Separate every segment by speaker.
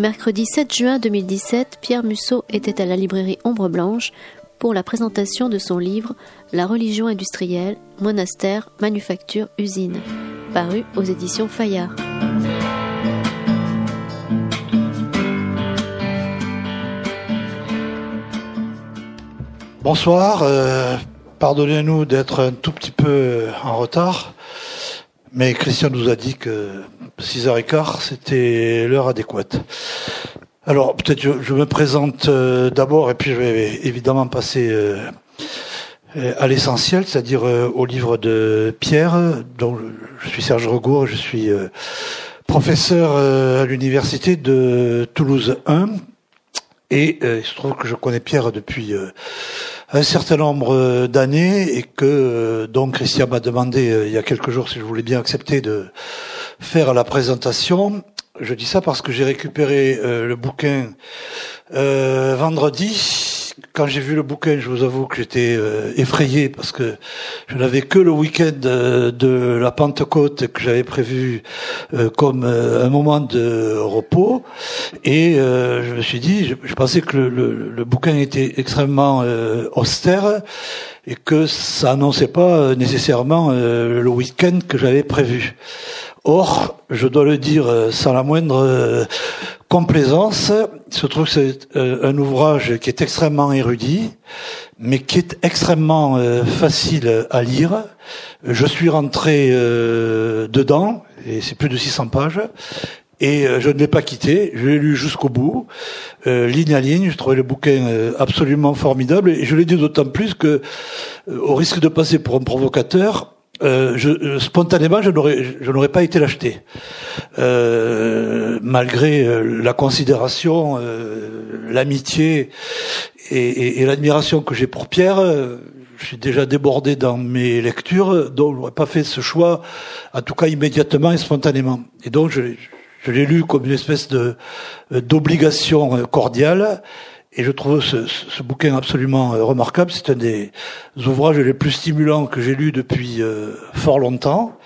Speaker 1: Mercredi 7 juin 2017, Pierre Musso était à la librairie Ombre Blanche pour la présentation de son livre La religion industrielle, monastère, manufacture, usine, paru aux éditions Fayard.
Speaker 2: Bonsoir, euh, pardonnez-nous d'être un tout petit peu en retard, mais Christian nous a dit que 6h15 c'était l'heure adéquate. Alors peut-être je, me présente euh, d'abord et puis je vais évidemment passer euh, à l'essentiel, c'est-à-dire euh, au livre de Pierre, je suis Serge Regour, je suis professeur à l'université de Toulouse 1 et il se trouve que je connais Pierre depuis un certain nombre d'années et que donc Christian m'a demandé il y a quelques jours si je voulais bien accepter de faire la présentation. Je dis ça parce que j'ai récupéré euh, le bouquin euh, vendredi. Quand j'ai vu le bouquin, je vous avoue que j'étais euh, effrayé parce que je n'avais que le week-end de la Pentecôte que j'avais prévu comme un moment de repos. Et je me suis dit, je, pensais que le, le, le, bouquin était extrêmement austère et que ça annonçait pas nécessairement le week-end que j'avais prévu. Or, je dois le dire euh, sans la moindre euh, complaisance, se trouve que c'est euh, un ouvrage qui est extrêmement érudit, mais qui est extrêmement facile à lire. Je suis rentré dedans, et c'est plus de 600 pages, et je ne l'ai pas quitté, je l'ai lu jusqu'au bout, ligne à ligne, je trouvais le bouquin absolument formidable, et je l'ai dit d'autant plus que, au risque de passer pour un provocateur, euh, euh, spontanément, je n'aurais, je n'aurais pas été l'acheter, euh, malgré la considération, l'amitié et l'admiration que j'ai pour Pierre. je suis déjà débordé dans mes lectures, donc je n'aurais pas fait ce choix, en tout cas immédiatement et spontanément. Et donc, je, je l'ai lu comme une espèce de d'obligation cordiale. Et je trouve ce, ce, bouquin absolument euh, remarquable. C'est un des ouvrages les plus stimulants que j'ai lu depuis euh, fort longtemps.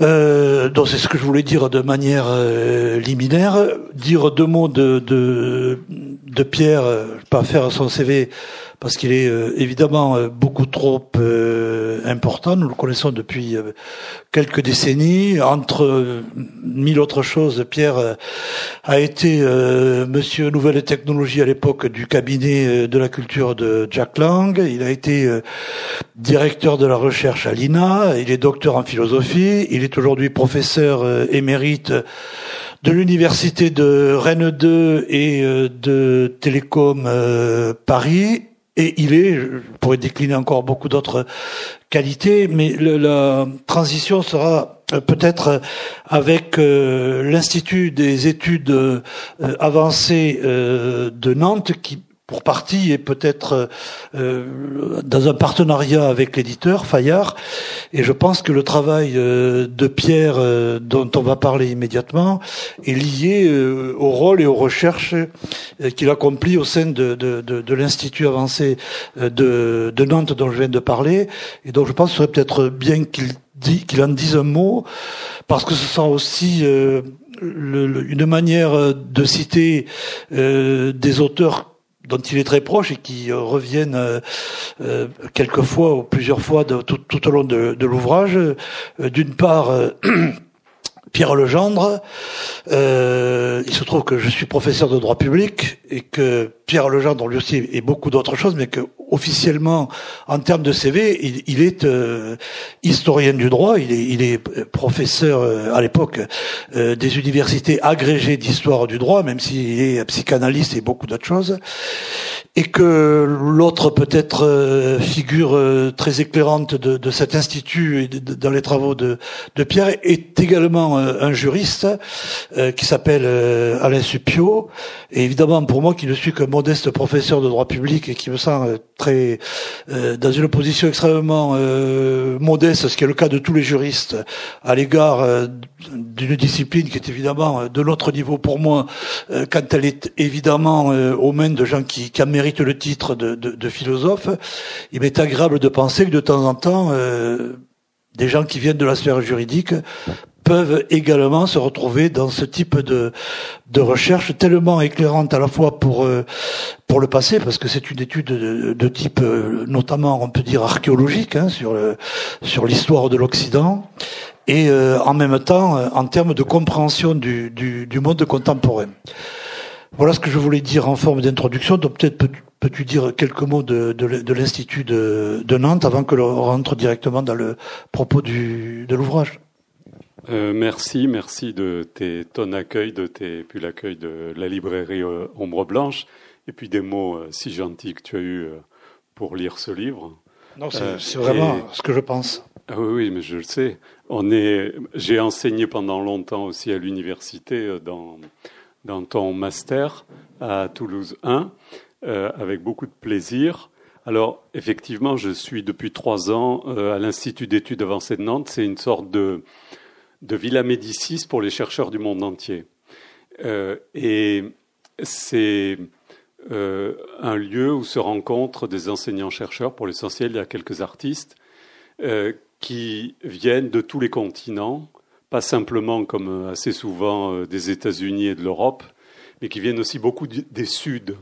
Speaker 2: Euh, donc c'est ce que je voulais dire de manière euh, liminaire. Dire deux mots de, de, de Pierre, pas faire son CV parce qu'il est euh, évidemment euh, beaucoup trop euh, important. Nous le connaissons depuis quelques décennies. Entre mille autres choses, Pierre a été Monsieur Nouvelle Technologie à l'époque du cabinet de la culture de Jack Lang. Il a été directeur de la recherche à l'INA. Il est docteur en philosophie. Il est aujourd'hui professeur émérite de l'université de Rennes 2 et de Télécom Paris et il est, je pourrais décliner encore beaucoup d'autres qualités, mais la transition sera euh, peut-être avec euh, l'Institut des études euh, avancées de Nantes qui pour partie et peut-être euh, dans un partenariat avec l'éditeur Fayard. Et je pense que le travail euh, de Pierre, euh, dont on va parler immédiatement, est lié au rôle et aux recherches qu'il accomplit au sein de, de, de, de l'Institut avancé de, de, Nantes dont je viens de parler. Et donc je pense que ce serait peut-être bien qu'il qu'il en dise un mot, parce que ce sera aussi le, une manière de citer des auteurs dont il est très proche et qui euh, reviennent euh, euh, quelquefois ou plusieurs fois tout, tout, au long de l'ouvrage. D'une part, Pierre Legendre. Euh, il se trouve que je suis professeur de droit public et que Pierre Legendre, lui aussi, et beaucoup d'autres choses, mais que officiellement, en termes de CV, il, est euh, historien du droit. Il est, est professeur euh, à l'époque euh, des universités agrégées d'histoire du droit, même s'il est psychanalyste et beaucoup d'autres choses. Et que l'autre peut-être euh, figure très éclairante de, de, cet institut et dans les travaux de, de Pierre est également un juriste euh, qui s'appelle euh, Alain Supio. Et évidemment, pour moi, qui ne suis qu'un modeste professeur de droit public et qui me sent euh, très dans une position extrêmement modeste, ce qui est le cas de tous les juristes, à l'égard d'une discipline qui est évidemment de notre niveau pour moi, quand elle est évidemment aux mains de gens qui, qui en méritent le titre de, de, de philosophe, il m'est agréable de penser que de temps en temps des gens qui viennent de la sphère juridique peuvent également se retrouver dans ce type de, de recherche tellement éclairante à la fois pour euh, pour le passé parce que c'est une étude de, type euh, notamment on peut dire archéologique hein, sur sur l'histoire de l'Occident et euh, en même temps en termes de compréhension du, du, du, monde contemporain. Voilà ce que je voulais dire en forme d'introduction. Donc peut-être peux-tu dire quelques mots de, de, de l'Institut de, de, Nantes avant que l'on rentre directement dans le propos du, de l'ouvrage?
Speaker 3: Euh, merci, merci de ton accueil, de tes, puis l'accueil de la librairie euh, Ombre Blanche, et puis des mots euh, si gentils que tu as eu pour lire ce livre.
Speaker 2: Non, c'est vraiment ce que je pense.
Speaker 3: Ah oui, oui, mais je le sais. On est, j'ai enseigné pendant longtemps aussi à l'université dans, dans ton master à Toulouse 1, avec beaucoup de plaisir. Alors, effectivement, je suis depuis trois ans à l'Institut d'études avancées de Nantes. C'est une sorte de, de Villa Médicis pour les chercheurs du monde entier. Euh, et c'est euh, un lieu où se rencontrent des enseignants-chercheurs. Pour l'essentiel, il y a quelques artistes euh, qui viennent de tous les continents, pas simplement comme assez souvent des États-Unis et de l'Europe, mais qui viennent aussi beaucoup des Suds,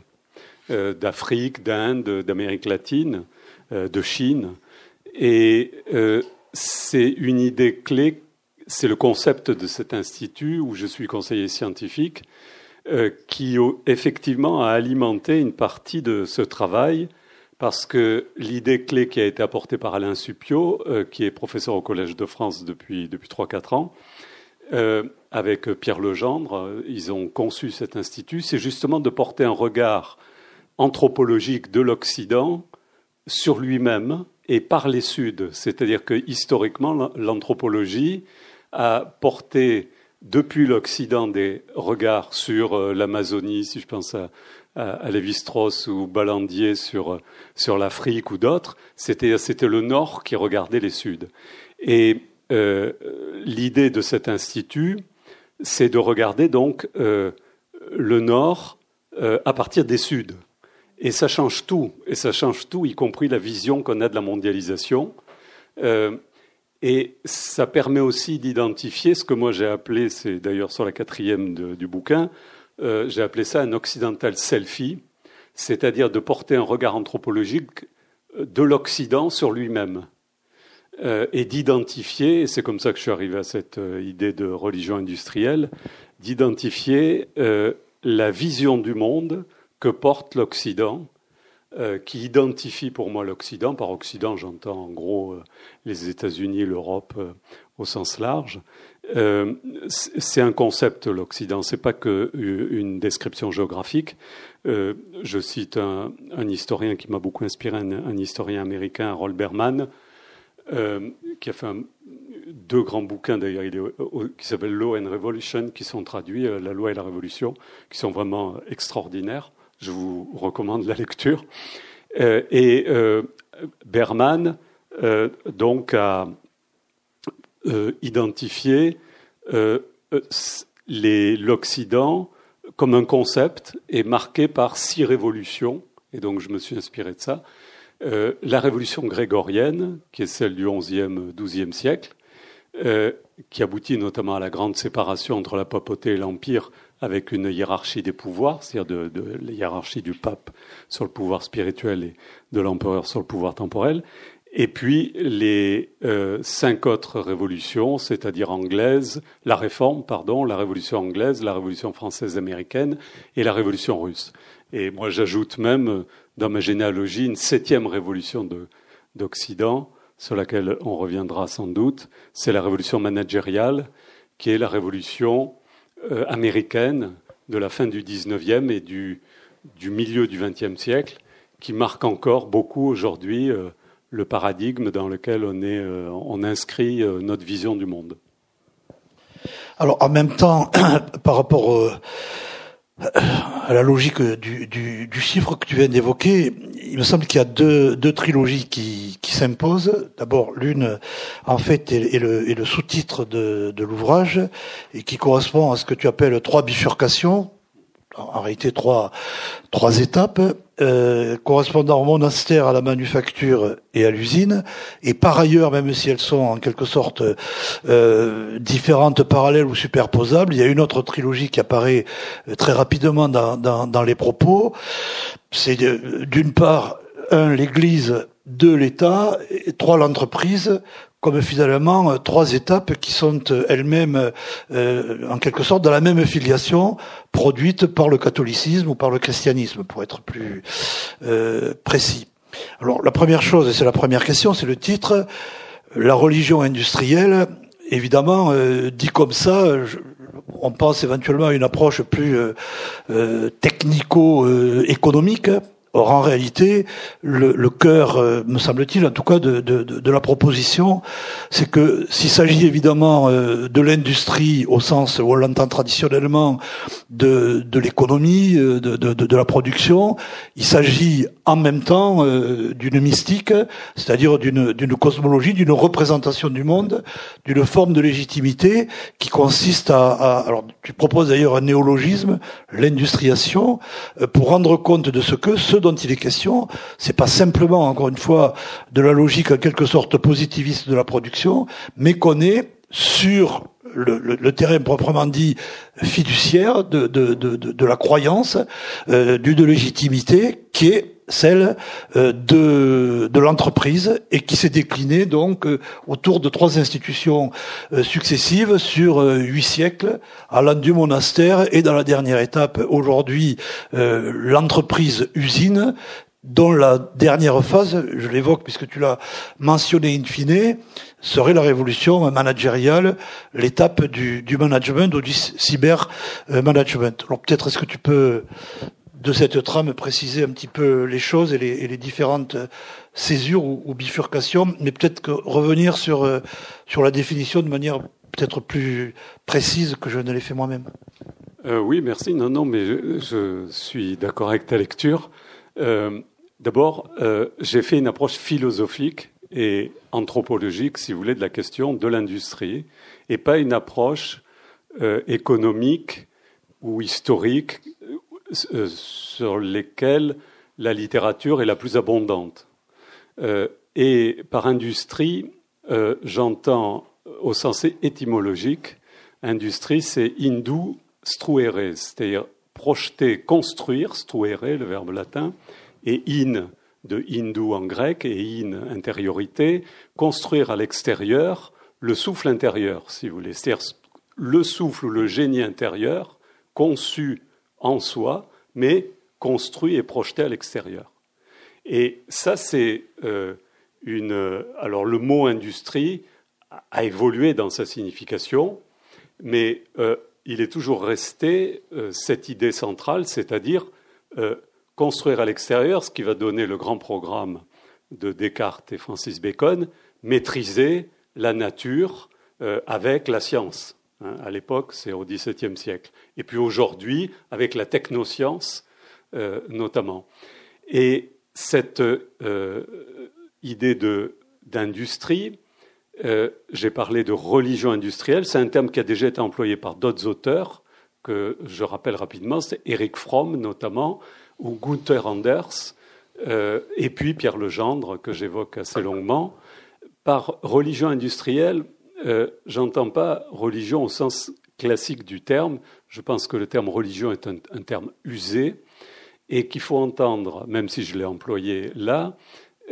Speaker 3: d'Afrique, d'Inde, d'Amérique latine, de Chine. Et c'est une idée clé c'est le concept de cet institut où je suis conseiller scientifique euh, qui effectivement a alimenté une partie de ce travail parce que l'idée clé qui a été apportée par Alain Supio, euh, qui est professeur au Collège de France depuis, depuis 3-4 ans, euh, avec Pierre Legendre, ils ont conçu cet institut, c'est justement de porter un regard anthropologique de l'Occident sur lui-même et par les Suds. C'est-à-dire que historiquement, l'anthropologie a porté depuis l'Occident des regards sur euh, l'Amazonie, si je pense à, à, Lévi-Strauss ou Balandier sur, euh, sur l'Afrique ou d'autres, c'était, c'était le Nord qui regardait les Suds. Et euh, l'idée de cet institut, c'est de regarder donc le Nord à partir des Suds. Et ça change tout, et ça change tout, y compris la vision qu'on a de la mondialisation. Et ça permet aussi d'identifier ce que moi j'ai appelé, c'est d'ailleurs sur la quatrième du bouquin, euh, j'ai appelé ça un occidental selfie, c'est-à-dire de porter un regard anthropologique de l'Occident sur lui-même. Euh, et d'identifier, et c'est comme ça que je suis arrivé à cette euh, idée de religion industrielle, d'identifier la vision du monde que porte l'Occident euh, qui identifie pour moi l'Occident. Par Occident, j'entends en gros euh, les États-Unis, l'Europe euh, au sens large. c'est un concept l'Occident. C'est pas que une description géographique. je cite un, historien qui m'a beaucoup inspiré, un, historien américain, Roll Berman, qui a fait deux grands bouquins d'ailleurs, qui s'appellent Law and Revolution, qui sont traduits, La loi et la révolution, qui sont vraiment extraordinaires. Je vous recommande la lecture. Euh, et euh, Berman euh, donc a identifié l'Occident comme un concept et marqué par six révolutions. Et donc je me suis inspiré de ça. la révolution grégorienne, qui est celle du XIe, XIIe siècle, qui aboutit notamment à la grande séparation entre la papauté et l'empire avec une hiérarchie des pouvoirs, c'est-à-dire de, la hiérarchie du pape sur le pouvoir spirituel et de l'empereur sur le pouvoir temporel. Et puis les euh, cinq autres révolutions, c'est-à-dire anglaise, la réforme, pardon, la révolution anglaise, la révolution française américaine et la révolution russe. Et moi, j'ajoute même dans ma généalogie une septième révolution d'Occident, sur laquelle on reviendra sans doute. C'est la révolution managériale, qui est la révolution euh, américaine de la fin du XIXe et du, milieu du XXe siècle qui marque encore beaucoup aujourd'hui euh, le paradigme dans lequel on, est, euh, on inscrit notre vision du monde.
Speaker 2: Alors en même temps, par rapport à la logique du, du, chiffre que tu viens d'évoquer, il me semble qu'il y a deux, deux trilogies qui, qui s'imposent. D'abord, l'une, en fait, est, le, est le sous-titre de, de l'ouvrage et qui correspond à ce que tu appelles trois bifurcations. En réalité trois, trois étapes, euh, correspondant au monastère, à la manufacture et à l'usine. Et par ailleurs, même si elles sont en quelque sorte euh, différentes, parallèles ou superposables, il y a une autre trilogie qui apparaît euh, très rapidement dans, dans, dans les propos. C'est d'une part, un, l'Église, deux, l'État, trois, l'entreprise, comme finalement euh, trois étapes qui sont euh, elles-mêmes euh, en quelque sorte dans la même filiation produite par le catholicisme ou par le christianisme, pour être plus précis. Alors la première chose, et c'est la première question, c'est le titre, la religion industrielle. Évidemment, dit comme ça, on pense éventuellement à une approche plus technico-économique. Or, en réalité, le, le cœur, euh, me semble-t-il, en tout cas, de, de, de la proposition, c'est que s'il s'agit évidemment euh, de l'industrie au sens où on l'entend traditionnellement, de, de l'économie, euh, de, de, la production, il s'agit en même temps d'une mystique, c'est-à-dire d'une cosmologie, d'une représentation du monde, d'une forme de légitimité qui consiste à, à alors tu proposes d'ailleurs un néologisme, l'industriation, pour rendre compte de ce que ce dont il est question, c'est pas simplement, encore une fois, de la logique en quelque sorte positiviste de la production, mais qu'on est sur le, terrain proprement dit fiduciaire de, de, de, la croyance, euh, d'une légitimité qui est celle euh, de, de l'entreprise et qui s'est déclinée donc euh, autour de trois institutions euh, successives sur huit siècles, allant du monastère et dans la dernière étape aujourd'hui l'entreprise usine dont la dernière phase, je l'évoque puisque tu l'as mentionné in fine, serait la révolution managériale, l'étape du, du management ou du cyber management. Alors peut-être est-ce que tu peux de cette trame préciser un petit peu les choses et les, différentes césures ou, bifurcations, mais peut-être que revenir sur, euh, sur la définition de manière peut-être plus précise que je ne l'ai fait moi-même.
Speaker 3: Euh, oui, merci. Non, non, mais je, suis d'accord avec ta lecture. Euh, d'abord, j'ai fait une approche philosophique et anthropologique, si vous voulez, de la question de l'industrie, et pas une approche économique ou historique euh, sur lesquels la littérature est la plus abondante. Euh, et par industrie, euh, j'entends au sens étymologique, industrie, c'est indu struere, c'est-à-dire projeter, construire, struere, le verbe latin, et in de hindu en grec et in intériorité, construire à l'extérieur le souffle intérieur, si vous voulez, c'est-à-dire le souffle ou le génie intérieur conçu en soi, mais construit et projeté à l'extérieur. Et ça, c'est euh, une. Alors, le mot industrie a évolué dans sa signification, mais euh, il est toujours resté euh, cette idée centrale, c'est-à-dire construire à l'extérieur, ce qui va donner le grand programme de Descartes et Francis Bacon, maîtriser la nature avec la science. Hein, à l'époque, c'est au XVIIe siècle. Et puis aujourd'hui, avec la technoscience euh, notamment. Et cette euh, idée d'industrie, euh, j'ai parlé de religion industrielle, c'est un terme qui a déjà été employé par d'autres auteurs, que je rappelle rapidement, c'est Eric Fromm notamment, ou Gunther Anders, et puis Pierre Legendre, que j'évoque assez longuement. Par religion industrielle, euh, j'entends pas religion au sens classique du terme. Je pense que le terme religion est un, terme usé et qu'il faut entendre, même si je l'ai employé là,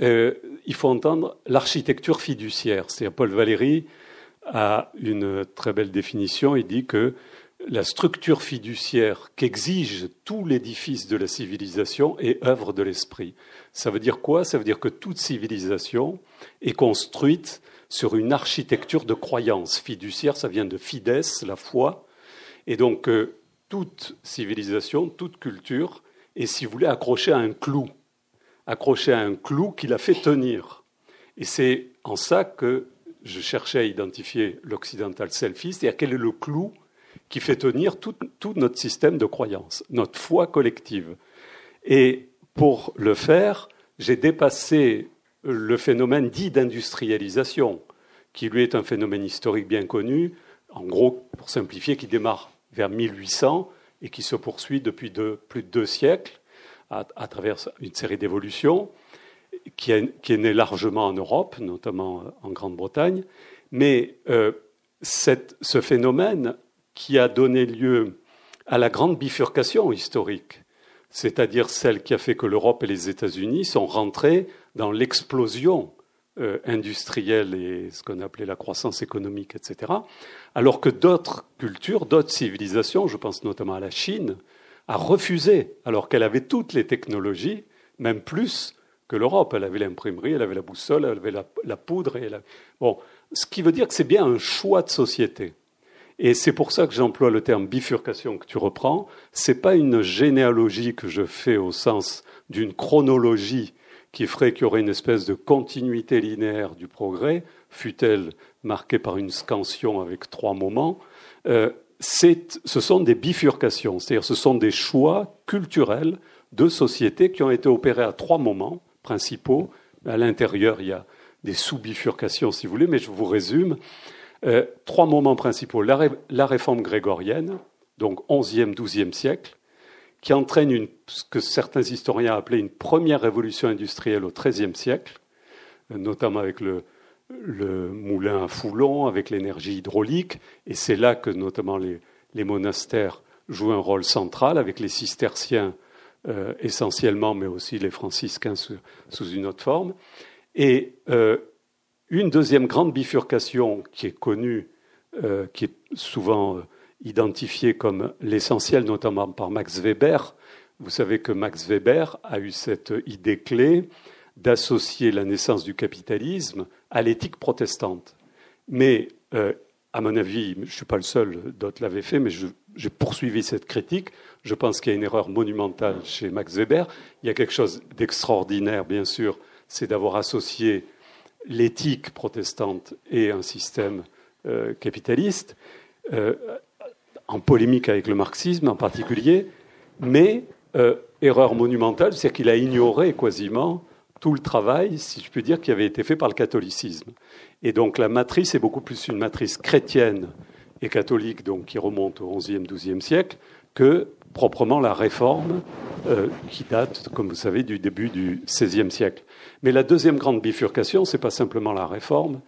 Speaker 3: euh, il faut entendre l'architecture fiduciaire. C'est Paul Valéry a une très belle définition. Il dit que la structure fiduciaire qu'exige tout l'édifice de la civilisation est œuvre de l'esprit. Ça veut dire quoi? Ça veut dire que toute civilisation est construite sur une architecture de croyance fiduciaire, ça vient de fides, la foi, et donc euh, toute civilisation, toute culture est, si vous voulez, accrochée à un clou, accrochée à un clou qui la fait tenir. Et c'est en ça que je cherchais à identifier l'occidental selfiste, c'est-à-dire quel est le clou qui fait tenir tout, tout, notre système de croyance, notre foi collective. Et pour le faire, j'ai dépassé le phénomène dit d'industrialisation, qui lui est un phénomène historique bien connu, en gros, pour simplifier, qui démarre vers 1800 et qui se poursuit depuis plus de deux siècles à, travers une série d'évolutions qui, est née largement en Europe, notamment en Grande-Bretagne. Mais euh, ce phénomène qui a donné lieu à la grande bifurcation historique, c'est-à-dire celle qui a fait que l'Europe et les États-Unis sont rentrés dans l'explosion euh, industrielle et ce qu'on appelait la croissance économique, etc. Alors que d'autres cultures, d'autres civilisations, je pense notamment à la Chine, a refusé, alors qu'elle avait toutes les technologies, même plus que l'Europe. Elle avait l'imprimerie, elle avait la boussole, elle avait la, poudre. Bon, ce qui veut dire que c'est bien un choix de société. Et c'est pour ça que j'emploie le terme bifurcation que tu reprends. C'est pas une généalogie que je fais au sens d'une chronologie qui ferait qu'il y aurait une espèce de continuité linéaire du progrès, fut-elle marquée par une scansion avec trois moments, euh, ce sont des bifurcations, c'est-à-dire ce sont des choix culturels de société qui ont été opérés à trois moments principaux. À l'intérieur, il y a des sous-bifurcations, si vous voulez, mais je vous résume. Euh, trois moments principaux. La, la, réforme grégorienne, donc 11e, 12e siècle, qui entraîne ce que certains historiens appelaient une première révolution industrielle au XIIIe siècle, notamment avec le, moulin à foulon, avec l'énergie hydraulique, et c'est là que notamment les, monastères jouent un rôle central, avec les cisterciens euh, essentiellement, mais aussi les franciscains sous, une autre forme. Et euh, une deuxième grande bifurcation qui est connue, euh, qui est souvent identifié comme l'essentiel, notamment par Max Weber. Vous savez que Max Weber a eu cette idée clé d'associer la naissance du capitalisme à l'éthique protestante. Mais, euh, à mon avis, je ne suis pas le seul, d'autres l'avaient fait, mais j'ai poursuivi cette critique. Je pense qu'il y a une erreur monumentale chez Max Weber. Il y a quelque chose d'extraordinaire, bien sûr, c'est d'avoir associé l'éthique protestante et un système euh, capitaliste. Euh, en polémique avec le marxisme en particulier, mais euh, erreur monumentale, c'est qu'il a ignoré quasiment tout le travail, si je puis dire, qui avait été fait par le catholicisme. Et donc la matrice est beaucoup plus une matrice chrétienne et catholique, donc qui remonte au XIe, XIIe siècle, que proprement la réforme euh, qui date, comme vous savez, du début du XVIe siècle. Mais la deuxième grande bifurcation, ce n'est pas simplement la réforme,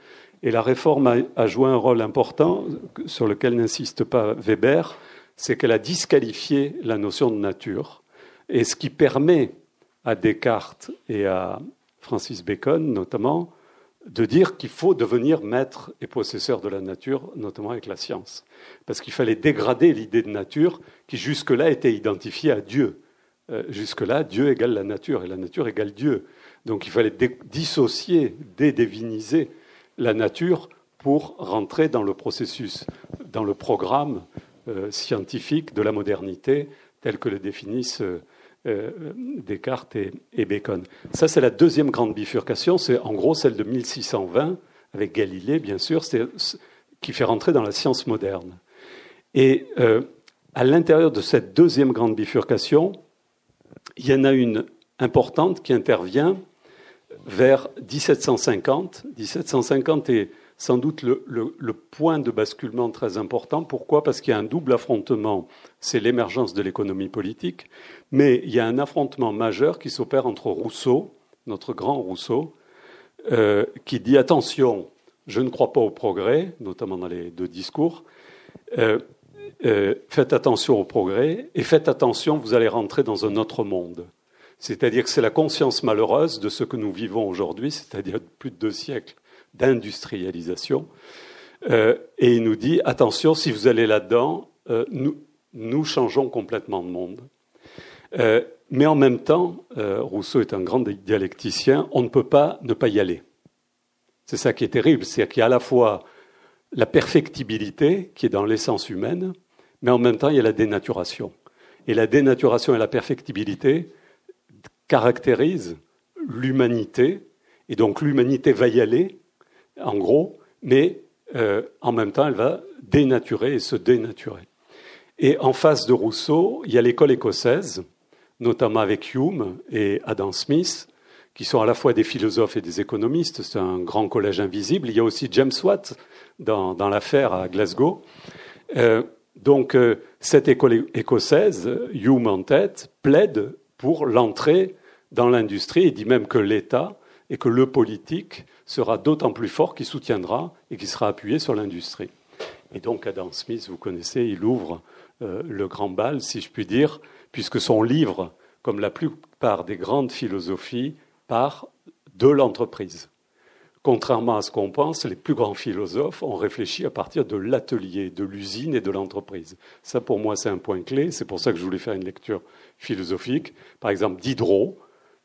Speaker 3: et la réforme a, joué un rôle important sur lequel n'insiste pas Weber, c'est qu'elle a disqualifié la notion de nature. Et ce qui permet à Descartes et à Francis Bacon, notamment, de dire qu'il faut devenir maître et possesseur de la nature, notamment avec la science. Parce qu'il fallait dégrader l'idée de nature qui jusque-là était identifiée à Dieu. Euh, jusque-là, Dieu égale la nature et la nature égale Dieu. Donc il fallait dissocier, dédéviniser la nature pour rentrer dans le processus, dans le programme euh, scientifique de la modernité tel que le définissent euh, euh, Descartes et, Bacon. Ça, c'est la deuxième grande bifurcation, c'est en gros celle de 1620, avec Galilée, bien sûr, qui fait rentrer dans la science moderne. Et à l'intérieur de cette deuxième grande bifurcation, il y en a une importante qui intervient vers 1750. 1750 est sans doute le, point de basculement très important. Pourquoi? Parce qu'il y a un double affrontement. C'est l'émergence de l'économie politique, mais il y a un affrontement majeur qui s'opère entre Rousseau, notre grand Rousseau, euh, qui dit attention, je ne crois pas au progrès, notamment dans les deux discours. Euh, euh, faites attention au progrès et faites attention, vous allez rentrer dans un autre monde. C'est-à-dire que c'est la conscience malheureuse de ce que nous vivons aujourd'hui, c'est-à-dire plus de deux siècles d'industrialisation. Euh, et il nous dit, attention, si vous allez là-dedans, euh, nous, changeons complètement de monde. Euh, mais en même temps, Rousseau est un grand dialecticien, on ne peut pas ne pas y aller. C'est ça qui est terrible, c'est qu'il y a à la fois la perfectibilité qui est dans l'essence humaine, mais en même temps, il y a la dénaturation. Et la dénaturation et la perfectibilité, caractérise l'humanité, et donc l'humanité va y aller, en gros, mais euh, en même temps, elle va dénaturer et se dénaturer. Et en face de Rousseau, il y a l'école écossaise, notamment avec Hume et Adam Smith, qui sont à la fois des philosophes et des économistes. C'est un grand collège invisible. Il y a aussi James Watt dans, l'affaire à Glasgow. Euh, Donc, cette école écossaise, Hume en tête, plaide pour l'entrée dans l'industrie et dit même que l'État et que le politique sera d'autant plus fort qu'il soutiendra et qu'il sera appuyé sur l'industrie. Et donc Adam Smith, vous connaissez, il ouvre euh, le grand bal, si je puis dire, puisque son livre, comme la plupart des grandes philosophies, part de l'entreprise. Contrairement à ce qu'on pense, les plus grands philosophes ont réfléchi à partir de l'atelier, de l'usine et de l'entreprise. Ça, pour moi, c'est un point clé. C'est pour ça que je voulais faire une lecture philosophique. Par exemple, Diderot,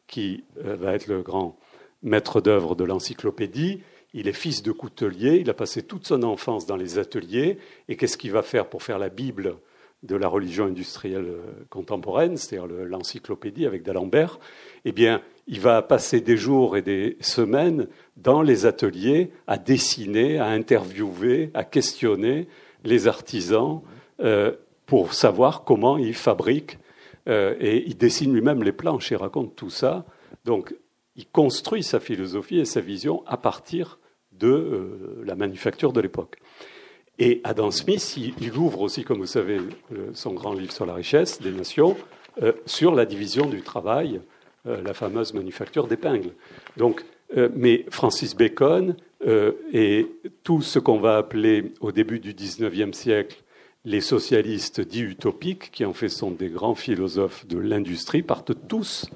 Speaker 3: qui euh, va être le grand maître d'œuvre de l'encyclopédie. Il est fils de coutelier, il a passé toute son enfance dans les ateliers. Et qu'est-ce qu'il va faire pour faire la Bible de la religion industrielle euh, contemporaine, c'est-à-dire l'encyclopédie avec d'Alembert? Eh bien, il va passer des jours et des semaines dans les ateliers à dessiner, à interviewer, à questionner les artisans euh, pour savoir comment ils fabriquent. Euh, et il dessine lui-même les planches, il raconte tout ça. Donc, il construit sa philosophie et sa vision à partir de euh, la manufacture de l'époque. Et Adam Smith, il, ouvre aussi, comme vous savez, son grand livre sur la richesse des nations, euh, sur la division du travail, la fameuse manufacture d'épingles. Donc, mais Francis Bacon et tout ce qu'on va appeler au début du XIXe siècle les socialistes dits utopiques, qui en fait sont des grands philosophes de l'industrie, partent tous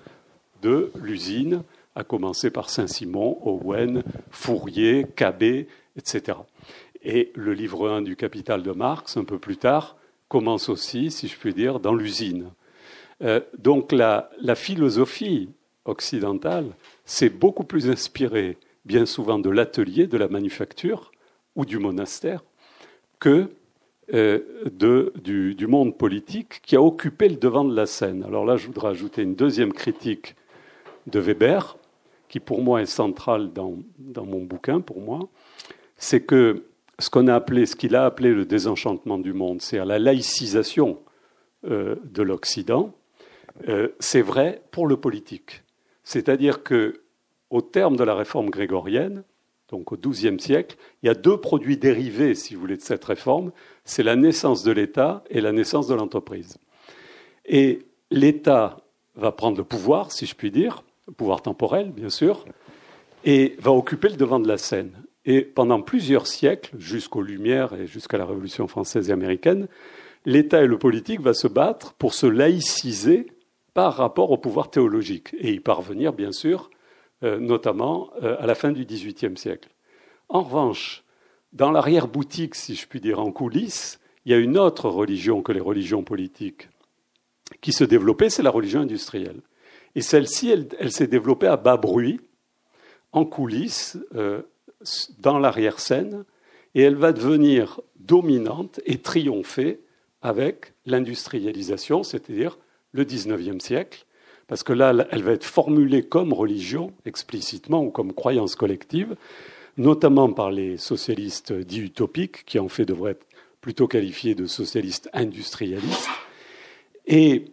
Speaker 3: de l'usine à commencer par Saint-Simon, Owen, Fourier, Cabet, etc. Et le livre 1 du Capital de Marx, un peu plus tard, commence aussi, si je puis dire, dans l'usine. Euh, donc la, philosophie occidentale s'est beaucoup plus inspirée, bien souvent, de l'atelier, de la manufacture ou du monastère que euh, du, du, monde politique qui a occupé le devant de la scène. Alors là, je voudrais ajouter une deuxième critique de Weber, qui pour moi est central dans, mon bouquin, pour moi, c'est que ce qu'on a appelé, ce qu'il a appelé le désenchantement du monde, c'est à la laïcisation euh, de l'Occident, euh, c'est vrai pour le politique. C'est-à-dire que, au terme de la réforme grégorienne, donc au XIIe siècle, il y a deux produits dérivés, si vous voulez, de cette réforme. C'est la naissance de l'État et la naissance de l'entreprise. Et l'État va prendre le pouvoir, si je puis dire, pouvoir temporel, bien sûr, et va occuper le devant de la scène. Et pendant plusieurs siècles, jusqu'aux Lumières et jusqu'à la Révolution française et américaine, l'État et le politique vont se battre pour se laïciser par rapport au pouvoir théologique et y parvenir, bien sûr, notamment euh, à la fin du XVIIIe siècle. En revanche, dans l'arrière-boutique, si je puis dire, en coulisses, il y a une autre religion que les religions politiques qui se développait, c'est la religion industrielle. Et celle-ci, elle, s'est développée à bas bruit, en coulisses, euh, dans l'arrière-scène, et elle va devenir dominante et triompher avec l'industrialisation, c'est-à-dire le XIXe siècle, parce que là, elle va être formulée comme religion, explicitement, ou comme croyance collective, notamment par les socialistes dits utopiques, qui en fait devraient être plutôt qualifiés de socialistes industrialistes, et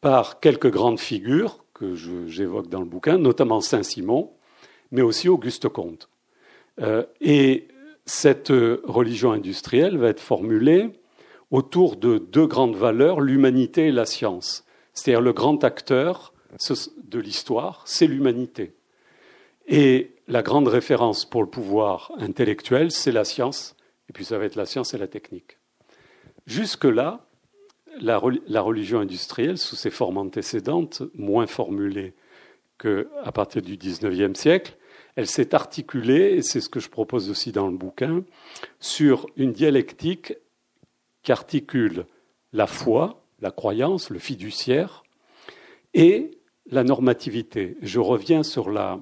Speaker 3: par quelques grandes figures que j'évoque dans le bouquin, notamment Saint-Simon, mais aussi Auguste Comte. Euh, et cette religion industrielle va être formulée autour de deux grandes valeurs, l'humanité et la science. C'est-à-dire le grand acteur de l'histoire, c'est l'humanité. Et la grande référence pour le pouvoir intellectuel, c'est la science, et puis ça va être la science et la technique. Jusque-là, la, religion industrielle, sous ses formes antécédentes, moins formulées qu'à partir du XIXe siècle, elle s'est articulée, et c'est ce que je propose aussi dans le bouquin, sur une dialectique qui articule la foi, la croyance, le fiduciaire, et la normativité. Je reviens sur la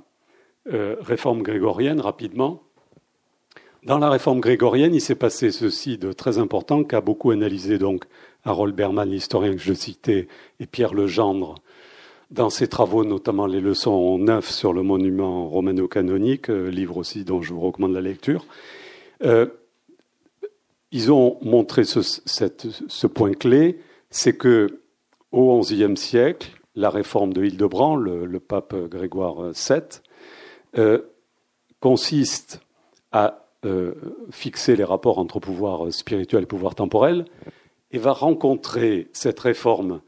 Speaker 3: euh, réforme grégorienne rapidement. Dans la réforme grégorienne, il s'est passé ceci de très important qu'a beaucoup analysé donc Harold Berman, l'historien que je citais, et Pierre Legendre, dans ses travaux, notamment les leçons 9 sur le monument romano-canonique, euh, livre aussi dont je vous recommande la lecture, euh, ils ont montré ce, point clé, c'est que au XIe siècle, la réforme de Hildebrand, le, pape Grégoire VII, euh, consiste à fixer les rapports entre pouvoir spirituel et pouvoir temporel, et va rencontrer cette réforme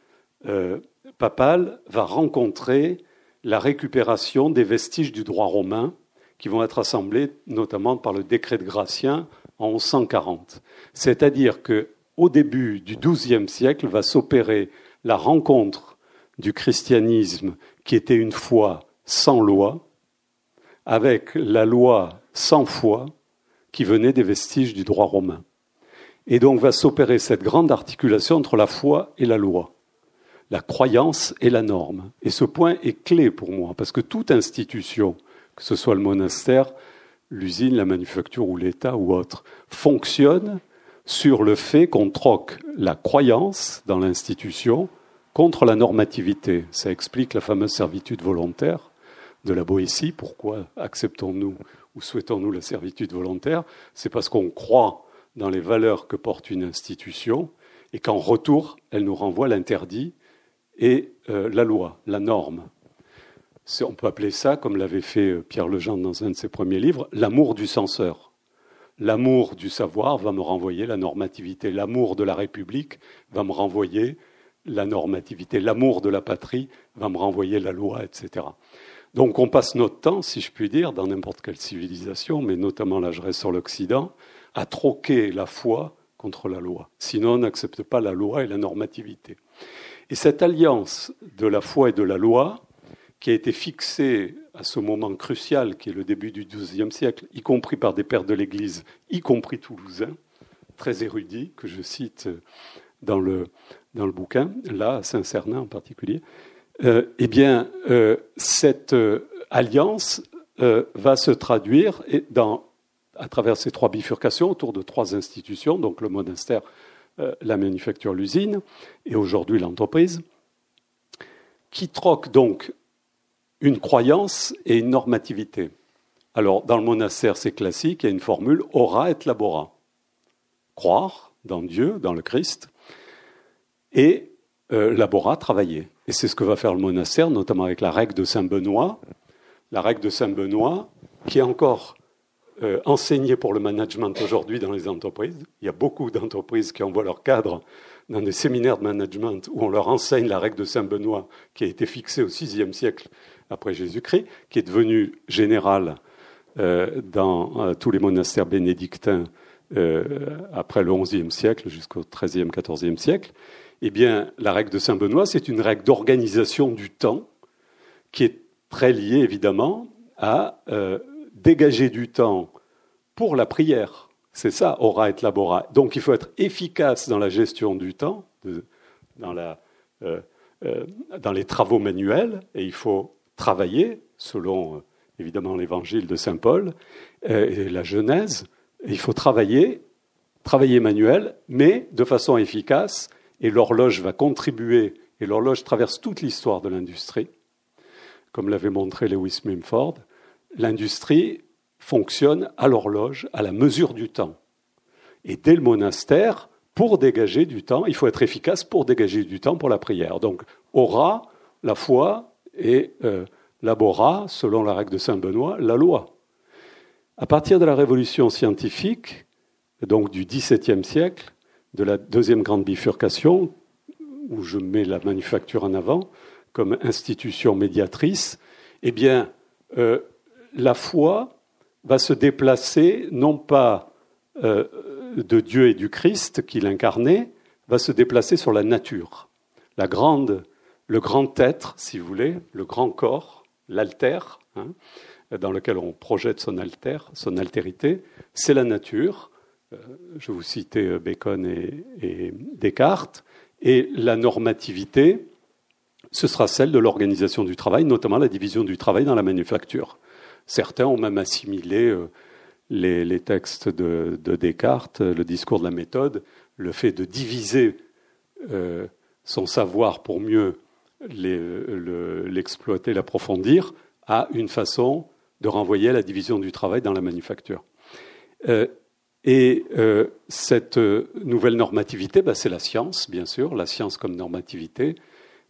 Speaker 3: euh, papale, va rencontrer la récupération des vestiges du droit romain qui vont être assemblés notamment par le décret de Gratien en 1140. C'est-à-dire que au début du XIIe siècle va s'opérer la rencontre du christianisme qui était une foi sans loi avec la loi sans foi qui venait des vestiges du droit romain. Et donc va s'opérer cette grande articulation entre la foi et la loi, la croyance et la norme. Et ce point est clé pour moi, parce que toute institution, que ce soit le monastère, l'usine, la manufacture ou l'État ou autre, fonctionne sur le fait qu'on troque la croyance dans l'institution contre la normativité. Ça explique la fameuse servitude volontaire de la Boétie. Pourquoi acceptons-nous ou souhaitons-nous la servitude volontaire? C'est parce qu'on croit dans les valeurs que porte une institution et qu'en retour, elle nous renvoie l'interdit et euh, la loi, la norme. On peut appeler ça, comme l'avait fait euh, Pierre Legendre dans un de ses premiers livres, l'amour du censeur. L'amour du savoir va me renvoyer la normativité. L'amour de la République va me renvoyer la normativité. L'amour de la patrie va me renvoyer la loi, etc. Donc on passe notre temps, si je puis dire, dans n'importe quelle civilisation, mais notamment là je reste sur l'Occident, à troquer la foi contre la loi. Sinon, on n'accepte pas la loi et la normativité. Et cette alliance de la foi et de la loi, qui a été fixée à ce moment crucial, qui est le début du XIIe siècle, y compris par des pères de l'Église, y compris toulousains, très érudits, que je cite dans le, dans le bouquin, là, à Saint-Cernin en particulier, euh, eh bien, euh, cette euh, alliance va se traduire dans à travers ces trois bifurcations autour de trois institutions, donc le monastère, la manufacture, l'usine, et aujourd'hui l'entreprise, qui troquent donc une croyance et une normativité. Alors, dans le monastère, c'est classique, il y a une formule ora et labora. Croire dans Dieu, dans le Christ, et euh, labora, travailler. Et c'est ce que va faire le monastère, notamment avec la règle de Saint-Benoît. La règle de Saint-Benoît, qui est encore euh, enseigner pour le management aujourd'hui dans les entreprises. Il y a beaucoup d'entreprises qui envoient leurs cadres dans des séminaires de management où on leur enseigne la règle de Saint-Benoît qui a été fixée au VIe siècle après Jésus-Christ, qui est devenue générale euh, dans euh, tous les monastères bénédictins après le XIe siècle jusqu'au XIIIe, XIVe siècle. Eh bien, la règle de Saint-Benoît, c'est une règle d'organisation du temps qui est très liée évidemment à dégager du temps pour la prière. C'est ça, aura et labora. Donc il faut être efficace dans la gestion du temps, euh, euh, dans, les travaux manuels, et il faut travailler, selon euh, évidemment l'évangile de Saint Paul et la Genèse, il faut travailler, travailler manuel, mais de façon efficace, et l'horloge va contribuer, et l'horloge traverse toute l'histoire de l'industrie, comme l'avait montré Lewis Mimford, l'industrie fonctionne à l'horloge, à la mesure du temps. Et dès le monastère, pour dégager du temps, il faut être efficace pour dégager du temps pour la prière. Donc, aura, la foi, et euh, labora, selon la règle de Saint Benoît, la loi. À partir de la révolution scientifique, donc du XVIIe siècle, de la deuxième grande bifurcation, où je mets la manufacture en avant comme institution médiatrice, eh bien, euh, la foi va se déplacer non pas euh, de Dieu et du Christ qu'il incarnait, va se déplacer sur la nature. La grande, le grand être, si vous voulez, le grand corps, l'alter, hein, dans lequel on projette son alter, son altérité, c'est la nature. Euh, je vous citais euh, Bacon et Descartes. Et la normativité, ce sera celle de l'organisation du travail, notamment la division du travail dans la manufacture. Certains ont même assimilé euh, les, textes de, Descartes, le discours de la méthode, le fait de diviser son savoir pour mieux l'exploiter, l'approfondir, à une façon de renvoyer à la division du travail dans la manufacture. Et cette nouvelle normativité, bah, c'est la science, bien sûr, la science comme normativité,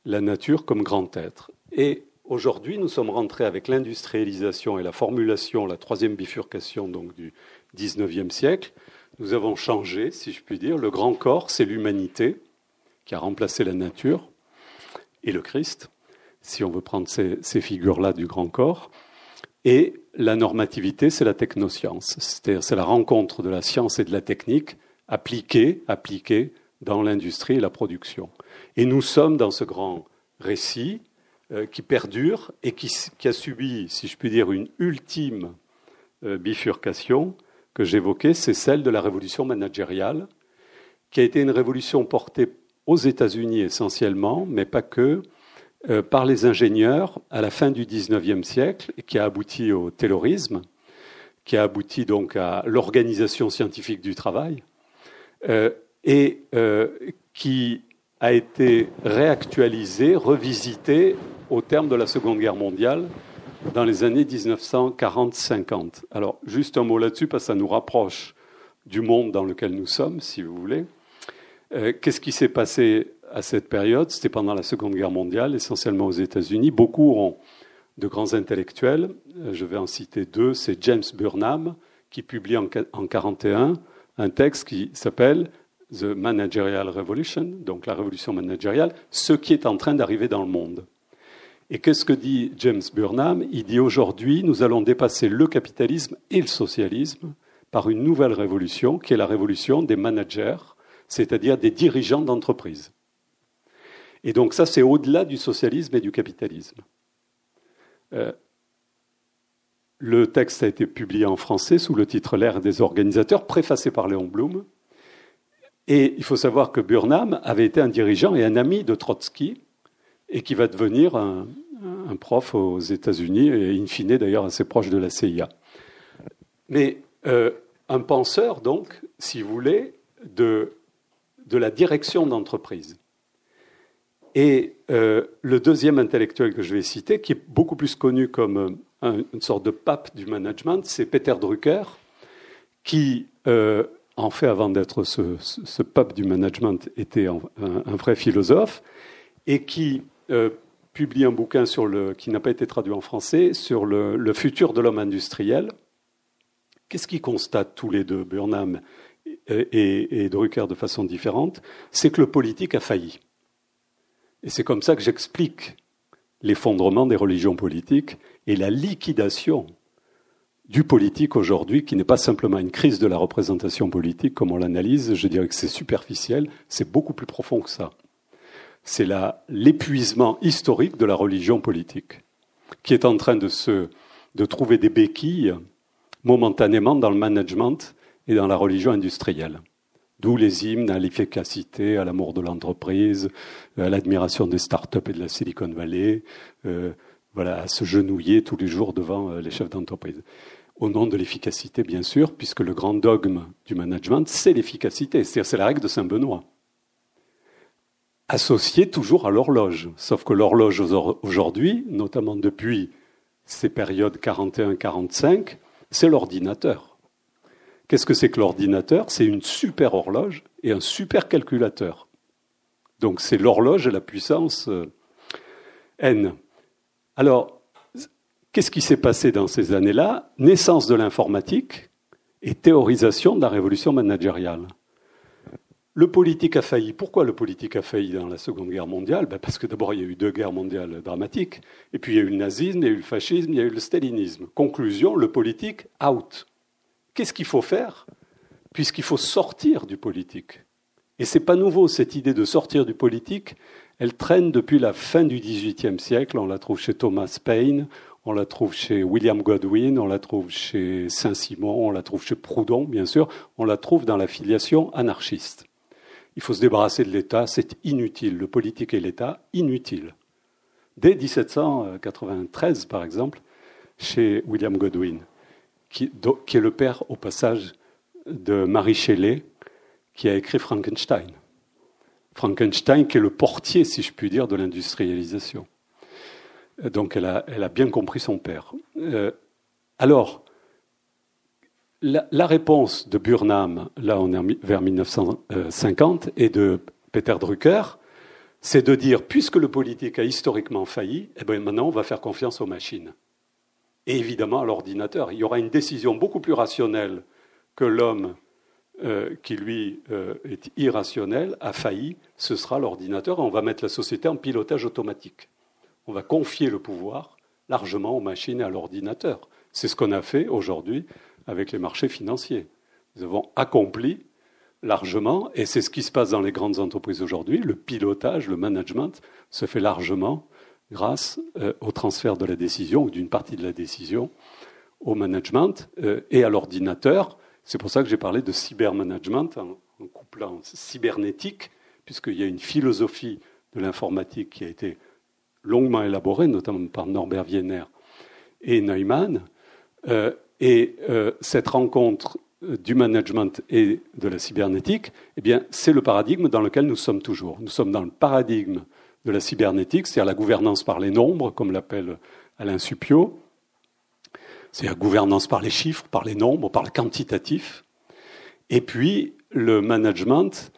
Speaker 3: la nature comme grand être. Et Aujourd'hui, nous sommes rentrés avec l'industrialisation et la formulation, la troisième bifurcation donc du XIXe siècle, nous avons changé, si je puis dire. Le grand corps, c'est l'humanité qui a remplacé la nature et le Christ, si on veut prendre ces, ces figures-là du grand corps. Et la normativité, c'est la technoscience, c'est-à-dire c'est la rencontre de la science et de la technique appliquée, appliquée dans l'industrie et la production. Et nous sommes dans ce grand récit euh, qui perdure et qui, a subi, si je puis dire, une ultime euh, bifurcation que j'évoquais, c'est celle de la révolution managériale, qui a été une révolution portée aux États-Unis essentiellement, mais pas que, par les ingénieurs à la fin du XIXe siècle, qui a abouti au terrorisme, qui a abouti donc à l'organisation scientifique du travail, euh, et euh, qui a été réactualisé, revisité au terme de la Seconde Guerre mondiale dans les années 1940-50. Alors, juste un mot là-dessus, parce que ça nous rapproche du monde dans lequel nous sommes, si vous voulez. Qu'est-ce qui s'est passé à cette période, c'était pendant la Seconde Guerre mondiale, essentiellement aux États-Unis. Beaucoup ont de grands intellectuels. Euh, je vais en citer deux. C'est James Burnham qui publie en 1941 un texte qui s'appelle The Managerial Revolution, donc la révolution managériale, ce qui est en train d'arriver dans le monde. Et qu'est-ce que dit James Burnham? Il dit aujourd'hui, nous allons dépasser le capitalisme et le socialisme par une nouvelle révolution, qui est la révolution des managers, c'est-à-dire des dirigeants d'entreprise. Et donc ça, c'est au-delà du socialisme et du capitalisme. Euh, le texte a été publié en français sous le titre L'ère des organisateurs, préfacé par Léon Blum. Et il faut savoir que Burnham avait été un dirigeant et un ami de Trotsky, et qui va devenir un, prof aux États-Unis, et in fine d'ailleurs assez proche de la CIA. Mais euh, un penseur, donc, si vous voulez, de, de la direction d'entreprise. Et euh, le deuxième intellectuel que je vais citer, qui est beaucoup plus connu comme euh, une sorte de pape du management, c'est Peter Drucker, qui, euh, en fait, avant d'être ce, pape du management, était un, vrai philosophe, et qui publie un bouquin sur le, qui n'a pas été traduit en français sur le, futur de l'homme industriel. Qu'est-ce qu'ils constatent tous les deux, Burnham et, et Drucker de façon différente? C'est que le politique a failli. Et c'est comme ça que j'explique l'effondrement des religions politiques et la liquidation du politique aujourd'hui, qui n'est pas simplement une crise de la représentation politique comme on l'analyse, je dirais que c'est superficiel, c'est beaucoup plus profond que ça. C'est l'épuisement historique de la religion politique, qui est en train de, se, de trouver des béquilles momentanément dans le management et dans la religion industrielle. D'où les hymnes à l'efficacité, à l'amour de l'entreprise, à l'admiration des start-up et de la Silicon Valley, euh, voilà, à se genouiller tous les jours devant euh, les chefs d'entreprise. Au nom de l'efficacité, bien sûr, puisque le grand dogme du management, c'est l'efficacité, c'est la règle de Saint-Benoît. Associée toujours à l'horloge. Sauf que l'horloge aujourd'hui, notamment depuis ces périodes 41-45, c'est l'ordinateur. Qu'est-ce que c'est que l'ordinateur? C'est une super horloge et un super calculateur. Donc c'est l'horloge à la puissance euh, n. Alors, qu'est-ce qui s'est passé dans ces années-là? Naissance de l'informatique et théorisation de la révolution managériale. Le politique a failli. Pourquoi le politique a failli dans la Seconde Guerre mondiale? Ben Parce que d'abord, il y a eu deux guerres mondiales dramatiques, et puis il y a eu le nazisme, il y a eu le fascisme, il y a eu le stalinisme. Conclusion, le politique out. Qu'est-ce qu'il faut faire Puisqu'il faut sortir du politique? Et ce n'est pas nouveau, cette idée de sortir du politique. Elle traîne depuis la fin du XVIIIe siècle. On la trouve chez Thomas Paine, on la trouve chez William Godwin, on la trouve chez Saint-Simon, on la trouve chez Proudhon, bien sûr. On la trouve dans la filiation anarchiste. Il faut se débarrasser de l'État, c'est inutile. Le politique et l'État, inutile. Dès 1793, par exemple, chez William Godwin qui, est le père, au passage, de Marie Shelley, qui a écrit Frankenstein. Frankenstein, qui est le portier, si je puis dire, de l'industrialisation. Donc elle a, bien compris son père. Euh, alors, la, la, réponse de Burnham, là on est vers 1950, et de Peter Drucker, c'est de dire, puisque le politique a historiquement failli, eh bien maintenant on va faire confiance aux machines et évidemment à l'ordinateur. Il y aura une décision beaucoup plus rationnelle que l'homme qui lui est irrationnel, a failli, ce sera l'ordinateur on va mettre la société en pilotage automatique. On va confier le pouvoir largement aux machines et à l'ordinateur. C'est ce qu'on a fait aujourd'hui avec les marchés financiers. Nous avons accompli largement, et c'est ce qui se passe dans les grandes entreprises aujourd'hui, le pilotage, le management se fait largement grâce euh, au transfert de la décision ou d'une partie de la décision au management euh, et à l'ordinateur. C'est pour ça que j'ai parlé de cybermanagement en, en couplant cybernétique, puisqu'il y a une philosophie de l'informatique qui a été longuement élaborée, notamment par Norbert Wiener et Neumann. Euh, et cette rencontre du management et de la cybernétique, eh bien, c'est le paradigme dans lequel nous sommes toujours. Nous sommes dans le paradigme de la cybernétique, c'est-à-dire la gouvernance par les nombres, comme l'appelle Alain Supio. C'est la gouvernance par les chiffres, par les nombres, par le quantitatif. Et puis, le management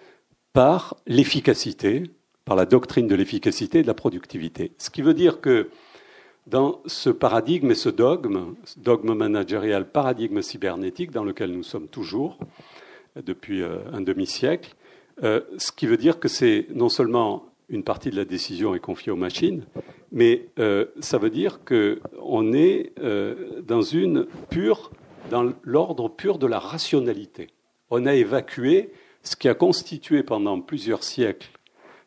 Speaker 3: par l'efficacité, par la doctrine de l'efficacité et de la productivité. Ce qui veut dire que dans ce paradigme et ce dogme, dogme managérial, paradigme cybernétique dans lequel nous sommes toujours depuis euh, un demi-siècle, euh, ce qui veut dire que c'est non seulement une partie de la décision est confiée aux machines, mais euh, ça veut dire qu'on est dans une pure, dans l'ordre pur de la rationalité. On a évacué ce qui a constitué pendant plusieurs siècles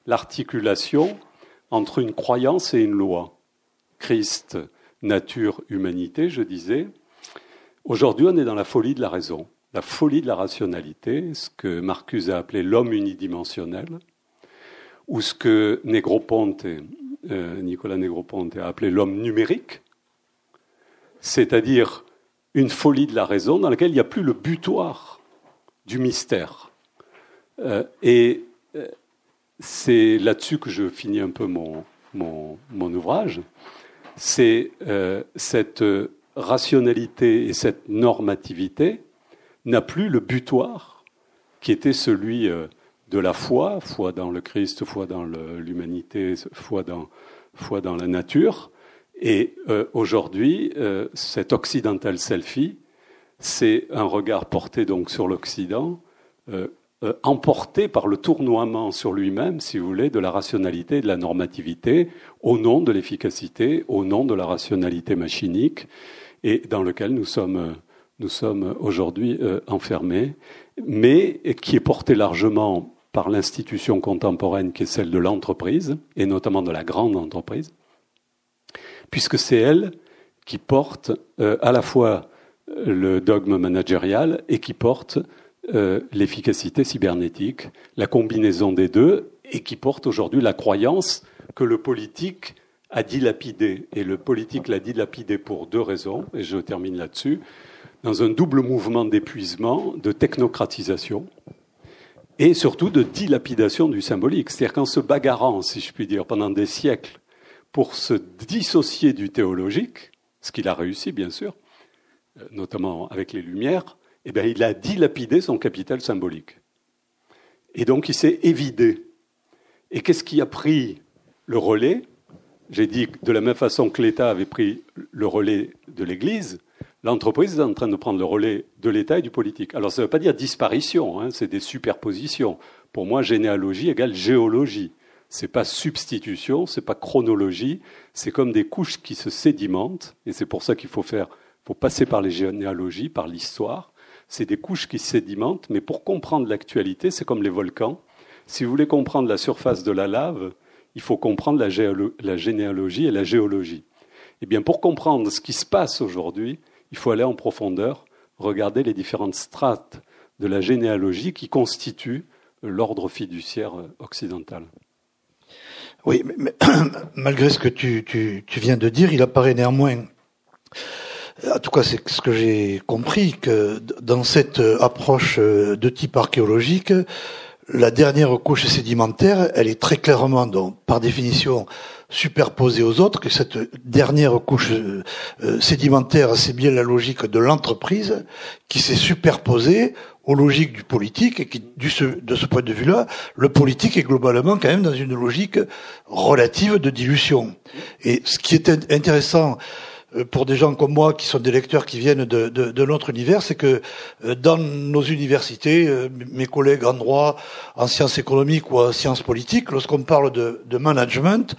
Speaker 3: l'articulation entre une croyance et une loi. Christ, nature, humanité, je disais. Aujourd'hui, on est dans la folie de la raison, la folie de la rationalité, ce que Marcuse a appelé l'homme unidimensionnel, ou ce que Negroponte, euh, Nicolas Negroponte a appelé l'homme numérique, c'est-à-dire une folie de la raison dans laquelle il n'y a plus le butoir du mystère. Euh, et euh, c'est là-dessus que je finis un peu mon, ouvrage c'est cette rationalité et cette normativité n'a plus le butoir qui était celui de la foi, foi dans le Christ, foi dans l'humanité, foi dans, foi dans la nature. Et euh, aujourd'hui, cet occidental selfie, c'est un regard porté donc sur l'Occident, euh, emporté par le tournoiement sur lui-même, si vous voulez, de la rationalité et de la normativité, au nom de l'efficacité, au nom de la rationalité machinique, et dans lequel nous sommes, nous sommes aujourd'hui euh, enfermés, mais qui est porté largement par l'institution contemporaine qui est celle de l'entreprise, et notamment de la grande entreprise, puisque c'est elle qui porte euh, à la fois le dogme managérial et qui porte euh, l'efficacité cybernétique, la combinaison des deux, et qui porte aujourd'hui la croyance que le politique a dilapidé. Et le politique l'a dilapidé pour deux raisons, et je termine là-dessus, dans un double mouvement d'épuisement, de technocratisation, et surtout de dilapidation du symbolique. C'est-à-dire qu'en se bagarrant, si je puis dire, pendant des siècles, pour se dissocier du théologique, ce qu'il a réussi, bien sûr, euh, notamment avec les Lumières, eh bien, il a dilapidé son capital symbolique. Et donc, il s'est évidé. Et qu'est-ce qui a pris le relais? J'ai dit de la même façon que l'État avait pris le relais de l'Église, l'entreprise est en train de prendre le relais de l'État et du politique. Alors, ça ne veut pas dire disparition, hein, c'est des superpositions. Pour moi, généalogie égale géologie. C'est pas substitution, c'est pas chronologie, c'est comme des couches qui se sédimentent, et c'est pour ça qu'il faut faire, faut passer par les généalogies, par l'histoire, c'est des couches qui sédimentent, mais pour comprendre l'actualité, c'est comme les volcans. Si vous voulez comprendre la surface de la lave, il faut comprendre la, généalogie et la géologie. Eh bien, pour comprendre ce qui se passe aujourd'hui, il faut aller en profondeur, regarder les différentes strates de la généalogie qui constituent l'ordre fiduciaire occidental.
Speaker 2: Oui, mais, malgré ce que tu, viens de dire, il apparaît néanmoins en tout cas, c'est ce que j'ai compris, que dans cette approche de type archéologique, la dernière couche sédimentaire, elle est très clairement, par définition, superposée aux autres, que cette dernière couche euh, sédimentaire, c'est bien la logique de l'entreprise qui s'est superposée aux logiques du politique et qui, de ce point de vue-là, le politique est globalement quand même dans une logique relative de dilution. Et ce qui est intéressant euh, pour des gens comme moi qui sont des lecteurs qui viennent de, de, de notre univers, c'est que euh, dans nos universités, euh, mes collègues en droit, en sciences économiques ou en sciences politiques, lorsqu'on parle de, de management,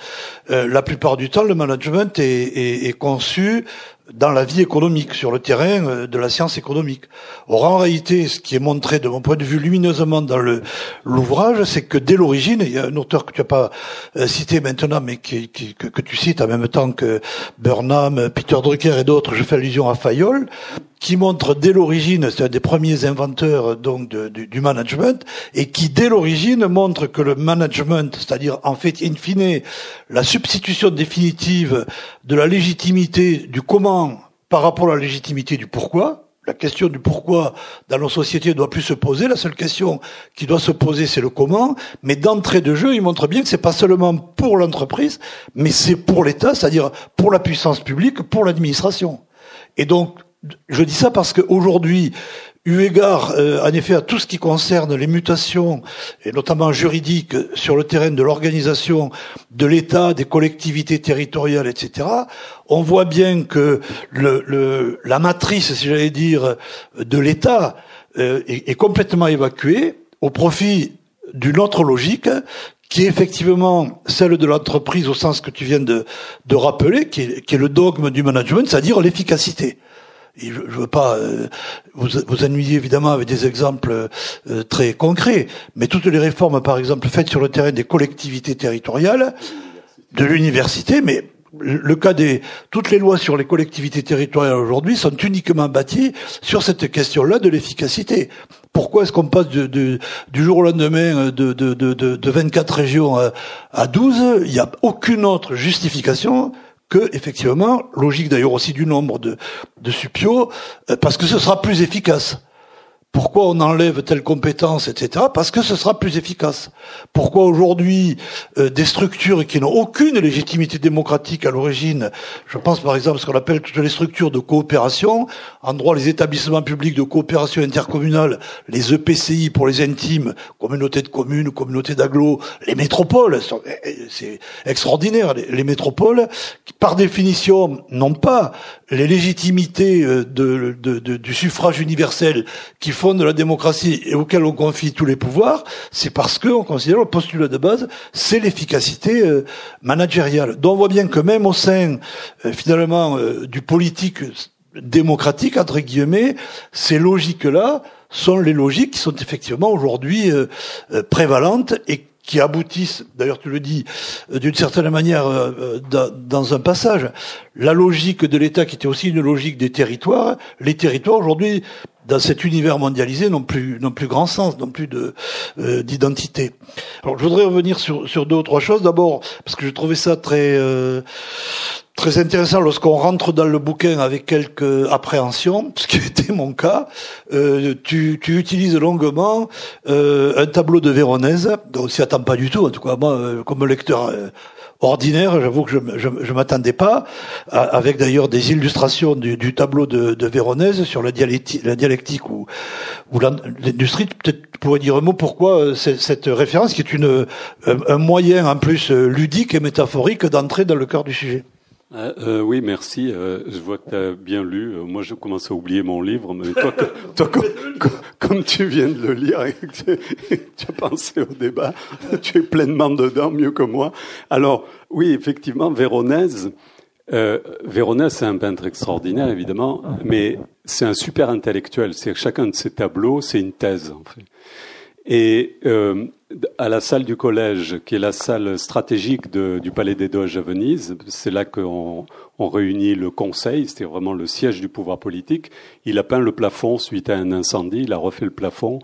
Speaker 2: la plupart du temps, le management est, est, est conçu dans la vie économique, sur le terrain euh, de la science économique. Or, en réalité, ce qui est montré de mon point de vue lumineusement dans l'ouvrage, c'est que dès l'origine, il y a un auteur que tu n'as pas euh, cité maintenant, mais que, que, tu cites en même temps que Burnham, Peter Drucker et d'autres, je fais allusion à Fayol, qui montre dès l'origine, c'est un des premiers inventeurs donc du, management, et qui dès l'origine montre que le management, c'est-à-dire en fait in fine la substitution définitive de la légitimité du comment par rapport à la légitimité du pourquoi, la question du pourquoi dans nos sociétés ne doit plus se poser. La seule question qui doit se poser, c'est le comment. Mais d'entrée de jeu, il montre bien que c'est pas seulement pour l'entreprise, mais c'est pour l'État, c'est-à-dire pour la puissance publique, pour l'administration. Et donc, je dis ça parce qu'aujourd'hui, eu égard euh, en effet à tout ce qui concerne les mutations, et notamment juridiques, sur le terrain de l'organisation de l'État, des collectivités territoriales, etc., on voit bien que le, la matrice, si j'allais dire, de l'État euh, est, est, complètement évacuée au profit d'une autre logique qui est effectivement celle de l'entreprise au sens que tu viens de, de rappeler, qui est, qui est le dogme du management, c'est-à-dire l'efficacité je ne veux pas euh, vous, vous, ennuyer évidemment avec des exemples euh, très concrets, mais toutes les réformes, par exemple, faites sur le terrain des collectivités territoriales, de l'université, mais le cas des toutes les lois sur les collectivités territoriales aujourd'hui sont uniquement bâties sur cette question-là de l'efficacité. Pourquoi est-ce qu'on passe du jour au lendemain de, de, de, de 24 régions à, à 12 Il n'y a aucune autre justification que effectivement, logique d'ailleurs aussi du nombre de, de euh, parce que ce sera plus efficace. Pourquoi on enlève telle compétence, etc. Parce que ce sera plus efficace. Pourquoi aujourd'hui euh, des structures qui n'ont aucune légitimité démocratique à l'origine, je pense par exemple à ce qu'on appelle toutes les structures de coopération, en droit les établissements publics de coopération intercommunale, les EPCI pour les intimes, communautés de communes, communautés d'agglos, les métropoles, eh, eh, c'est extraordinaire, les, métropoles, qui par définition n'ont pas les légitimités euh, de, de, de, du suffrage universel qui de la démocratie et auquel on confie tous les pouvoirs, c'est parce qu'on considère le postulat de base, c'est l'efficacité euh, managériale. Donc on voit bien que même au sein, euh, finalement, du politique démocratique, entre guillemets, ces logiques-là sont les logiques qui sont effectivement aujourd'hui prévalentes et qui aboutissent, d'ailleurs tu le dis d'une certaine manière dans un passage, la logique de l'État qui était aussi une logique des territoires, les territoires aujourd'hui dans cet univers mondialisé n'ont plus n'ont plus grand sens, n'ont plus euh, d'identité. Alors je voudrais revenir sur sur deux ou trois choses. D'abord parce que je trouvais ça très euh, très intéressant lorsqu'on rentre dans le bouquin avec quelques appréhensions, ce qui était mon cas. Euh, tu, tu utilises longuement euh, un tableau de Véronèse, on s'y attend pas du tout. En tout cas moi, euh, comme lecteur ordinaire, j'avoue que je je, m'attendais pas, avec d'ailleurs des illustrations du, du tableau de, de, Véronèse sur la dialectique, la dialectique ou, ou l'industrie. Peut-être pourrais dire un mot pourquoi euh, cette référence, qui est une, un moyen en plus euh, ludique et métaphorique d'entrer dans le cœur du sujet.
Speaker 3: Euh, euh, oui, merci. Euh, je vois que tu as bien lu. Moi, je commence à oublier mon livre, mais toi, toi comme, tu viens de le lire et que tu, as pensé au débat, tu es pleinement dedans, mieux que moi. Alors, oui, effectivement, Véronèse, Véronèse, c'est un peintre extraordinaire, évidemment, mais c'est un super intellectuel. C'est chacun de ses tableaux, c'est une thèse, en fait. Et euh, à la salle du collège, qui est la salle stratégique du Palais des Doges à Venise, c'est là qu'on on réunit le conseil, c'était vraiment le siège du pouvoir politique. Il a peint le plafond suite à un incendie, il a refait le plafond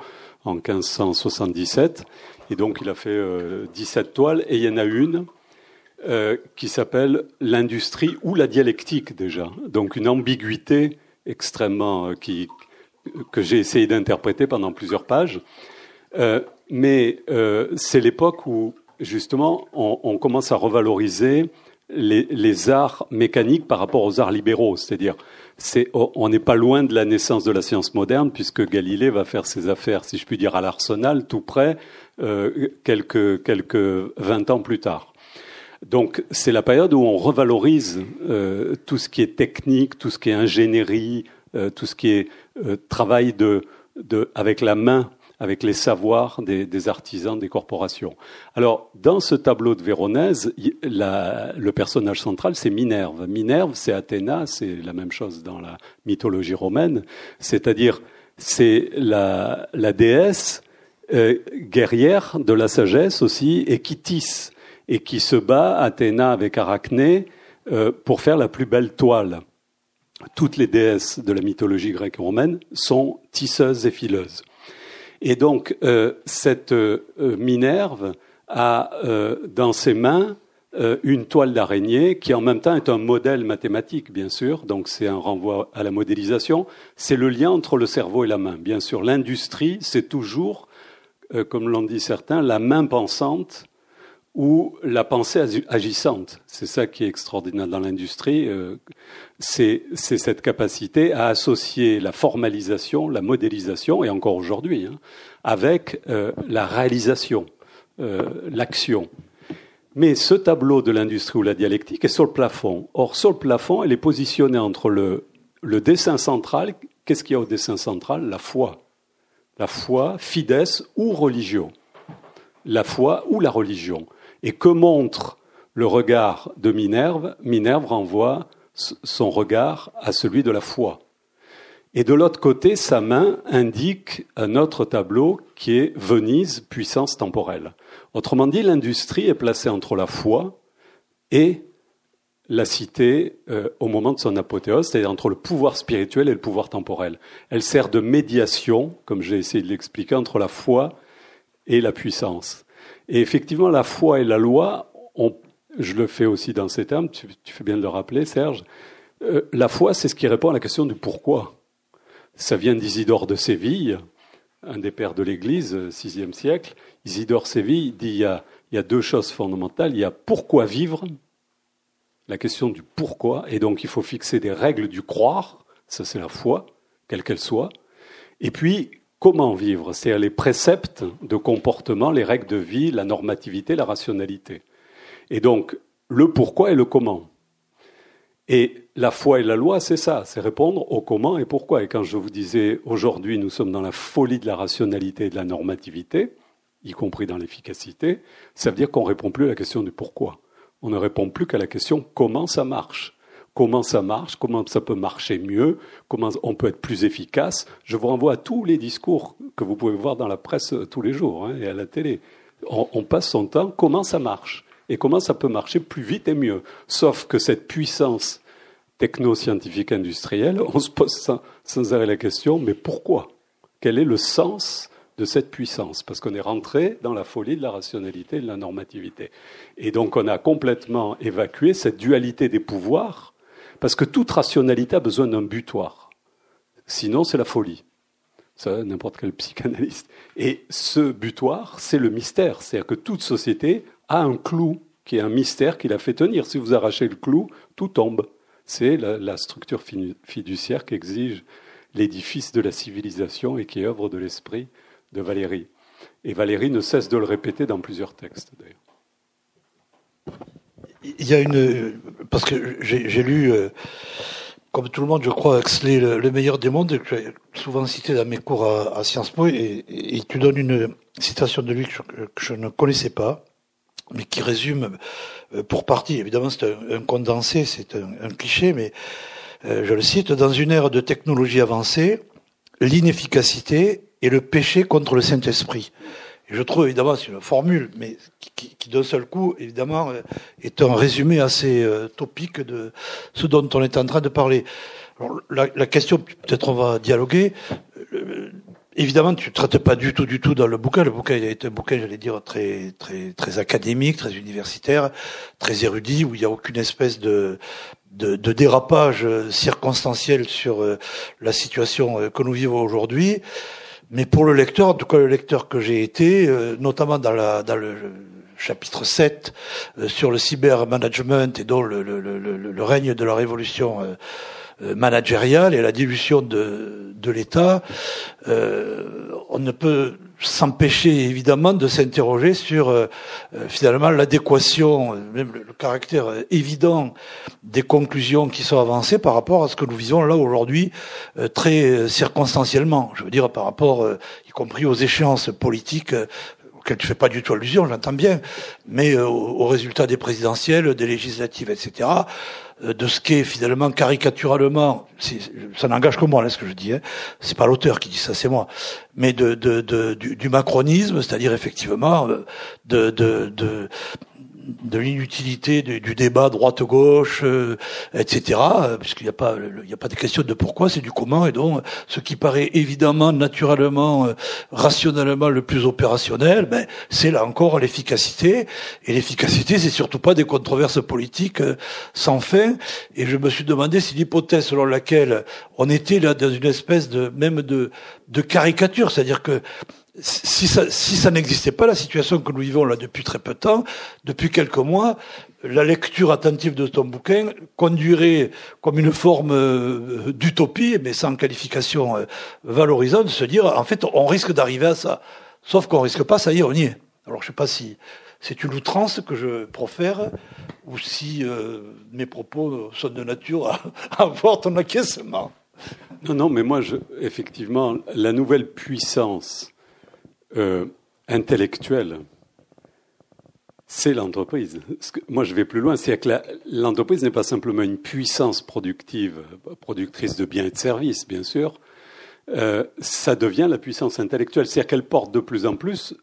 Speaker 3: en 1577, et donc il a fait euh, 17 toiles, et il y en a une euh, qui s'appelle l'industrie ou la dialectique déjà, donc une ambiguïté extrêmement euh, qui, que j'ai essayé d'interpréter pendant plusieurs pages. Euh, mais euh, c'est l'époque où, justement, on, commence à revaloriser les, arts mécaniques par rapport aux arts libéraux. C'est-à-dire, c'est, on n'est pas loin de la naissance de la science moderne, puisque Galilée va faire ses affaires, si je puis dire, à l'Arsenal, tout près, euh, quelques, quelques 20 ans plus tard. Donc c'est la période où on revalorise tout ce qui est technique, tout ce qui est ingénierie, tout ce qui est travail de, avec la main, avec les savoirs des, des, artisans, des corporations. Alors dans ce tableau de Véronèse, la, le personnage central c'est Minerve. Minerve c'est Athéna, c'est la même chose dans la mythologie romaine, c'est-à-dire c'est la, la déesse euh, guerrière de la sagesse aussi, et qui tisse, et qui se bat, Athéna avec Arachné, euh, pour faire la plus belle toile. Toutes les déesses de la mythologie grecque et romaine sont tisseuses et fileuses. Et donc, euh, cette Minerve a dans ses mains une toile d'araignée qui en même temps est un modèle mathématique, bien sûr, donc c'est un renvoi à la modélisation, c'est le lien entre le cerveau et la main. Bien sûr, l'industrie, c'est toujours euh, comme l'ont dit certains, la main pensante ou la pensée agissante. C'est ça qui est extraordinaire dans l'industrie. Euh, c'est cette capacité à associer la formalisation, la modélisation, et encore aujourd'hui, hein, avec euh, la réalisation, l'action. Mais ce tableau de l'industrie ou la dialectique est sur le plafond. Or, sur le plafond, elle est positionnée entre le, le dessin central. Qu'est-ce qu'il y a au dessin central? La foi la foi, fides ou religion. La foi ou la religion. Et que montre le regard de Minerve? Minerve renvoie son regard à celui de la foi. Et de l'autre côté, sa main indique un autre tableau qui est Venise, puissance temporelle. Autrement dit, l'industrie est placée entre la foi et la cité euh, au moment de son apothéose, c'est-à-dire entre le pouvoir spirituel et le pouvoir temporel. Elle sert de médiation, comme j'ai essayé de l'expliquer, entre la foi et la puissance. Et effectivement, la foi et la loi, je le fais aussi dans ces termes, tu, fais bien de le rappeler, Serge, euh, la foi, c'est ce qui répond à la question du pourquoi. Ça vient d'Isidore de Séville, un des pères de l'Église, VIe siècle. Isidore Séville dit il y, a, il y a deux choses fondamentales. Il y a pourquoi vivre la question du pourquoi, et donc il faut fixer des règles du croire, ça c'est la foi, quelle qu'elle soit, et puis comment vivre, c'est-à-dire les préceptes de comportement, les règles de vie, la normativité, la rationalité. Et donc le pourquoi et le comment. Et la foi et la loi, c'est ça, c'est répondre au comment et pourquoi. Et quand je vous disais aujourd'hui nous sommes dans la folie de la rationalité et de la normativité, y compris dans l'efficacité, ça veut dire qu'on répond plus à la question du pourquoi on ne répond plus qu'à la question comment ça marche. Comment ça marche, comment ça peut marcher mieux, comment on peut être plus efficace. Je vous renvoie à tous les discours que vous pouvez voir dans la presse tous les jours hein, et à la télé. On, passe son temps comment ça marche et comment ça peut marcher plus vite et mieux. Sauf que cette puissance techno-scientifique industrielle, on se pose sans, sans arrêt la question mais pourquoi? Quel est le sens de cette puissance, parce qu'on est rentré dans la folie de la rationalité et de la normativité. Et donc on a complètement évacué cette dualité des pouvoirs, parce que toute rationalité a besoin d'un butoir. Sinon, c'est la folie. Ça, n'importe quel psychanalyste. Et ce butoir, c'est le mystère. C'est-à-dire que toute société a un clou qui est un mystère qui la fait tenir. Si vous arrachez le clou, tout tombe. C'est la, la structure fiduciaire qu'exige l'édifice de la civilisation et qui est œuvre de l'esprit de Valérie. Et Valérie ne cesse de le répéter dans plusieurs textes, d'ailleurs.
Speaker 2: Il y a une. Parce que j'ai lu, euh, comme tout le monde, je crois, Huxley, le, meilleur des mondes, que j'ai souvent cité dans mes cours à, Sciences Po, et, tu donnes une citation de lui que je, ne connaissais pas, mais qui résume euh, pour partie. Évidemment, c'est un, condensé, c'est un, cliché, mais euh, je le cite dans une ère de technologie avancée, l'inefficacité et le péché contre le Saint-Esprit. Je trouve évidemment c'est une formule, mais qui, qui, d'un seul coup, évidemment, euh, est un résumé assez euh, topique de ce dont on est en train de parler. Alors, la, la question, peut-être on va dialoguer. Euh, évidemment, tu ne traites pas du tout, du tout dans le bouquin. Le bouquin il est un bouquin, j'allais dire, très, très, très académique, très universitaire, très érudit, où il n'y a aucune espèce de, de, de, dérapage circonstanciel sur la situation que nous vivons aujourd'hui. Mais pour le lecteur, en tout cas le lecteur que j'ai été, euh, notamment dans, la, dans le chapitre 7 euh, sur le cybermanagement et donc le, le, le, le, règne de la révolution euh, managériale et la dilution de, de l'État, on ne peut s'empêcher évidemment de s'interroger sur euh, euh, finalement l'adéquation, même le, caractère évident des conclusions qui sont avancées par rapport à ce que nous visons là aujourd'hui très circonstanciellement. Je veux dire par rapport, y compris aux échéances politiques auxquelles tu fais pas du tout allusion, j'entends bien, mais aux résultats des présidentielles, des législatives, etc. Euh, de ce qu'est finalement caricaturalement, ça n'engage que moi, là, ce que je dis, hein, c'est pas l'auteur qui dit ça, c'est moi, mais de, de, de du, du, macronisme, c'est-à-dire effectivement euh, de, de, de l'inutilité du, débat droite-gauche, euh, etc., puisqu'il n'y a pas, il n'y a pas de question de pourquoi, c'est du comment, et donc ce qui paraît évidemment, naturellement, euh, rationnellement le plus opérationnel, ben, c'est là encore l'efficacité, et l'efficacité, c'est surtout pas des controverses politiques euh, sans fin, et je me suis demandé si l'hypothèse selon laquelle on était là dans une espèce de, même de, de caricature, c'est-à-dire que si ça, si ça n'existait pas, la situation que nous vivons là depuis très peu de temps, depuis quelques mois, la lecture attentive de ton bouquin conduirait comme une forme euh, d'utopie, mais sans qualification euh, valorisante, de se dire, en fait, on risque d'arriver à ça. Sauf qu'on risque pas, ça y est, on y est. Alors je sais pas si c'est une outrance que je profère, ou si euh, mes propos sont de nature à, avoir ton acquiescement.
Speaker 3: Non, non, mais moi, je, effectivement, la nouvelle puissance euh, intellectuelle, c'est l'entreprise. Moi, je vais plus loin, c'est que l'entreprise n'est pas simplement une puissance productive, productrice de biens et de services, bien sûr. Euh, ça devient la puissance intellectuelle, c'est-à-dire qu'elle porte de plus en plus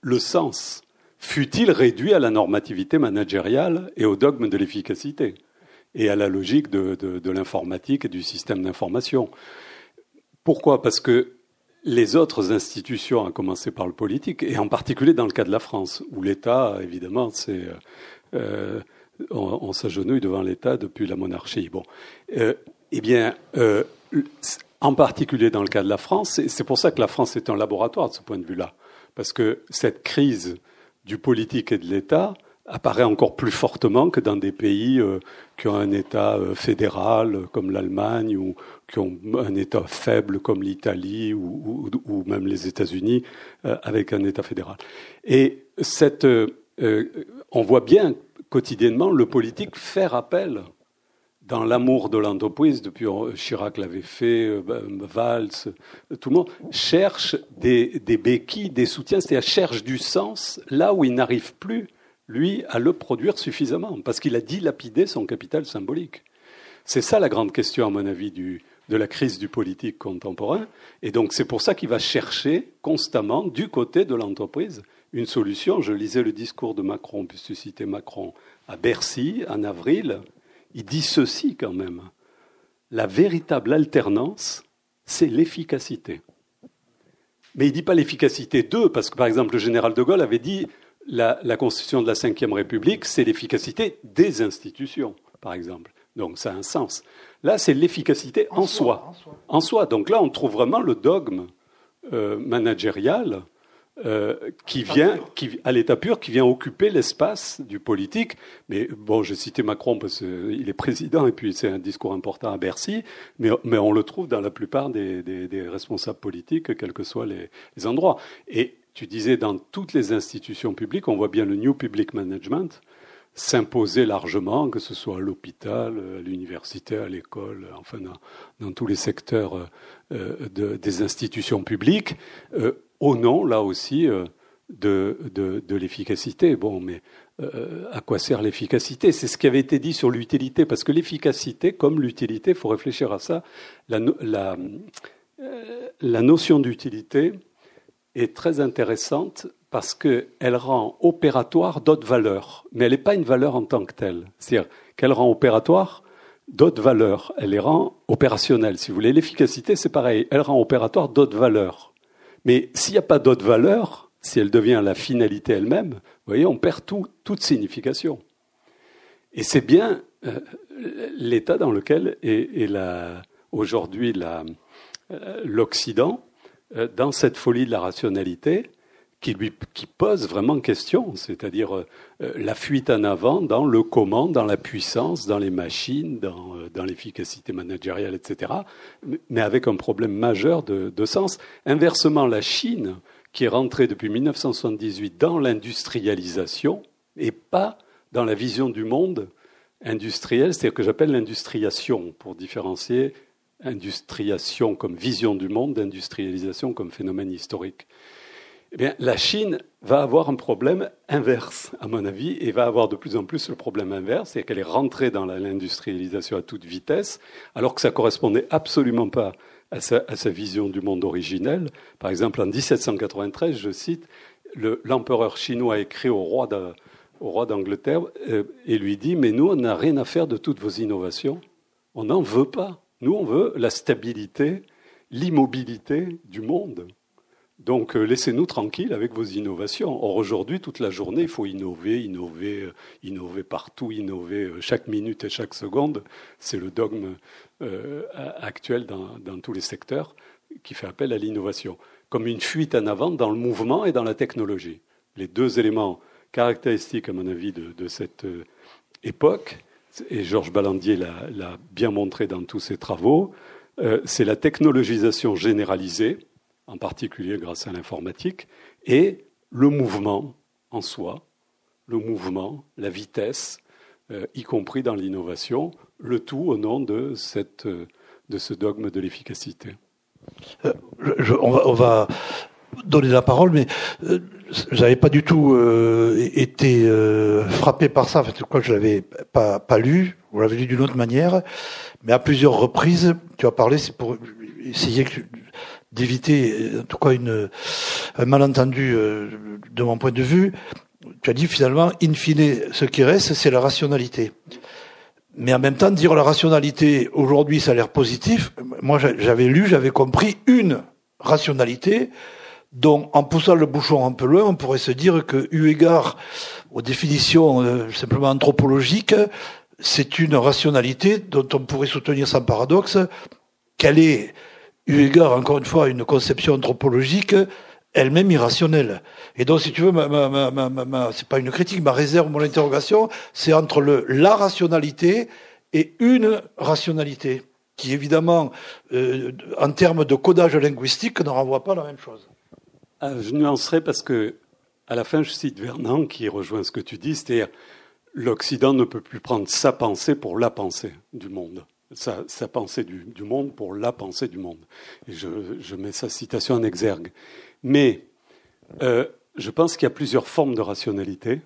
Speaker 3: le sens, fut-il réduit à la normativité managériale et au dogme de l'efficacité et à la logique de, de l'informatique et du système d'information? Pourquoi? Parce que les autres institutions, à commencer par le politique, et en particulier dans le cas de la France, où l'État, évidemment, c'est euh, on, s'agenouille devant l'État depuis la monarchie. Bon, euh, eh bien, euh, en particulier dans le cas de la France, c'est pour ça que la France est un laboratoire de ce point de vue-là, parce que cette crise du politique et de l'État apparaît encore plus fortement que dans des pays euh, qui ont un État euh, fédéral euh, comme l'Allemagne ou qui ont un État faible comme l'Italie ou, même les États-Unis avec un État fédéral. Et cette, on voit bien quotidiennement le politique faire appel dans l'amour de l'entreprise, depuis Chirac l'avait fait, Valls, tout le monde, cherche des, des béquilles, des soutiens, c'est-à-dire cherche du sens là où il n'arrive plus lui, à le produire suffisamment, parce qu'il a dilapidé son capital symbolique. C'est ça la grande question, à mon avis, de la crise du politique contemporain. Et donc c'est pour ça qu'il va chercher constamment, du côté de l'entreprise, une solution. Je lisais le discours de Macron, puisque citer Macron, à Bercy, en avril. Il dit ceci quand même. La véritable alternance, c'est l'efficacité. Mais il ne dit pas l'efficacité d'eux, parce que par exemple le général de Gaulle avait dit la, constitution de la Ve République, c'est l'efficacité des institutions, par exemple. Donc ça a un sens. Là, c'est l'efficacité en, soi, en, soi. Donc là, on trouve vraiment le dogme euh, managérial euh, qui vient, qui, à l'état pur, qui vient occuper l'espace du politique. Mais bon, j'ai cité Macron parce qu'il est président et puis c'est un discours important à Bercy, mais, mais on le trouve dans la plupart des, des, responsables politiques, quels que soient les, les endroits. Et tu disais, dans toutes les institutions publiques, on voit bien le New Public Management s'imposer largement, que ce soit à l'hôpital, à l'université, à l'école, enfin dans, tous les secteurs euh, des institutions publiques, euh, au nom, là aussi, euh, de, de, l'efficacité. Bon, mais à quoi sert l'efficacité? C'est ce qui avait été dit sur l'utilité, parce que l'efficacité, comme l'utilité, il faut réfléchir à ça, la, la notion d'utilité, est très intéressante parce qu'elle rend opératoire d'autres valeurs, mais elle n'est pas une valeur en tant que telle. C'est-à-dire qu'elle rend opératoire d'autres valeurs, elle les rend opérationnelles, si vous voulez. L'efficacité, c'est pareil, elle rend opératoire d'autres valeurs. Mais s'il n'y a pas d'autres valeurs, si elle devient la finalité elle-même, vous voyez, on perd tout, toute signification. Et c'est bien euh, l'état dans lequel est, aujourd'hui euh, l'Occident, dans cette folie de la rationalité qui, pose vraiment question, c'est-à-dire euh, la fuite en avant dans le comment, dans la puissance, dans les machines, dans, euh, l'efficacité managériale, etc., mais avec un problème majeur de, sens. Inversement, la Chine, qui est rentré depuis 1978 dans l'industrialisation et pas dans la vision du monde industriel, c'est-à-dire que j'appelle l'industriation pour différencier industriation comme vision du monde, industrialisation comme phénomène historique. Eh bien, la Chine va avoir un problème inverse, à mon avis, et va avoir de plus en plus le problème inverse, c'est qu'elle est rentrée dans l'industrialisation à toute vitesse, alors que ça correspondait absolument pas à sa, vision du monde originel. Par exemple, en 1793, je cite, l'empereur chinois a écrit au roi au roi d'Angleterre euh, et lui dit Mais nous, on n'a rien à faire de toutes vos innovations. On n'en veut pas. Nous, on veut la stabilité, l'immobilité du monde. Donc, euh, laissez-nous tranquilles avec vos innovations. Or, aujourd'hui, toute la journée, il faut innover, innover, euh, innover partout, innover chaque minute et chaque seconde. C'est le dogme actuel dans, tous les secteurs qui fait appel à l'innovation, comme une fuite en avant dans le mouvement et dans la technologie. Les deux éléments caractéristique, à mon avis, de, cette euh, époque, et Georges Ballandier l'a bien montré dans tous ses travaux, euh, c'est la technologisation généralisée, en particulier grâce à l'informatique, et le mouvement en soi, le mouvement, la vitesse, euh, y compris dans l'innovation, le tout au nom de, cette, de ce dogme de l'efficacité.
Speaker 2: on, va, donner la parole, mais euh, j'avais pas du tout euh, été euh, frappé par ça. En fait, quoi, je l'avais pas, pas lu. Vous l'avez lu d'une autre manière, mais à plusieurs reprises, tu as parlé, c'est pour essayer d'éviter, en tout cas, une, un malentendu de mon point de vue. Tu as dit finalement, in fine, ce qui reste, c'est la rationalité. Mais en même temps, dire la rationalité aujourd'hui, ça a l'air positif. Moi, j'avais lu, j'avais compris une rationalité donc, en poussant le bouchon un peu loin, on pourrait se dire que, eu égard aux définitions euh, simplement anthropologiques, c'est une rationalité dont on pourrait soutenir sans paradoxe qu'elle est, eu égard encore une fois à une conception anthropologique, elle-même irrationnelle. Et donc, si tu veux, ma, ma, ma, ma c'est pas une critique, ma réserve, mon interrogation, c'est entre la rationalité et une rationalité, qui évidemment, euh, en termes de codage linguistique, ne renvoie pas la même chose.
Speaker 3: Ah, je nuancerai parce que, à la fin, je cite Vernon qui rejoint ce que tu dis, c'est-à-dire l'Occident ne peut plus prendre sa pensée pour la pensée du monde, sa, pensée du, monde pour la pensée du monde. Je, mets sa citation en exergue. Mais euh, je pense qu'il y a plusieurs formes de rationalité.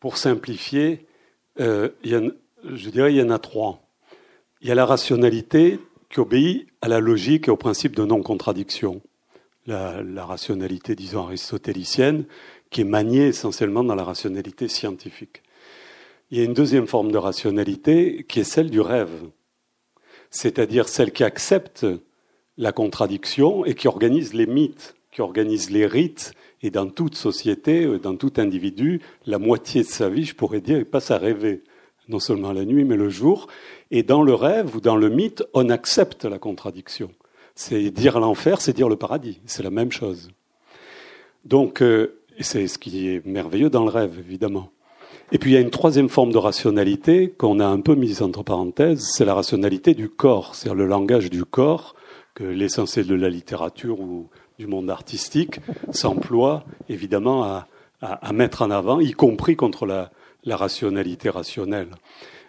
Speaker 3: Pour simplifier, euh, je dirais qu'il y en a trois. Il y a la rationalité qui obéit à la logique et au principe de non-contradiction la, rationalité, disons, aristotélicienne, qui est maniée essentiellement dans la rationalité scientifique. Il y a une deuxième forme de rationalité qui est celle du rêve, c'est-à-dire celle qui accepte la contradiction et qui organise les mythes, qui organise les rites, et dans toute société, dans tout individu, la moitié de sa vie, je pourrais dire, il passe à rêver, non seulement la nuit, mais le jour. Et dans le rêve ou dans le mythe, on accepte la contradiction. C'est dire l'enfer, c'est dire le paradis. C'est la même chose. Donc, euh, c'est ce qui est merveilleux dans le rêve, évidemment. Et puis il y a une troisième forme de rationalité qu'on a un peu mise entre parenthèses, c'est la rationalité du corps, c'est-à-dire le langage du corps que l'essentiel de la littérature ou du monde artistique s'emploie évidemment à, mettre en avant, y compris contre la, rationalité rationnelle,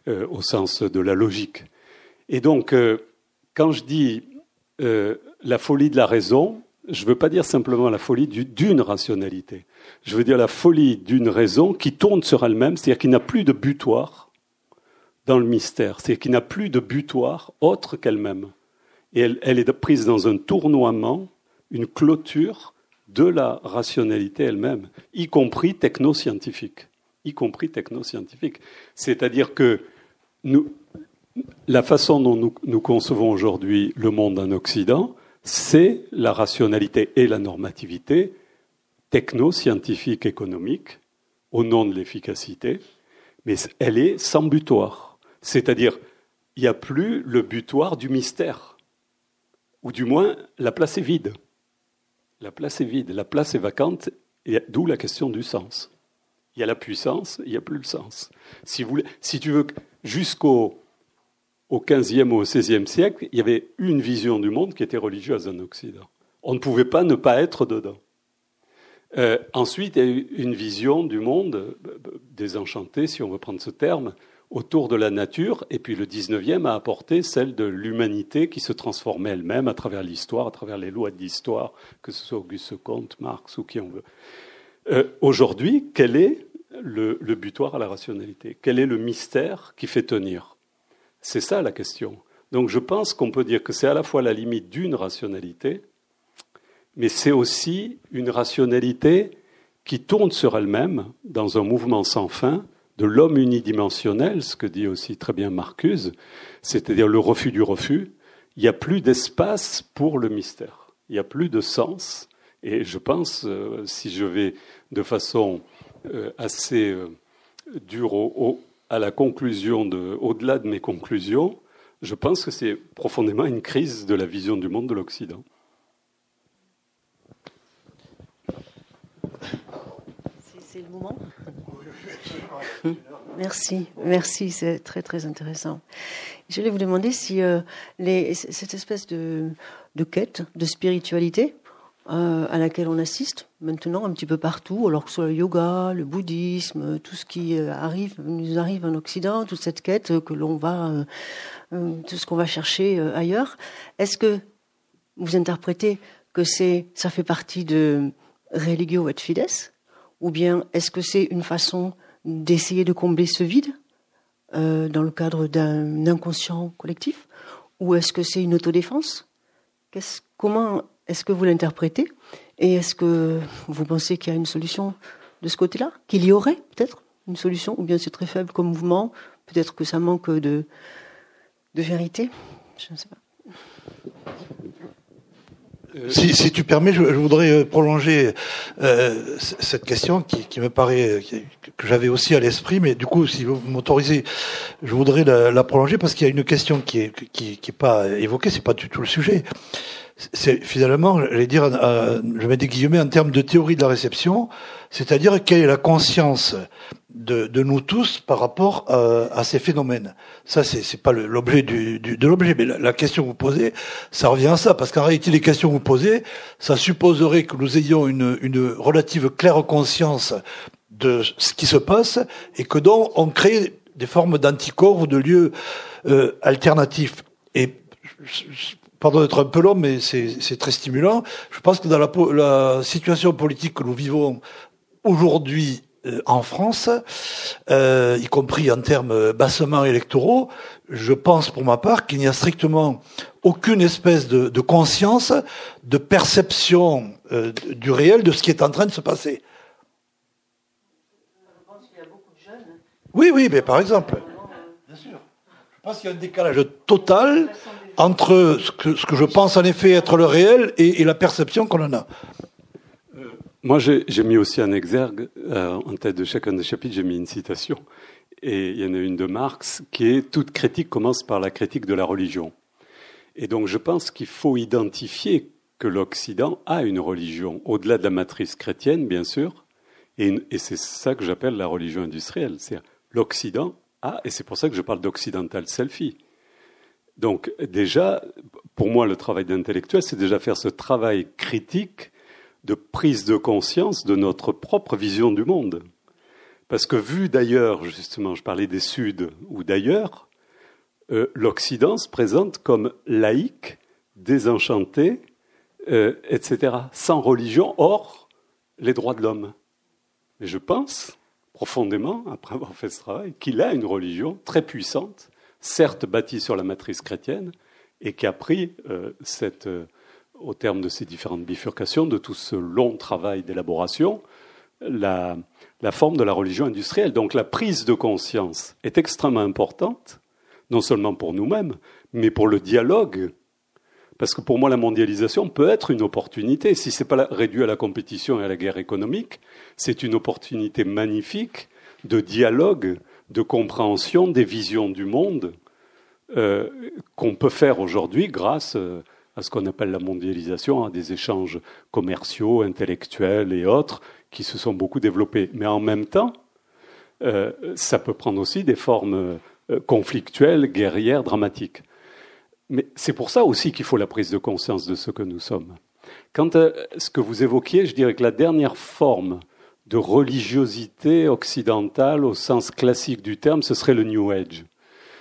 Speaker 3: euh, au sens de la logique. Et donc, euh, quand je dis euh, la folie de la raison, je ne veux pas dire simplement la folie d'une rationalité. Je veux dire la folie d'une raison qui tourne sur elle-même, c'est-à-dire qui n'a plus de butoir dans le mystère, c'est-à-dire qui n'a plus de butoir autre qu'elle-même. Et elle, est prise dans un tournoiement, une clôture de la rationalité elle-même, y compris technoscientifique. Y compris technoscientifique. C'est-à-dire que nous, la façon dont nous, concevons aujourd'hui le monde en Occident, c'est la rationalité et la normativité techno-scientifique économique au nom de l'efficacité, mais elle est sans butoir. C'est-à-dire, il n'y a plus le butoir du mystère, ou du moins la place est vide. La place est vide, la place est vacante, d'où la question du sens. Il y a la puissance, il n'y a plus le sens. Si, si tu veux, jusqu'au au XVe ou au XVIe siècle, il y avait une vision du monde qui était religieuse en Occident. On ne pouvait pas ne pas être dedans. Euh, ensuite, il y a eu une vision du monde euh, désenchantée, si on veut prendre ce terme, autour de la nature. Et puis le 19e a apporté celle de l'humanité qui se transformait elle-même à travers l'histoire, à travers les lois de l'histoire, que ce soit Auguste Comte, Marx ou qui on veut. Euh, Aujourd'hui, quel est le butoir à la rationalité? Quel est le mystère qui fait tenir? C'est ça la question. Donc je pense qu'on peut dire que c'est à la fois la limite d'une rationalité, mais c'est aussi une rationalité qui tourne sur elle-même dans un mouvement sans fin de l'homme unidimensionnel, ce que dit aussi très bien Marcuse, c'est-à-dire le refus du refus. Il n'y a plus d'espace pour le mystère. Il n'y a plus de sens. Et je pense, euh, si je vais de façon euh, assez euh, dure à la conclusion, au-delà de mes conclusions, je pense que c'est profondément une crise de la vision du monde de l'Occident.
Speaker 4: C'est le moment Merci, merci, c'est très très intéressant. Je voulais vous demander si euh, les, cette espèce de, de, quête de spiritualité euh, à laquelle on assiste maintenant un petit peu partout, alors que ce soit le yoga, le bouddhisme, tout ce qui euh, arrive, nous arrive en Occident, toute cette quête que l'on va, tout ce qu'on va chercher ailleurs, est-ce que vous interprétez que c'est, ça fait partie de religio et fides, ou bien est-ce que c'est une façon d'essayer de combler ce vide euh, dans le cadre d'un inconscient collectif? Ou est-ce que c'est une autodéfense? Comment est-ce que vous l'interprétez Et est-ce que vous pensez qu'il y a une solution de ce côté-là Qu'il y aurait peut-être une solution Ou bien c'est très faible comme mouvement Peut-être que ça manque de, vérité Je ne sais pas.
Speaker 2: Euh, si, tu permets, je, voudrais euh, prolonger euh, cette question qui, me paraît que j'avais aussi à l'esprit, mais du coup, si vous m'autorisez, je voudrais la, prolonger parce qu'il y a une question qui est qui, qui est pas évoquée, c'est pas du tout le sujet. C'est finalement, j'allais dire, je mets des guillemets en termes de théorie de la réception, c'est-à-dire quelle est la conscience de, de, nous tous par rapport à, à ces phénomènes. Ça, c'est, c'est pas l'objet du, du, de l'objet, mais la, question que vous posez, ça revient à ça, parce qu'en réalité, les questions que vous posez, ça supposerait que nous ayons une, une relative claire conscience de ce qui se passe et que donc on crée des formes d'anticorps ou de lieux euh, alternatifs. Et pardon d'être un peu long, mais c'est très stimulant. Je pense que dans la, la situation politique que nous vivons aujourd'hui euh, en France, euh, y compris en termes bassement électoraux, je pense pour ma part qu'il n'y a strictement aucune espèce de, de conscience, de perception euh, du réel de ce qui est en train de se passer. Oui, oui, mais par exemple. Bien sûr. Je pense qu'il y a un décalage total entre ce que, je pense en effet être le réel et, la perception qu'on en a.
Speaker 3: Moi, j'ai mis aussi un exergue, euh, en tête de chacun des chapitres, j'ai mis une citation. Et il y en a une de Marx qui est Toute critique commence par la critique de la religion. Et donc, je pense qu'il faut identifier que l'Occident a une religion, au-delà de la matrice chrétienne, bien sûr, et, et c'est ça que j'appelle la religion industrielle. C'est l'Occident a, et c'est pour ça que je parle d'occidental selfie. Donc, déjà, pour moi, le travail d'intellectuel, c'est déjà faire ce travail critique de prise de conscience de notre propre vision du monde. Parce que vu d'ailleurs, justement, je parlais des Suds ou d'ailleurs, euh, l'Occident se présente comme laïque, désenchanté, euh, etc., sans religion, hors les droits de l'homme. Mais je pense profondément, après avoir fait ce travail, qu'il a une religion très puissante, certes bâtie sur la matrice chrétienne, et qui a pris euh, cette au terme de ces différentes bifurcations, de tout ce long travail d'élaboration, la, forme de la religion industrielle. Donc la prise de conscience est extrêmement importante, non seulement pour nous-mêmes, mais pour le dialogue. Parce que pour moi, la mondialisation peut être une opportunité. Si ce n'est pas réduit à la compétition et à la guerre économique, c'est une opportunité magnifique de dialogue, de compréhension des visions du monde euh, qu'on peut faire aujourd'hui grâce euh, à ce qu'on appelle la mondialisation, à des échanges commerciaux, intellectuels et autres qui se sont beaucoup développés. Mais en même temps, euh, ça peut prendre aussi des formes conflictuelles, guerrières, dramatiques. Mais c'est pour ça aussi qu'il faut la prise de conscience de ce que nous sommes. Quant à ce que vous évoquiez, je dirais que la dernière forme de religiosité occidentale au sens classique du terme, ce serait le New Age.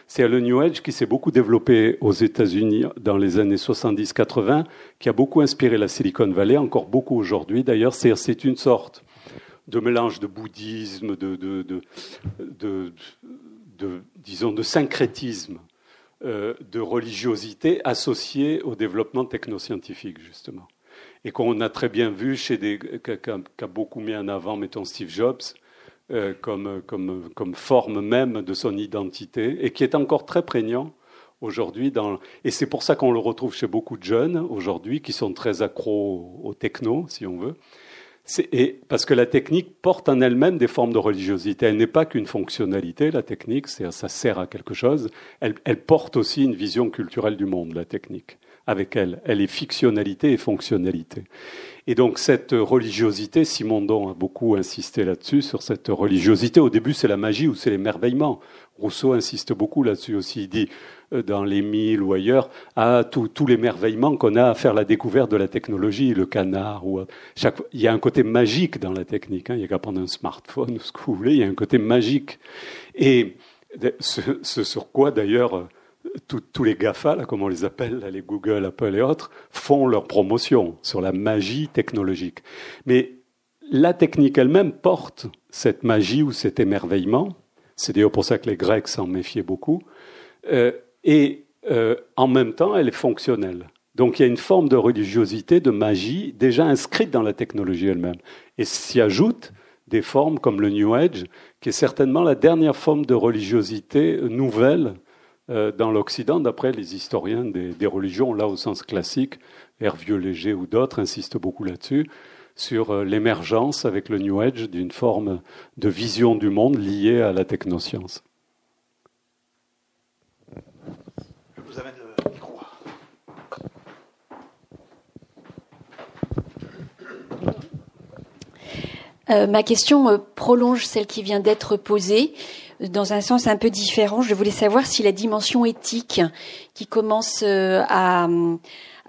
Speaker 3: C'est le New Age qui s'est beaucoup développé aux États-Unis dans les années 70-80, qui a beaucoup inspiré la Silicon Valley, encore beaucoup aujourd'hui d'ailleurs. C'est une sorte de mélange de bouddhisme, de, de, disons, de syncrétisme, euh, de religiosité associée au développement technoscientifique, justement et qu'on a très bien vu chez des qu'a beaucoup mis en avant, mettons Steve Jobs, euh, comme, comme, comme forme même de son identité, et qui est encore très prégnant aujourd'hui. Et c'est pour ça qu'on le retrouve chez beaucoup de jeunes aujourd'hui qui sont très accros au techno, si on veut. Et parce que la technique porte en elle-même des formes de religiosité. Elle n'est pas qu'une fonctionnalité, la technique, ça sert à quelque chose. Elle, porte aussi une vision culturelle du monde, la technique avec elle. Elle est fictionnalité et fonctionnalité. Et donc cette religiosité, Simondon a beaucoup insisté là-dessus, sur cette religiosité. Au début, c'est la magie ou c'est l'émerveillement. Rousseau insiste beaucoup là-dessus aussi. Il dit euh, dans les mille ou ailleurs, à tout, l'émerveillement qu'on a à faire la découverte de la technologie, le canard. Ou chaque... Il y a un côté magique dans la technique. Hein. Il n'y a qu'à prendre un smartphone ou ce que vous voulez. Il y a un côté magique. Et ce, ce sur quoi d'ailleurs tous les GAFA, là, comme on les appelle, les Google, Apple et autres, font leur promotion sur la magie technologique. Mais la technique elle-même porte cette magie ou cet émerveillement. C'est d'ailleurs pour ça que les Grecs s'en méfiaient beaucoup. Euh, et euh, en même temps, elle est fonctionnelle. Donc il y a une forme de religiosité, de magie déjà inscrite dans la technologie elle-même. Et s'y ajoutent des formes comme le New Age, qui est certainement la dernière forme de religiosité nouvelle dans l'Occident, d'après les historiens des, religions, là au sens classique, Hervieux Léger ou d'autres insistent beaucoup là-dessus, sur euh, l'émergence avec le New Age d'une forme de vision du monde liée à la technoscience. Je vous amène le micro.
Speaker 5: Euh, ma question prolonge celle qui vient d'être posée dans un sens un peu différent. Je voulais savoir si la dimension éthique qui commence euh, à,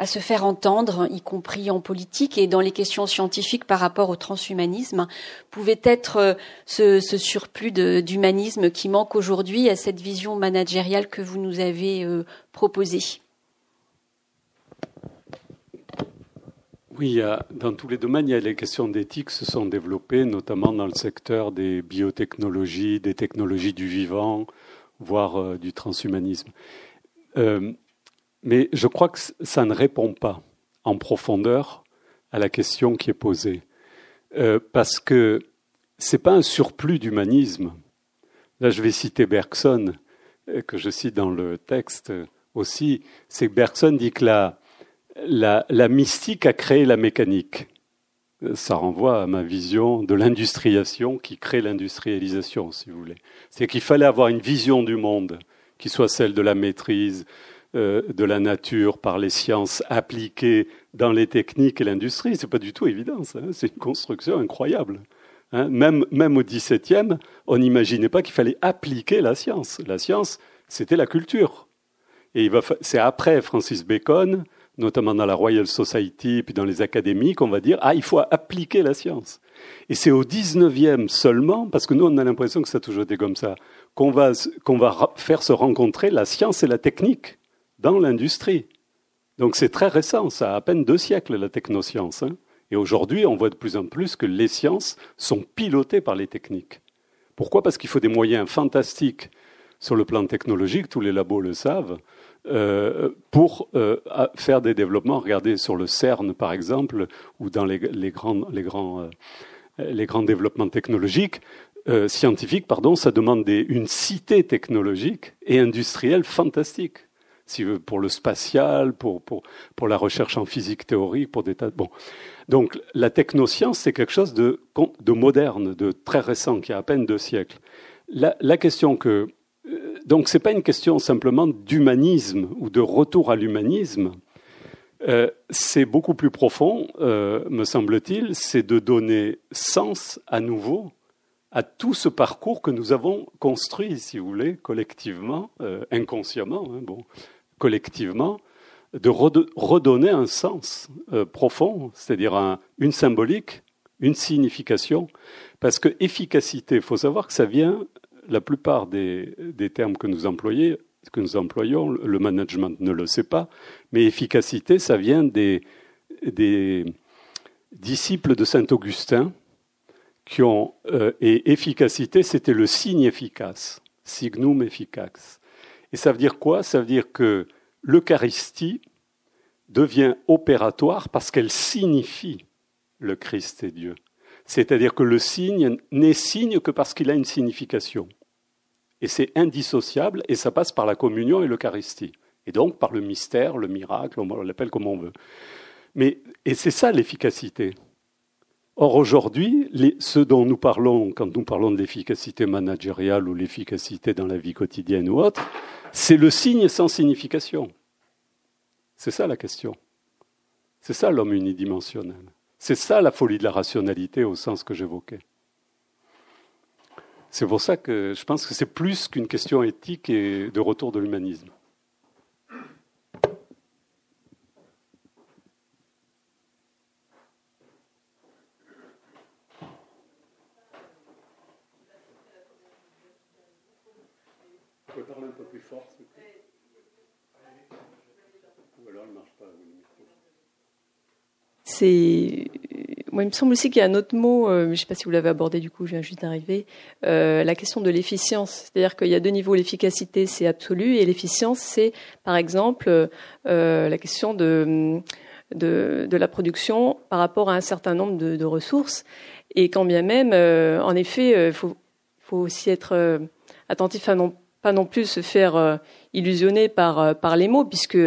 Speaker 5: se faire entendre, y compris en politique et dans les questions scientifiques par rapport au transhumanisme, pouvait être euh, ce, ce surplus d'humanisme qui manque aujourd'hui à cette vision managériale que vous nous avez euh, proposée.
Speaker 3: Oui, dans tous les domaines, il y a les questions d'éthique se sont développées, notamment dans le secteur des biotechnologies, des technologies du vivant, voire euh, du transhumanisme. Euh, mais je crois que ça ne répond pas en profondeur à la question qui est posée, euh, parce que c'est pas un surplus d'humanisme. Là, je vais citer Bergson, que je cite dans le texte aussi. C'est que Bergson dit que la la, mystique a créé la mécanique. Ça renvoie à ma vision de l'industrialisation qui crée l'industrialisation, si vous voulez. C'est qu'il fallait avoir une vision du monde qui soit celle de la maîtrise euh, de la nature par les sciences appliquées dans les techniques et l'industrie. C'est pas du tout évident. Hein. C'est une construction incroyable. Hein. même, même au XVIIe, on n'imaginait pas qu'il fallait appliquer la science. La science, c'était la culture. Et c'est après Francis Bacon notamment dans la Royal Society, puis dans les académies, qu'on va dire, ah, il faut appliquer la science. Et c'est au 19e seulement, parce que nous, on a l'impression que ça a toujours été comme ça, qu'on va, qu'on va faire se rencontrer la science et la technique dans l'industrie. Donc c'est très récent, ça a à peine deux siècles, la technoscience. Hein. Et aujourd'hui, on voit de plus en plus que les sciences sont pilotées par les techniques. Pourquoi? Parce qu'il faut des moyens fantastiques sur le plan technologique, tous les labos le savent, euh, pour euh, faire des développements. Regardez sur le CERN, par exemple, ou dans les, grands, les, grands, euh, les grands développements technologiques, scientifiques, pardon, ça demande une cité technologique et industrielle fantastique. Si pour le spatial, pour, pour, pour la recherche en physique théorique, pour des tas de... Bon. Donc la technoscience, c'est quelque chose de, de moderne, de très récent, qui a à peine deux siècles. La question que donc ce n'est pas une question simplement d'humanisme ou de retour à l'humanisme. Euh, c'est beaucoup plus profond, euh, me semble-t-il, c'est de donner sens à nouveau à tout ce parcours que nous avons construit, si vous voulez, collectivement, euh, inconsciemment, hein, bon, collectivement, de redonner un sens profond, c'est-à-dire une symbolique, une signification, parce que efficacité, il faut savoir que ça vient, la plupart des, termes que nous employons, le management ne le sait pas, mais efficacité, ça vient des, disciples de saint Augustin euh, et efficacité, c'était le signe efficace, signum efficax. Et ça veut dire quoi? Ça veut dire que l'Eucharistie devient opératoire parce qu'elle signifie le Christ et Dieu. C'est-à-dire que le signe n'est signe que parce qu'il a une signification. Et c'est indissociable et ça passe par la communion et l'Eucharistie. Et donc par le mystère, le miracle, on l'appelle comme on veut. Mais, et c'est ça l'efficacité. Or aujourd'hui, ce dont nous parlons quand nous parlons de l'efficacité managériale ou l'efficacité dans la vie quotidienne ou autre, c'est le signe sans signification. C'est ça la question. C'est ça l'homme unidimensionnel. C'est ça la folie de la rationalité au sens que j'évoquais. C'est pour ça que je pense que c'est plus qu'une question éthique et de retour de l'humanisme.
Speaker 6: Moi, il me semble aussi qu'il y a un autre mot, euh, je ne sais pas si vous l'avez abordé du coup, je viens juste d'arriver, euh, la question de l'efficience. C'est-à-dire qu'il y a deux niveaux, l'efficacité c'est absolu et l'efficience c'est par exemple euh, la question de, de, la production par rapport à un certain nombre de, ressources. Et quand bien même, en effet, il faut, faut, aussi être attentif à non, pas non plus se faire illusionner par, par les mots, puisque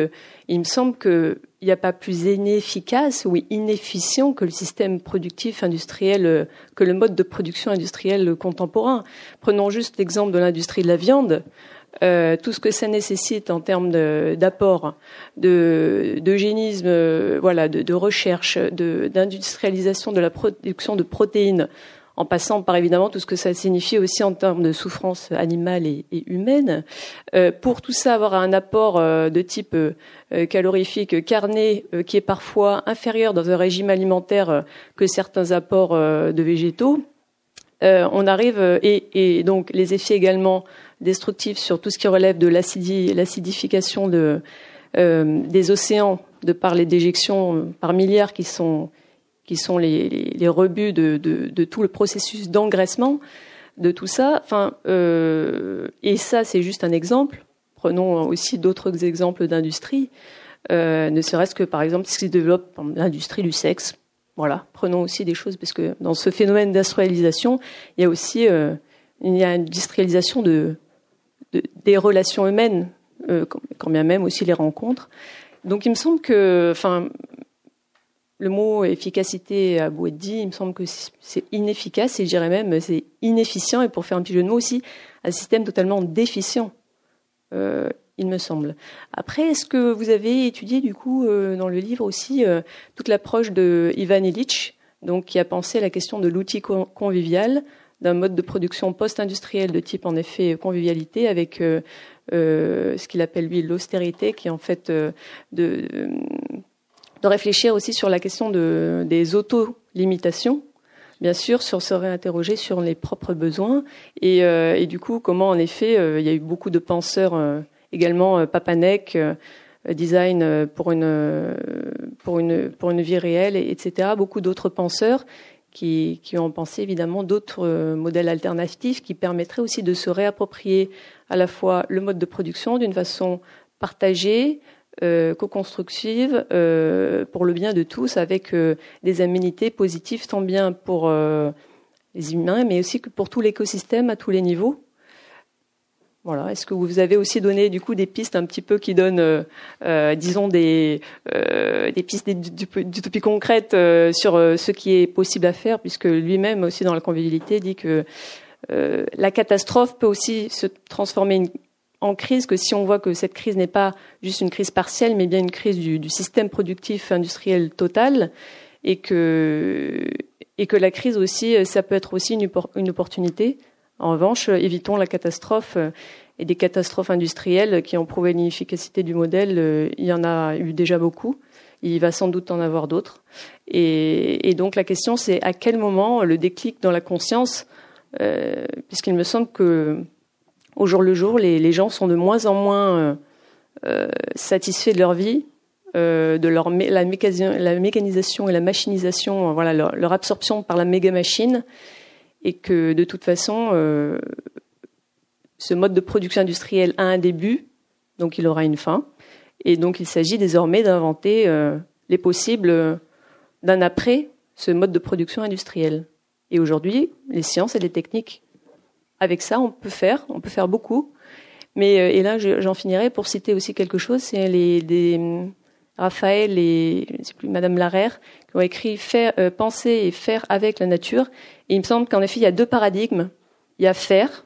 Speaker 6: il me semble que il n'y a pas plus inefficace ou inefficient que le système productif industriel, que le mode de production industriel contemporain. Prenons juste l'exemple de l'industrie de la viande. Euh, tout ce que ça nécessite en termes d'apport, d'eugénisme, de, euh, voilà, de, de recherche, d'industrialisation de, de la production de protéines, en passant par évidemment tout ce que ça signifie aussi en termes de souffrance animale et, humaine. Euh, pour tout ça, avoir un apport euh, de type euh, calorifique carné qui est parfois inférieur dans un régime alimentaire que certains apports de végétaux, on arrive et, donc les effets également destructifs sur tout ce qui relève de l'acidification de, des océans de par les déjections par milliards qui sont qui sont les, rebuts de, tout le processus d'engraissement de tout ça. Enfin, euh, et ça, c'est juste un exemple. Prenons aussi d'autres exemples d'industrie, euh, ne serait-ce que par exemple ce qui se développe dans l'industrie du sexe. Voilà, prenons aussi des choses parce que dans ce phénomène d'industrialisation, il y a aussi euh, une industrialisation de, de des relations humaines, quand bien même aussi les rencontres. Donc il me semble que, enfin, le mot efficacité a beau être dit, il me semble que c'est inefficace et je dirais même c'est inefficient et pour faire un petit jeu de mots aussi, un système totalement déficient, euh, il me semble. Après, est-ce que vous avez étudié du coup euh, dans le livre aussi euh, toute l'approche de Ivan Illich, donc qui a pensé à la question de l'outil convivial, d'un mode de production post-industriel de type en effet convivialité avec ce qu'il appelle lui l'austérité, qui est en fait de de réfléchir aussi sur la question de, des auto-limitations, bien sûr, sur se réinterroger sur les propres besoins. Et, euh, et du coup comment en effet euh, il y a eu beaucoup de penseurs euh, également Papanek design pour une pour une pour une vie réelle etc beaucoup d'autres penseurs qui, qui ont pensé évidemment d'autres modèles alternatifs qui permettraient aussi de se réapproprier à la fois le mode de production d'une façon partagée, euh, co-constructive euh, pour le bien de tous, avec euh, des aménités positives tant bien pour les humains, mais aussi pour tout l'écosystème à tous les niveaux. Voilà. Est-ce que vous avez aussi donné du coup des pistes un petit peu qui donnent, disons des des pistes d'utopie concrètes sur ce qui est possible à faire, puisque lui-même aussi dans la convivialité dit que la catastrophe peut aussi se transformer en crise que si on voit que cette crise n'est pas juste une crise partielle, mais bien une crise du, système productif industriel total, et que et que la crise aussi, ça peut être aussi une, opportunité. En revanche, évitons la catastrophe et des catastrophes industrielles qui ont prouvé l'inefficacité du modèle. Il y en a eu déjà beaucoup. Il va sans doute en avoir d'autres. Et, donc la question, c'est à quel moment le déclic dans la conscience, puisqu'il me semble que au jour le jour, les, gens sont de moins en moins satisfaits de leur vie euh, de leur la, mécanisation et la machinisation, euh, voilà, leur, absorption par la méga machine, et que de toute façon, euh, ce mode de production industrielle a un début, donc il aura une fin, et donc il s'agit désormais d'inventer les possibles d'un après ce mode de production industrielle. Et aujourd'hui, les sciences et les techniques, avec ça, on peut faire, on peut faire beaucoup. Mais et là, j'en finirai pour citer aussi quelque chose, c'est les des, Raphaël et je sais plus Madame Larère qui ont écrit faire, euh, penser et faire avec la nature. Et il me semble qu'en effet il y a deux paradigmes. Il y a faire,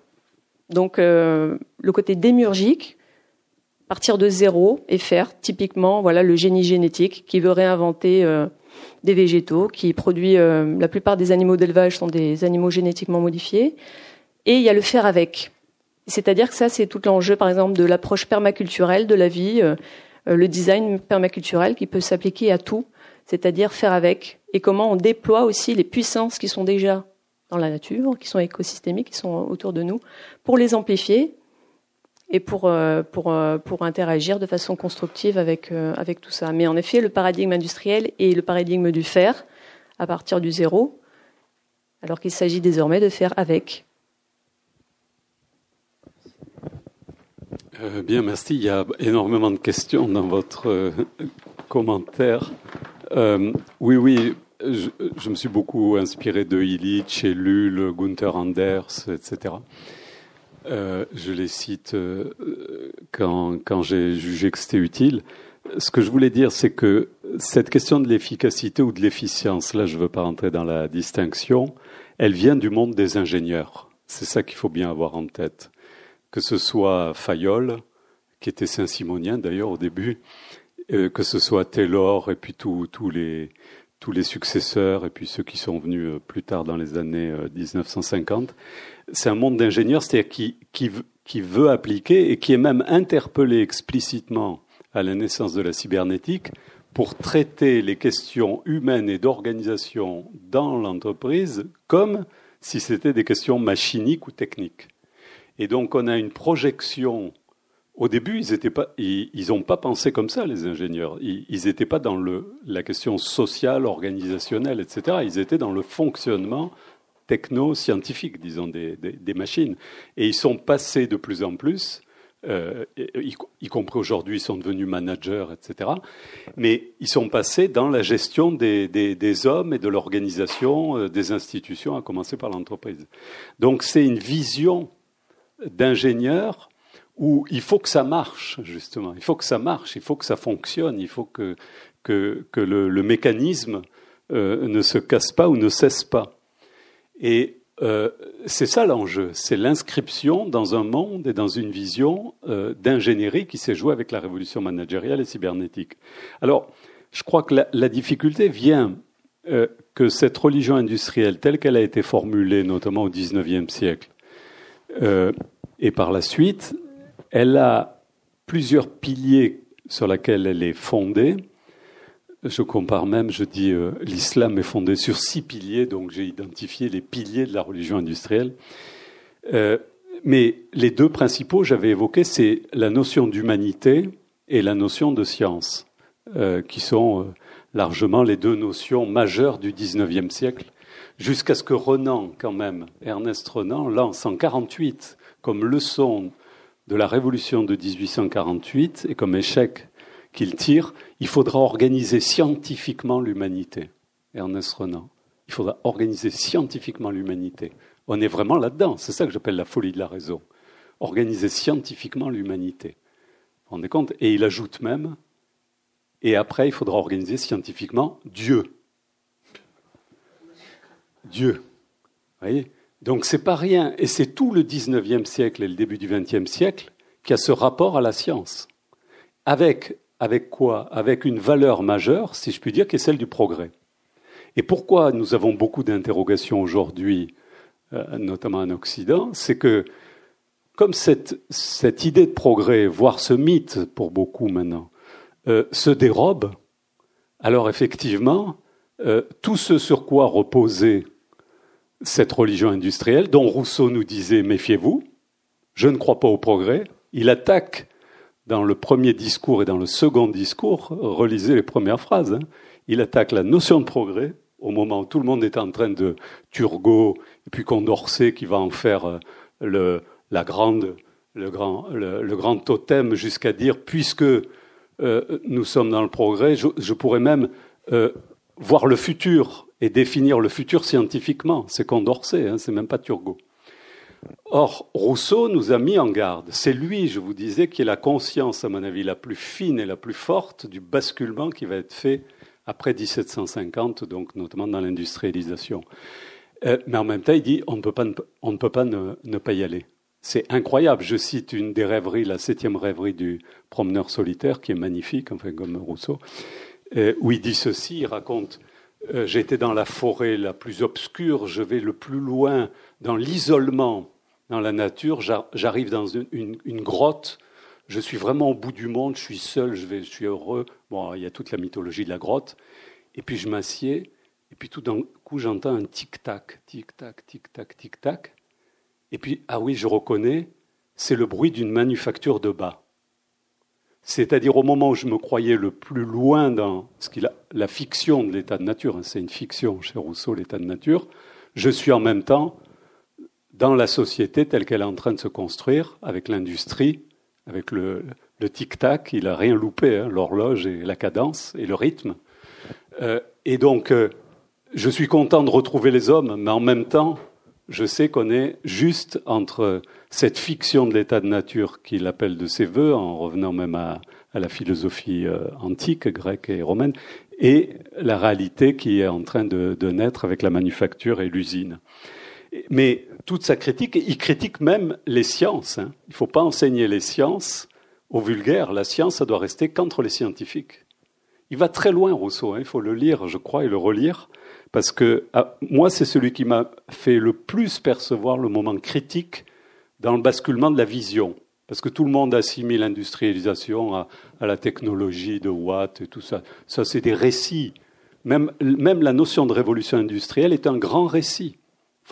Speaker 6: donc euh, le côté démiurgique, partir de zéro et faire. Typiquement, voilà le génie génétique qui veut réinventer euh, des végétaux, qui produit la plupart des animaux d'élevage sont des animaux génétiquement modifiés. Et il y a le faire avec. C'est-à-dire que ça, c'est tout l'enjeu, par exemple, de l'approche permaculturelle de la vie. Euh, le design permaculturel qui peut s'appliquer à tout, c'est-à-dire faire avec, et comment on déploie aussi les puissances qui sont déjà dans la nature, qui sont écosystémiques, qui sont autour de nous, pour les amplifier et pour, euh, pour, euh, pour interagir de façon constructive avec, avec tout ça. Mais en effet, le paradigme industriel et le paradigme du faire, à partir du zéro, alors qu'il s'agit désormais de faire avec.
Speaker 3: Euh, bien, merci. Il y a énormément de questions dans votre euh, commentaire. Euh, oui, oui, je, me suis beaucoup inspiré de Illich, Ellul, Gunther Anders, etc. je les cite quand, quand j'ai jugé que c'était utile. Ce que je voulais dire, c'est que cette question de l'efficacité ou de l'efficience, là je ne veux pas rentrer dans la distinction, elle vient du monde des ingénieurs. C'est ça qu'il faut bien avoir en tête que ce soit Fayol, qui était saint-simonien d'ailleurs au début, que ce soit Taylor et puis tous les, tous les successeurs et puis ceux qui sont venus euh, plus tard dans les années 1950. Euh, C'est un monde d'ingénieurs, c'est-à-dire qui, qui, qui veut appliquer et qui est même interpellé explicitement à la naissance de la cybernétique pour traiter les questions humaines et d'organisation dans l'entreprise comme si c'était des questions machiniques ou techniques. Et donc on a une projection. Au début, ils n'ont pas, ils, pas pensé comme ça, les ingénieurs. Ils n'étaient pas dans la question sociale, organisationnelle, etc. Ils étaient dans le fonctionnement techno-scientifique, disons, des, machines. Et ils sont passés de plus en plus, euh, y, compris aujourd'hui, ils sont devenus managers, etc. Mais ils sont passés dans la gestion des, des hommes et de l'organisation euh, des institutions, à commencer par l'entreprise. Donc c'est une vision d'ingénieurs où il faut que ça marche, justement. Il faut que ça marche, il faut que ça fonctionne, il faut que, que, que le, mécanisme euh, ne se casse pas ou ne cesse pas. Et euh, c'est ça l'enjeu, c'est l'inscription dans un monde et dans une vision euh, d'ingénierie qui s'est jouée avec la révolution managériale et cybernétique. Alors, je crois que la, difficulté vient que cette religion industrielle, telle qu'elle a été formulée, notamment au XIXe siècle, et par la suite, elle a plusieurs piliers sur lesquels elle est fondée. Je compare même, je dis, euh, l'islam est fondé sur six piliers, donc j'ai identifié les piliers de la religion industrielle. Euh, mais les deux principaux, j'avais évoqué, c'est la notion d'humanité et la notion de science, euh, qui sont largement les deux notions majeures du XIXe siècle, jusqu'à ce que Renan, quand même, Ernest Renan, lance en 48 comme leçon de la révolution de 1848 et comme échec qu'il tire, il faudra organiser scientifiquement l'humanité. Ernest Renan. Il faudra organiser scientifiquement l'humanité. On est vraiment là-dedans. C'est ça que j'appelle la folie de la raison. Organiser scientifiquement l'humanité. Vous vous rendez compte? Et il ajoute même, et après, il faudra organiser scientifiquement Dieu. Dieu. Vous voyez? Donc c'est pas rien, et c'est tout le XIXe siècle et le début du XXe siècle qui a ce rapport à la science. Avec, quoi? Avec une valeur majeure, si je puis dire, qui est celle du progrès. Et pourquoi nous avons beaucoup d'interrogations aujourd'hui notamment en Occident, c'est que comme cette, cette, idée de progrès, voire ce mythe pour beaucoup maintenant, se dérobe, alors effectivement, tout ce sur quoi reposait cette religion industrielle, dont Rousseau nous disait méfiez-vous, je ne crois pas au progrès, il attaque dans le premier discours et dans le second discours, relisez les premières phrases, hein, il attaque la notion de progrès au moment où tout le monde est en train de Turgot et puis Condorcet qui va en faire euh, le, grand, le, grand totem jusqu'à dire puisque euh, nous sommes dans le progrès, je, pourrais même euh, voir le futur et définir le futur scientifiquement. C'est Condorcet, hein, c'est même pas Turgot. Or, Rousseau nous a mis en garde. C'est lui, je vous disais, qui est la conscience, à mon avis, la plus fine et la plus forte du basculement qui va être fait après 1750, donc notamment dans l'industrialisation. Euh, mais en même temps, il dit on ne peut pas, on ne, peut pas ne, pas y aller. C'est incroyable. Je cite une des rêveries, la septième rêverie du promeneur solitaire, qui est magnifique, enfin comme Rousseau, euh, où il dit ceci. Il raconte euh, j'étais dans la forêt la plus obscure, je vais le plus loin dans l'isolement dans la nature, j'arrive dans une, grotte, je suis vraiment au bout du monde, je suis seul, je, je suis heureux. Bon, il y a toute la mythologie de la grotte. Et puis je m'assieds, et puis tout d'un coup j'entends un tic-tac, tic-tac, tic-tac, tic-tac. Et puis, ah oui, je reconnais, c'est le bruit d'une manufacture de bas. C'est-à-dire au moment où je me croyais le plus loin dans ce qu'il a, la fiction de l'état de nature, hein, c'est une fiction chez Rousseau, l'état de nature, je suis en même temps dans la société telle qu'elle est en train de se construire, avec l'industrie, avec le, tic-tac, il n'a rien loupé, hein, l'horloge et la cadence et le rythme. Euh, et donc, euh, je suis content de retrouver les hommes, mais en même temps, je sais qu'on est juste entre cette fiction de l'état de nature qu'il appelle de ses voeux, en revenant même à, la philosophie euh, antique, grecque et romaine, et la réalité qui est en train de naître avec la manufacture et l'usine. Mais toute sa critique, il critique même les sciences. Hein. Il ne faut pas enseigner les sciences aux vulgaires. La science, ça doit rester qu'entre les scientifiques. Il va très loin, Rousseau. Hein. Il faut le lire, je crois, et le relire. Parce que ah, moi, c'est celui qui m'a fait le plus percevoir le moment critique dans le basculement de la vision. Parce que tout le monde assimile l'industrialisation à, la technologie de Watt et tout ça. Ça, c'est des récits. Même, même la notion de révolution industrielle est un grand récit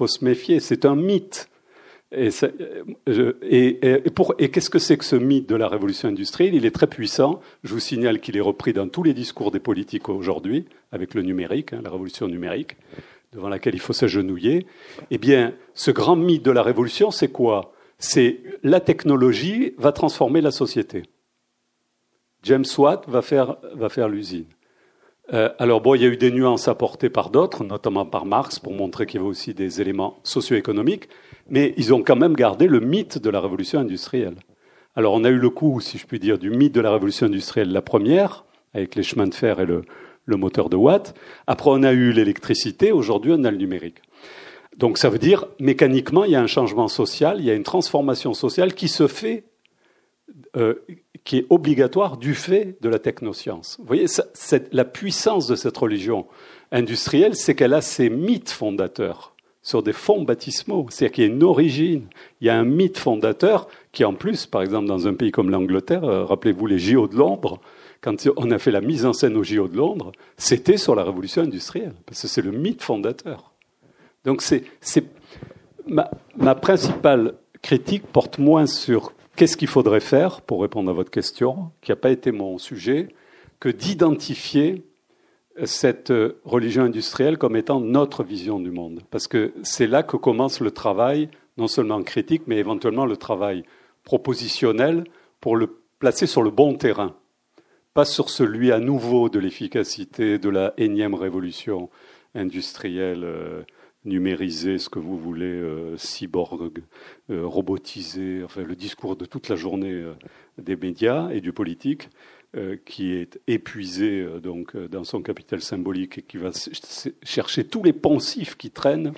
Speaker 3: faut se méfier, c'est un mythe. Et, qu'est-ce que c'est que ce mythe de la révolution industrielle? Il est très puissant. Je vous signale qu'il est repris dans tous les discours des politiques aujourd'hui, avec le numérique, hein, la révolution numérique, devant laquelle il faut s'agenouiller. Eh bien, ce grand mythe de la révolution, c'est quoi? C'est la technologie va transformer la société. James Watt va faire, va faire l'usine. Euh, alors bon, il y a eu des nuances apportées par d'autres, notamment par Marx, pour montrer qu'il y avait aussi des éléments socio-économiques, mais ils ont quand même gardé le mythe de la révolution industrielle. Alors on a eu le coup, si je puis dire, du mythe de la révolution industrielle, la première, avec les chemins de fer et le, le moteur de Watt. Après on a eu l'électricité, aujourd'hui on a le numérique. Donc ça veut dire, mécaniquement, il y a un changement social, il y a une transformation sociale qui se fait euh, qui est obligatoire du fait de la technoscience. Vous voyez, la puissance de cette religion industrielle, c'est qu'elle a ses mythes fondateurs sur des fonds baptismaux. C'est-à-dire qu'il y a une origine, il y a un mythe fondateur qui, en plus, par exemple, dans un pays comme l'Angleterre, euh, rappelez-vous les JO de Londres, quand on a fait la mise en scène aux JO de Londres, c'était sur la révolution industrielle, parce que c'est le mythe fondateur. Donc ma principale critique porte moins sur Qu'est-ce qu'il faudrait faire, pour répondre à votre question, qui n'a pas été mon sujet, que d'identifier cette religion industrielle comme étant notre vision du monde? Parce que c'est là que commence le travail, non seulement critique, mais éventuellement le travail propositionnel pour le placer sur le bon terrain, pas sur celui à nouveau de l'efficacité de la énième révolution industrielle. Numériser ce que vous voulez, euh, cyborg, euh, robotiser, enfin le discours de toute la journée euh, des médias et du politique, qui est épuisé donc dans son capital symbolique et qui va chercher tous les poncifs qui traînent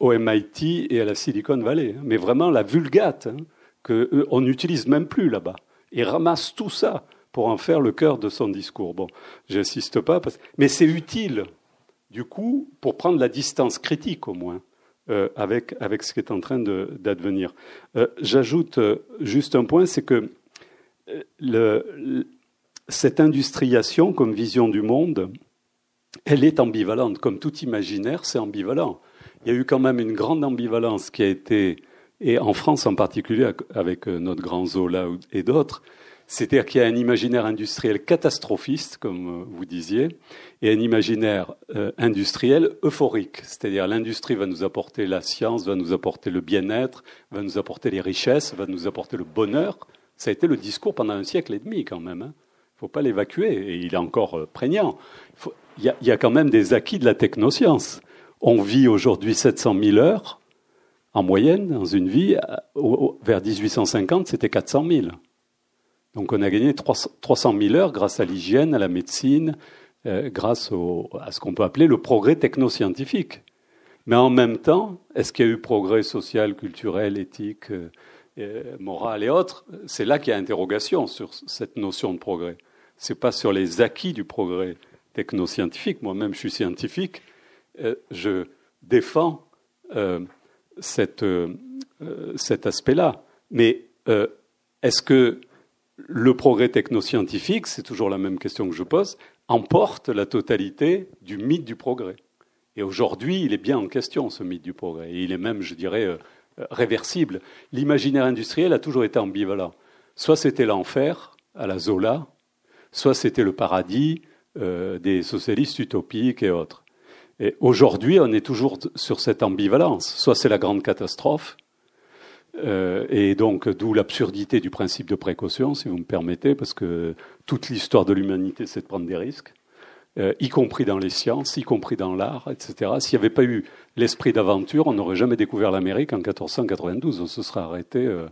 Speaker 3: au MIT et à la Silicon Valley, mais vraiment la vulgate hein, qu'on n'utilise même plus là-bas, et ramasse tout ça pour en faire le cœur de son discours. Bon, j'insiste pas, mais c'est utile du coup, pour prendre la distance critique au moins avec, avec ce qui est en train d'advenir. J'ajoute juste un point, c'est que cette industriation comme vision du monde, elle est ambivalente. Comme tout imaginaire, c'est ambivalent. Il y a eu quand même une grande ambivalence qui a été, et en France en particulier, avec euh, notre grand Zola et d'autres, c'est-à-dire qu'il y a un imaginaire industriel catastrophiste, comme euh, vous disiez, et un imaginaire euh, industriel euphorique. C'est-à-dire l'industrie va nous apporter la science, va nous apporter le bien-être, va nous apporter les richesses, va nous apporter le bonheur. Ça a été le discours pendant un siècle et demi quand même. Hein. Il ne faut pas l'évacuer, et il est encore prégnant. Il, y a, quand même des acquis de la technoscience. On vit aujourd'hui 700 000 heures en moyenne dans une vie. Vers 1850, c'était 400 000. Donc on a gagné 300 000 heures grâce à l'hygiène, à la médecine, euh, grâce à ce qu'on peut appeler le progrès technoscientifique. Mais en même temps, est-ce qu'il y a eu progrès social, culturel, éthique, euh, euh, moral et autres? C'est là qu'il y a interrogation sur cette notion de progrès. Ce n'est pas sur les acquis du progrès technoscientifique. Moi-même, je suis scientifique. je défends cette, cet aspect-là. Mais est-ce que le progrès technoscientifique, c'est toujours la même question que je pose, emporte la totalité du mythe du progrès. Et aujourd'hui, il est bien en question, ce mythe du progrès. Et il est même, je dirais, euh, réversible. L'imaginaire industriel a toujours été ambivalent. Soit c'était l'enfer, à la Zola, soit c'était le paradis euh, des socialistes utopiques et autres. Et aujourd'hui, on est toujours sur cette ambivalence. Soit c'est la grande catastrophe, euh, et donc, d'où l'absurdité du principe de précaution, si vous me permettez, parce que toute l'histoire de l'humanité, c'est de prendre des risques, euh, y compris dans les sciences, y compris dans l'art, etc. S'il n'y avait pas eu l'esprit d'aventure, on n'aurait jamais découvert l'Amérique en 1492. On se serait arrêté euh,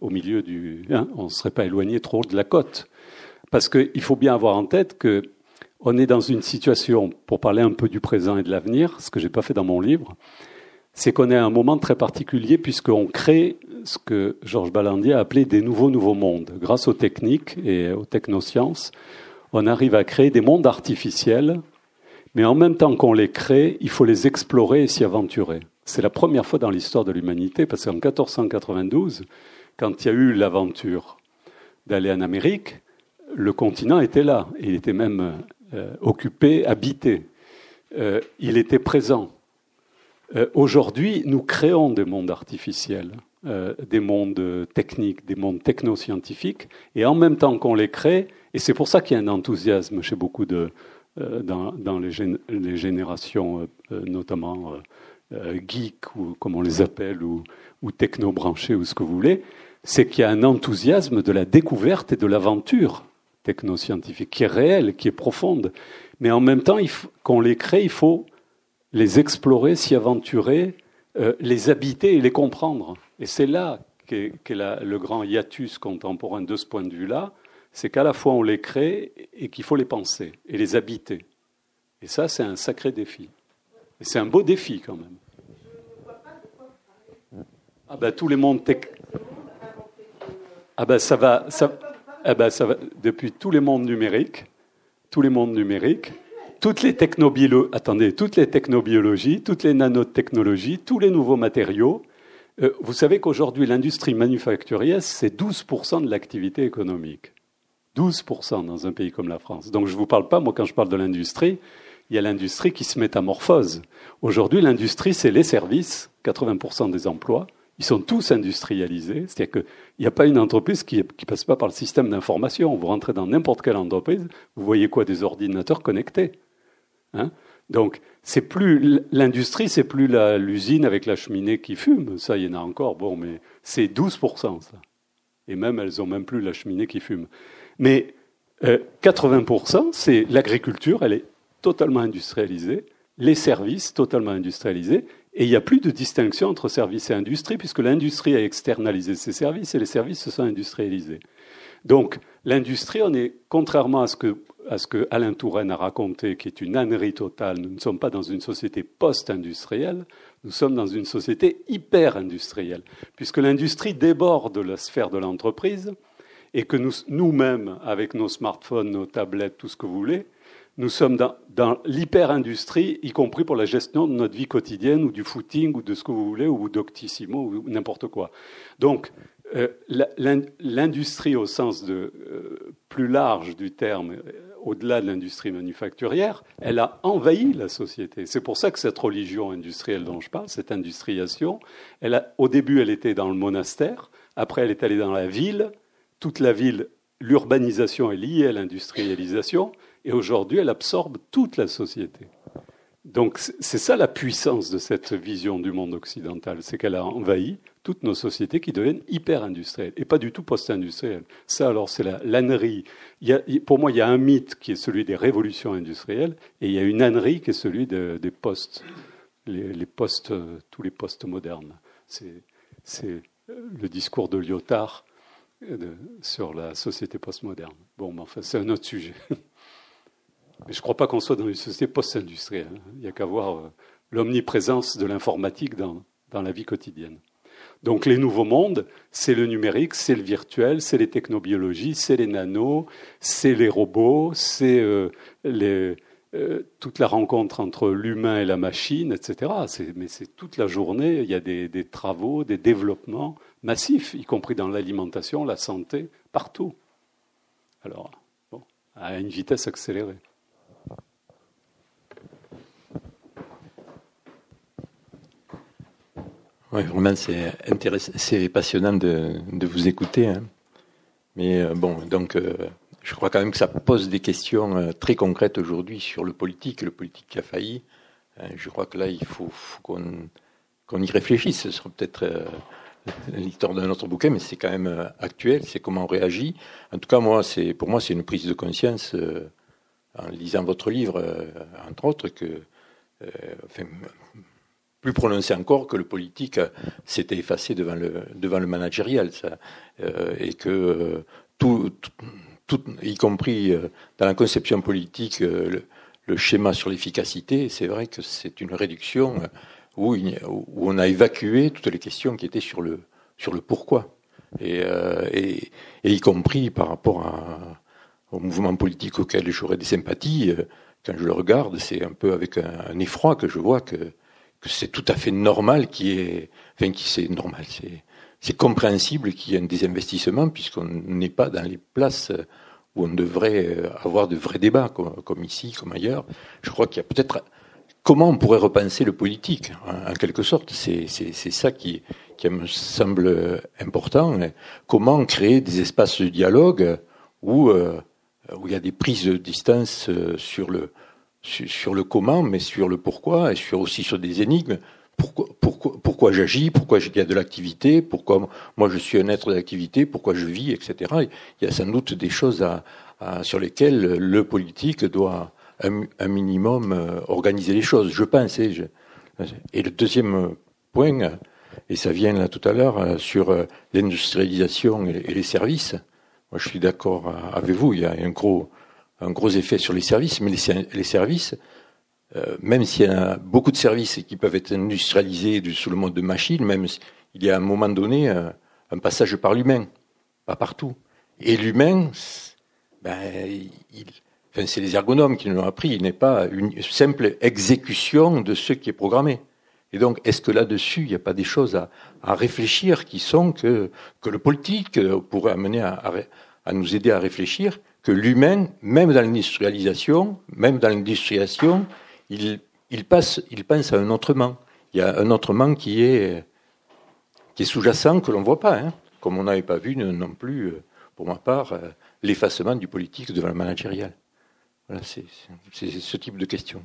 Speaker 3: au milieu du. Hein, on ne serait pas éloigné trop de la côte. Parce qu'il faut bien avoir en tête que on est dans une situation, pour parler un peu du présent et de l'avenir, ce que je n'ai pas fait dans mon livre, c'est qu'on est à un moment très particulier puisqu'on crée ce que Georges Balandier a appelé des nouveaux nouveaux mondes. Grâce aux techniques et aux technosciences, on arrive à créer des mondes artificiels, mais en même temps qu'on les crée, il faut les explorer et s'y aventurer. C'est la première fois dans l'histoire de l'humanité, parce qu'en 1492, quand il y a eu l'aventure d'aller en Amérique, le continent était là, il était même euh, occupé, habité, euh, il était présent. Euh, aujourd'hui, nous créons des mondes artificiels, euh, des mondes techniques, des mondes technoscientifiques, et en même temps qu'on les crée, et c'est pour ça qu'il y a un enthousiasme chez beaucoup de, euh, dans, les, générations, notamment geeks, ou comme on les appelle, ou, ou techno-branchés, ou ce que vous voulez, c'est qu'il y a un enthousiasme de la découverte et de l'aventure technoscientifique qui est réelle, qui est profonde. Mais en même temps, qu'on les crée, il faut les explorer, s'y aventurer, euh, les habiter et les comprendre. Et c'est là qu'est le grand hiatus contemporain de ce point de vue-là, c'est qu'à la fois on les crée et qu'il faut les penser et les habiter. Et ça, c'est un sacré défi. Et c'est un beau défi quand même. Ah ben tous les mondes tech... Ah ben ça va, ça, ah ben ça va depuis tous les mondes numériques, tous les mondes numériques, toutes les technobiologies, attendez, toutes les technobiologies, toutes les nanotechnologies, tous les nouveaux matériaux. Euh, vous savez qu'aujourd'hui, l'industrie manufacturière, c'est 12% de l'activité économique. 12% dans un pays comme la France. Donc je ne vous parle pas, moi quand je parle de l'industrie, il y a l'industrie qui se métamorphose. Aujourd'hui, l'industrie, c'est les services, 80% des emplois. Ils sont tous industrialisés. C'est-à-dire qu'il n'y a pas une entreprise qui ne passe pas par le système d'information. Vous rentrez dans n'importe quelle entreprise, vous voyez quoi? Des ordinateurs connectés. Hein Donc, c'est plus l'industrie, c'est plus l'usine avec la cheminée qui fume. Ça, il y en a encore. Bon, mais c'est 12%, ça. Et même, elles ont même plus la cheminée qui fume. Mais 80%, euh, c'est l'agriculture, elle est totalement industrialisée, les services totalement industrialisés, et il n'y a plus de distinction entre services et industrie, puisque l'industrie a externalisé ses services et les services se sont industrialisés. Donc, l'industrie, on est, contrairement à ce que à ce que Alain Touraine a raconté, qui est une ânerie totale. Nous ne sommes pas dans une société post-industrielle, nous sommes dans une société hyper-industrielle, puisque l'industrie déborde la sphère de l'entreprise et que nous, nous-mêmes, avec nos smartphones, nos tablettes, tout ce que vous voulez, nous sommes dans, l'hyper-industrie, y compris pour la gestion de notre vie quotidienne ou du footing ou de ce que vous voulez, ou d'Octissimo ou n'importe quoi. Donc, euh, l'industrie au sens de, euh, plus large du terme, au-delà de l'industrie manufacturière, elle a envahi la société. C'est pour ça que cette religion industrielle dont je parle, cette industrialisation, elle a, au début, elle était dans le monastère, après, elle est allée dans la ville. Toute la ville, l'urbanisation est liée à l'industrialisation, et aujourd'hui, elle absorbe toute la société. Donc, c'est ça la puissance de cette vision du monde occidental, c'est qu'elle a envahi toutes nos sociétés qui deviennent hyper industrielles et pas du tout post-industrielles. Ça, alors, c'est la l'ânerie. pour moi, il y a un mythe qui est celui des révolutions industrielles et il y a une ânerie qui est celui des postes, les, postes, tous les postes modernes. C'est, le discours de Lyotard euh, sur la société postmoderne. Bon, mais enfin, c'est un autre sujet. Mais je ne crois pas qu'on soit dans une société post-industrielle. Il n'y a qu'à voir euh, l'omniprésence de l'informatique dans la vie quotidienne. Donc les nouveaux mondes, c'est le numérique, c'est le virtuel, c'est les technobiologies, c'est les nanos, c'est les robots, c'est euh, euh, toute la rencontre entre l'humain et la machine, etc. Mais c'est toute la journée, il y a des, des, travaux, des développements massifs, y compris dans l'alimentation, la santé, partout. Alors, bon, à une vitesse accélérée.
Speaker 7: Oui, vraiment, c'est passionnant de, vous écouter. Hein. Mais euh, bon, donc, euh, je crois quand même que ça pose des questions euh, très concrètes aujourd'hui sur le politique, le politique qui a failli. je crois que là, il faut, qu'on y réfléchisse. Ce sera peut-être l'histoire d'un autre bouquin, mais c'est quand même actuel. C'est comment on réagit. En tout cas, moi, pour moi, c'est une prise de conscience en lisant votre livre, entre autres, que plus prononcé encore que le politique s'était effacé devant le, devant le managérial, ça, euh, et que euh, tout, y compris euh, dans la conception politique, le, schéma sur l'efficacité, c'est vrai que c'est une réduction où, où, on a évacué toutes les questions qui étaient sur le, sur le pourquoi, et, y compris par rapport au mouvement politique auquel j'aurais des sympathies. Quand je le regarde, c'est un peu avec un effroi que je vois que que c'est tout à fait normal qui est, enfin, qui c'est normal, c'est, c'est compréhensible qu'il y ait un désinvestissement puisqu'on n'est pas dans les places où on devrait avoir de vrais débats, comme, ici, comme ailleurs. Je crois qu'il y a peut-être comment on pourrait repenser le politique, en, quelque sorte? C'est, c'est, ça qui, qui me semble important. Comment créer des espaces de dialogue où, euh, où il y a des prises de distance sur le, sur le comment, mais sur le pourquoi et sur aussi sur des énigmes. Pourquoi, pourquoi, pourquoi j'agis, pourquoi il y a de l'activité, pourquoi moi je suis un être d'activité, pourquoi je vis, etc. Il y a sans doute des choses sur lesquelles le politique doit un, minimum euh, organiser les choses, je pense. Et, et le deuxième point, et ça vient là tout à l'heure, euh, sur euh, l'industrialisation et les services. Moi, je suis d'accord avec vous. Il y a un gros, un gros effet sur les services, mais les, services, euh, même s'il y a beaucoup de services qui peuvent être industrialisés sous le mode de machine, même il y a à un moment donné euh, un passage par l'humain, pas partout. Et l'humain, ben, enfin, c'est les ergonomes qui nous l'ont appris, il n'est pas une simple exécution de ce qui est programmé. Et donc, est-ce que là-dessus, il n'y a pas des choses à, réfléchir qui sont que, le politique pourrait amener à nous aider à réfléchir que l'humain, même dans l'industrialisation, même dans l'industrialisation, il, il, passe, il pense à un autrement. Il y a un autrement qui est, qui est sous-jacent, que l'on ne voit pas, hein, comme on n'avait pas vu non plus, euh, pour ma part, euh, l'effacement du politique devant le managérial. Voilà, c'est ce type de question.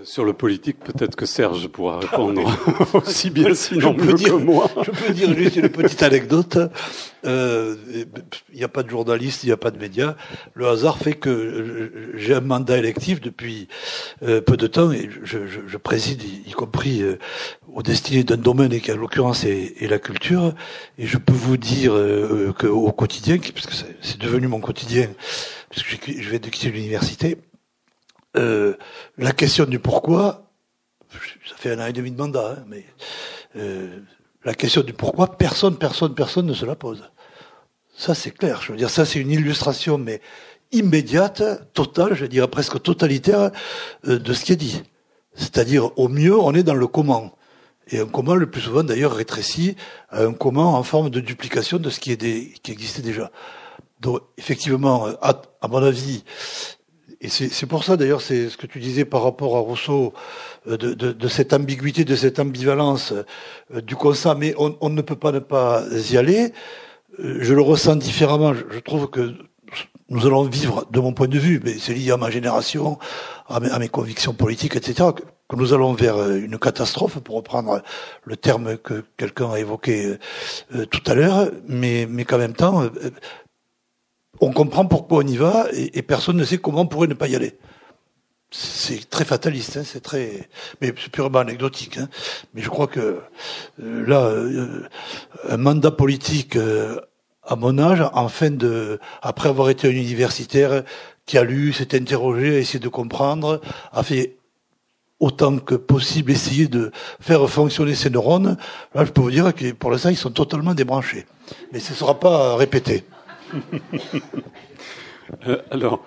Speaker 3: Euh, sur le politique, peut-être que Serge pourra répondre aussi bien sinon mieux que moi.
Speaker 2: Je peux dire juste une petite anecdote. Euh, il n'y a pas de journaliste, il n'y a pas de médias. Le hasard fait que j'ai un mandat électif depuis euh, peu de temps et je, je, je préside, y, compris au destiné d'un domaine et qui, en l'occurrence, est, est, la culture. Et je peux vous dire qu'au quotidien, parce que c'est devenu mon quotidien, parce que je vais de quitter l'université, euh, la question du pourquoi, ça fait un an et demi de mandat, hein, mais euh, la question du pourquoi, personne, personne, personne ne se la pose. Ça, c'est clair. Je veux dire, ça, c'est une illustration, mais immédiate, totale, je dirais presque totalitaire euh, de ce qui est dit. C'est-à-dire, au mieux, on est dans le comment. Et un comment, le plus souvent d'ailleurs, rétréci à un comment en forme de duplication de ce qui, est des, qui existait déjà. Donc, effectivement, à, à mon avis, et c'est pour ça d'ailleurs, c'est ce que tu disais par rapport à Rousseau, euh, de, de, de cette ambiguïté, de cette ambivalence euh, du constat, mais on, on, ne peut pas ne pas y aller. Euh, je le ressens différemment. Je, trouve que nous allons vivre, de mon point de vue, mais c'est lié à ma génération, à mes, convictions politiques, etc., que, nous allons vers une catastrophe, pour reprendre le terme que quelqu'un a évoqué tout à l'heure, mais, mais qu'en même temps, on comprend pourquoi on y va et, personne ne sait comment on pourrait ne pas y aller. C'est très fataliste, hein, c'est très, mais c'est purement anecdotique. Hein. Mais je crois que euh, là, euh, un mandat politique euh, à mon âge, de, après avoir été un universitaire qui a lu, s'est interrogé, a essayé de comprendre, a fait autant que possible essayer de faire fonctionner ces neurones. Là, je peux vous dire que pour l'instant, ils sont totalement débranchés. Mais ce ne sera pas répété.
Speaker 3: Euh, alors,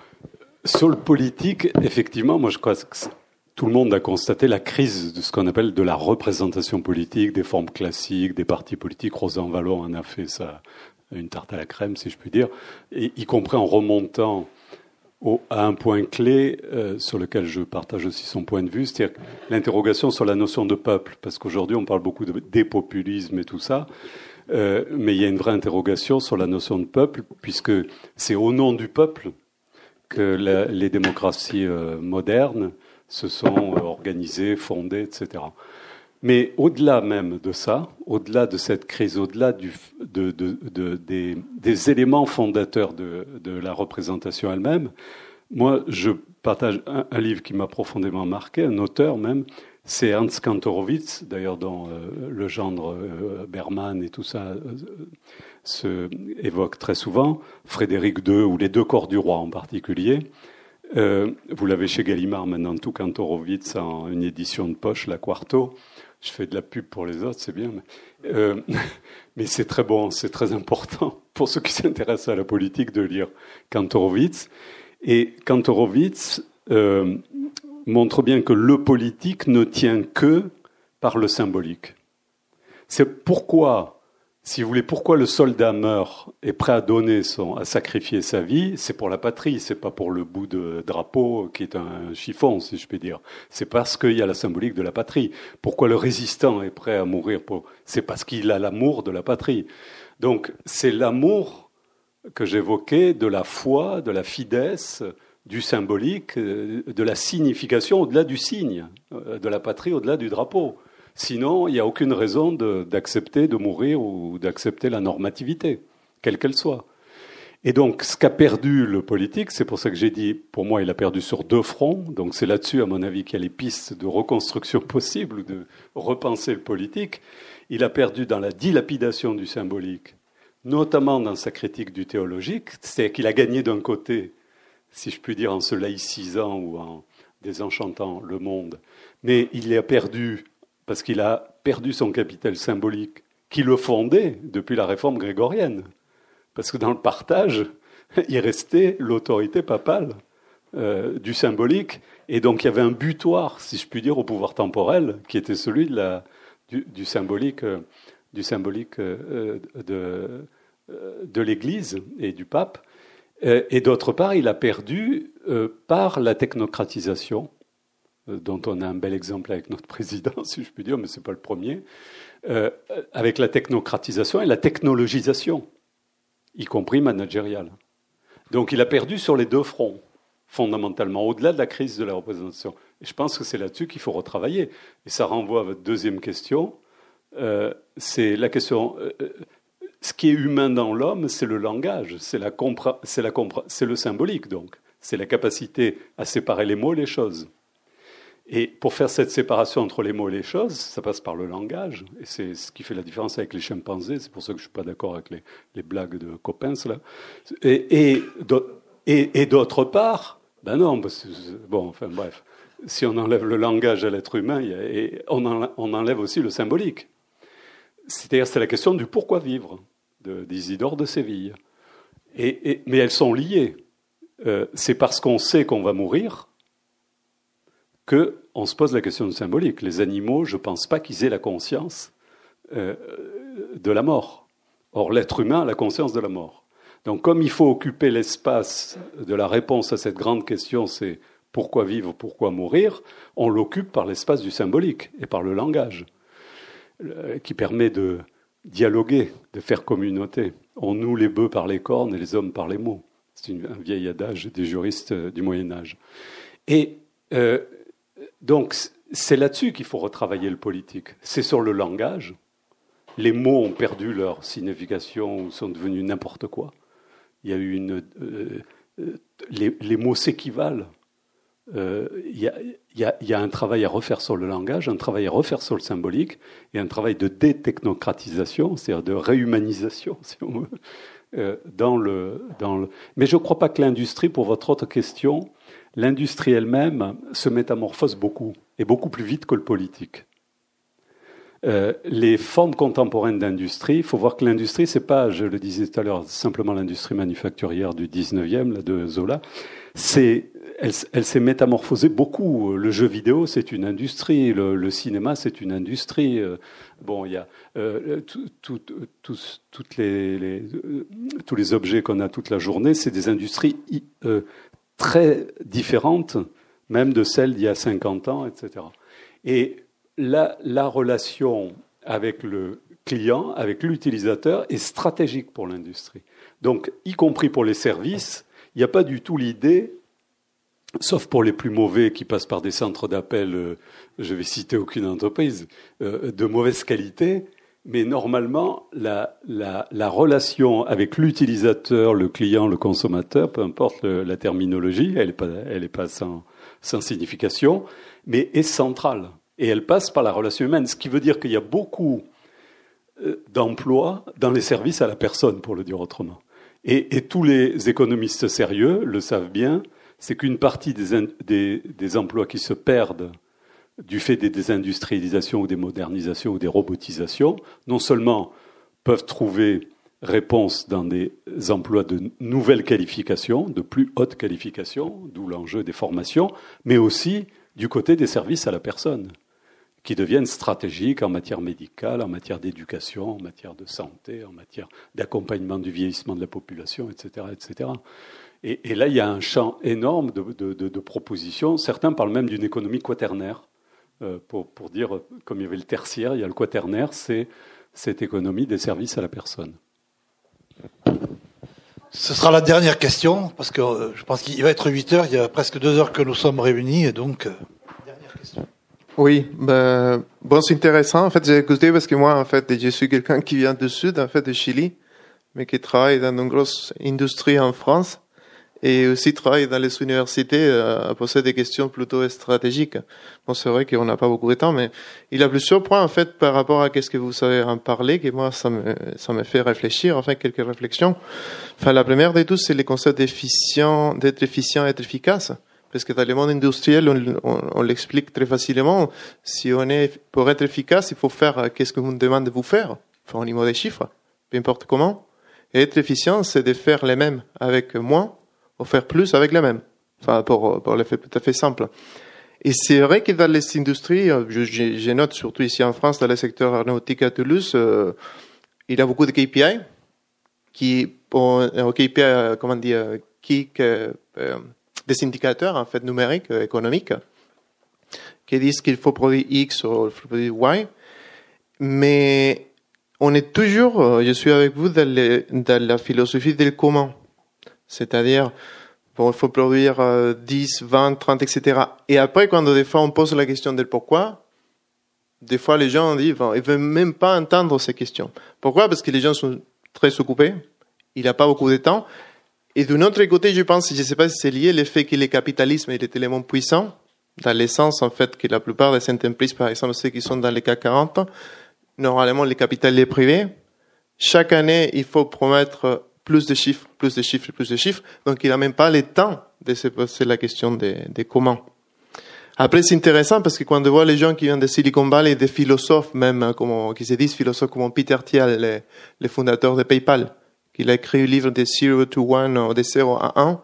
Speaker 3: sur le politique, effectivement, moi je crois que tout le monde a constaté la crise de ce qu'on appelle de la représentation politique, des formes classiques, des partis politiques. Rosan Vallon en a fait ça, une tarte à la crème, si je puis dire, et, y compris en remontant à un point clé euh, sur lequel je partage aussi son point de vue, c'est-à-dire l'interrogation sur la notion de peuple, parce qu'aujourd'hui on parle beaucoup de dépopulisme et tout ça. Euh, mais il y a une vraie interrogation sur la notion de peuple, puisque c'est au nom du peuple que les démocraties euh, modernes se sont euh, organisées, fondées, etc. Mais au-delà même de ça, au-delà de cette crise, au-delà de, de, de, des, éléments fondateurs de, la représentation elle-même, moi, je partage un livre qui m'a profondément marqué, un auteur même, c'est Hans Kantorowicz, d'ailleurs dans euh, le genre euh, Berman et tout ça euh, se évoque très souvent, Frédéric II ou les deux corps du roi en particulier. vous l'avez chez Gallimard maintenant, tout Kantorowicz en une édition de poche, la Quarto. Je fais de la pub pour les autres, c'est bien. Mais, mais c'est très bon, c'est très important pour ceux qui s'intéressent à la politique de lire Kantorowicz. Et Kantorowicz, montre bien que le politique ne tient que par le symbolique. C'est pourquoi, si vous voulez, pourquoi le soldat meurt, est prêt à donner son, à sacrifier sa vie, c'est pour la patrie, c'est pas pour le bout de drapeau qui est un chiffon, si je puis dire. C'est parce qu'il y a la symbolique de la patrie. Pourquoi le résistant est prêt à mourir pour, c'est parce qu'il a l'amour de la patrie. Donc, c'est l'amour que j'évoquais de la foi, de la fidesse, du symbolique, euh, de la signification au-delà du signe, euh, de la patrie au-delà du drapeau. Sinon, il n'y a aucune raison d'accepter de, mourir ou d'accepter la normativité, quelle qu'elle soit. Et donc, ce qu'a perdu le politique, c'est pour ça que j'ai dit, pour moi, il a perdu sur deux fronts. Donc, c'est là-dessus, à mon avis, qu'il y a les pistes de reconstruction possibles, de repenser le politique. Il a perdu dans la dilapidation du symbolique, notamment dans sa critique du théologique. C'est-à-dire qu'il a gagné d'un côté si je puis dire, en se laïcisant ou en désenchantant le monde. Mais il a perdu, parce qu'il a perdu son capital symbolique, qui le fondait depuis la réforme grégorienne. Parce que dans le partage, il restait l'autorité papale euh, du symbolique, et donc il y avait un butoir, si je puis dire, au pouvoir temporel, qui était celui du, symbolique, euh, du symbolique euh, de l'Église et du pape. Euh, et d'autre part, il a perdu euh, par la technocratisation, euh, dont on a un bel exemple avec notre président, si je puis dire, mais ce n'est pas le premier, avec la technocratisation et la technologisation, y compris managériale. Donc il a perdu sur les deux fronts, fondamentalement, au-delà de la crise de la représentation. Et je pense que c'est là-dessus qu'il faut retravailler. Et ça renvoie à votre deuxième question. c'est la question ce qui est humain dans l'homme, c'est le langage, c'est la c'est le symbolique donc, c'est la capacité à séparer les mots et les choses. Et pour faire cette séparation entre les mots et les choses, ça passe par le langage. Et c'est ce qui fait la différence avec les chimpanzés. C'est pour ça que je ne suis pas d'accord avec les, les, blagues de copains, là. Et, et, d'autre part, ben non, bon, enfin bref, si on enlève le langage à l'être humain, on enlève aussi le symbolique. C'est-à-dire, c'est la question du pourquoi vivre d'Isidore de, Séville. Mais elles sont liées. euh, c'est parce qu'on sait qu'on va mourir que on se pose la question du symbolique. Les animaux, je ne pense pas qu'ils aient la conscience euh, de la mort. Or, l'être humain a la conscience de la mort. Donc, comme il faut occuper l'espace de la réponse à cette grande question, c'est pourquoi vivre, pourquoi mourir, on l'occupe par l'espace du symbolique et par le langage, qui permet de dialoguer, de faire communauté. On noue les bœufs par les cornes et les hommes par les mots. C'est un vieil adage des juristes du Moyen Âge. Et euh, donc, c'est là-dessus qu'il faut retravailler le politique. C'est sur le langage. Les mots ont perdu leur signification ou sont devenus n'importe quoi. Il y a eu une. Euh, euh, les, mots s'équivalent. Euh, il, y a, il, y a, un travail à refaire sur le langage, un travail à refaire sur le symbolique et un travail de détechnocratisation, c'est-à-dire de réhumanisation, si on veut, dans le, dans le. Mais je ne crois pas que l'industrie, pour votre autre question, l'industrie elle-même se métamorphose beaucoup, et beaucoup plus vite que le politique. Euh, les formes contemporaines d'industrie, il faut voir que l'industrie, c'est pas, je le disais tout à l'heure, simplement l'industrie manufacturière du 19e, de Zola. C'est, elle, s'est métamorphosée beaucoup. Le jeu vidéo, c'est une industrie. Le, cinéma, c'est une industrie. Euh, bon, il y a euh, toutes les, tous les objets qu'on a toute la journée, c'est des industries très différentes, même de celles d'il y a 50 ans, etc. Et la relation avec le client, avec l'utilisateur, est stratégique pour l'industrie. Donc, y compris pour les services, il n'y a pas du tout l'idée, sauf pour les plus mauvais qui passent par des centres d'appel, euh, je vais citer aucune entreprise, euh, de mauvaise qualité, mais normalement, la, la, la relation avec l'utilisateur, le client, le consommateur, peu importe la terminologie, elle n'est pas, elle est pas sans, sans signification, mais est centrale. Et elle passe par la relation humaine, ce qui veut dire qu'il y a beaucoup euh, d'emplois dans les services à la personne, pour le dire autrement. Et, et tous les économistes sérieux le savent bien, c'est qu'une partie des, emplois qui se perdent du fait des désindustrialisations ou des modernisations ou des robotisations, non seulement peuvent trouver réponse dans des emplois de nouvelles qualifications, de plus haute qualification, d'où l'enjeu des formations, mais aussi du côté des services à la personne, qui deviennent stratégiques en matière médicale, en matière d'éducation, en matière de santé, en matière d'accompagnement du vieillissement de la population, etc. etc. Et, là, il y a un champ énorme de propositions. Certains parlent même d'une économie quaternaire euh, pour, pour, dire, comme il y avait le tertiaire, il y a le quaternaire, c'est cette économie des services à la personne.
Speaker 2: Ce sera la dernière question, parce que euh, je pense qu'il va être 8 heures, il y a presque 2 heures que nous sommes réunis, et donc, euh, dernière question.
Speaker 8: Oui, ben, bon, c'est intéressant. En fait, j'ai écouté parce que moi, en fait, je suis quelqu'un qui vient du sud, en fait, de Chili, mais qui travaille dans une grosse industrie en France et aussi travaille dans les universités euh, à poser des questions plutôt stratégiques. Bon, c'est vrai qu'on n'a pas beaucoup de temps, mais il a plusieurs points en fait par rapport à qu'est-ce que vous savez en parler, que moi ça me ça me fait réfléchir, enfin quelques réflexions. Enfin, la première de tous, c'est le concept d'efficient, d'être efficient, être efficace. Parce que dans le monde industriel, on, on, on l'explique très facilement. Si on est, pour être efficace, il faut faire euh, qu'est-ce que vous demande de vous faire. Enfin, au niveau des chiffres, peu importe comment. Et être efficient, c'est de faire les mêmes avec moins faire plus avec les mêmes. Enfin, pour, pour l'effet tout à fait simple. Et c'est vrai que dans les industries, euh, je, je, note surtout ici en France, dans le secteur aéronautique à Toulouse, euh, il y a beaucoup de KPI qui, pour, euh, KPI, euh, comment dire, qui, euh, des indicateurs en fait numériques, économiques, qui disent qu'il faut produire X ou il faut produire Y. Mais on est toujours, je suis avec vous dans, les, dans la philosophie del comment. C'est-à-dire, bon, il faut produire 10, 20, 30, etc. Et après, quand des fois on pose la question de pourquoi, des fois les gens disent, ils ne veulent même pas entendre ces questions. Pourquoi? Parce que les gens sont très occupés, il n'y a pas beaucoup de temps. Et d'un autre côté, je pense, je ne sais pas si c'est lié, le fait que le capitalisme est tellement puissant, dans l'essence, en fait, que la plupart des entreprises, par exemple, ceux qui sont dans les CAC 40, normalement, le capital est privé. Chaque année, il faut promettre plus de chiffres, plus de chiffres, plus de chiffres. Donc, il n'a même pas le temps de se poser la question des de comment. Après, c'est intéressant parce que quand on voit les gens qui viennent de Silicon Valley, des philosophes même, hein, comme, qui se disent philosophes comme Peter Thiel, le, le fondateur de PayPal, qui a écrit le livre de Zero to One, ou de 0 à 1,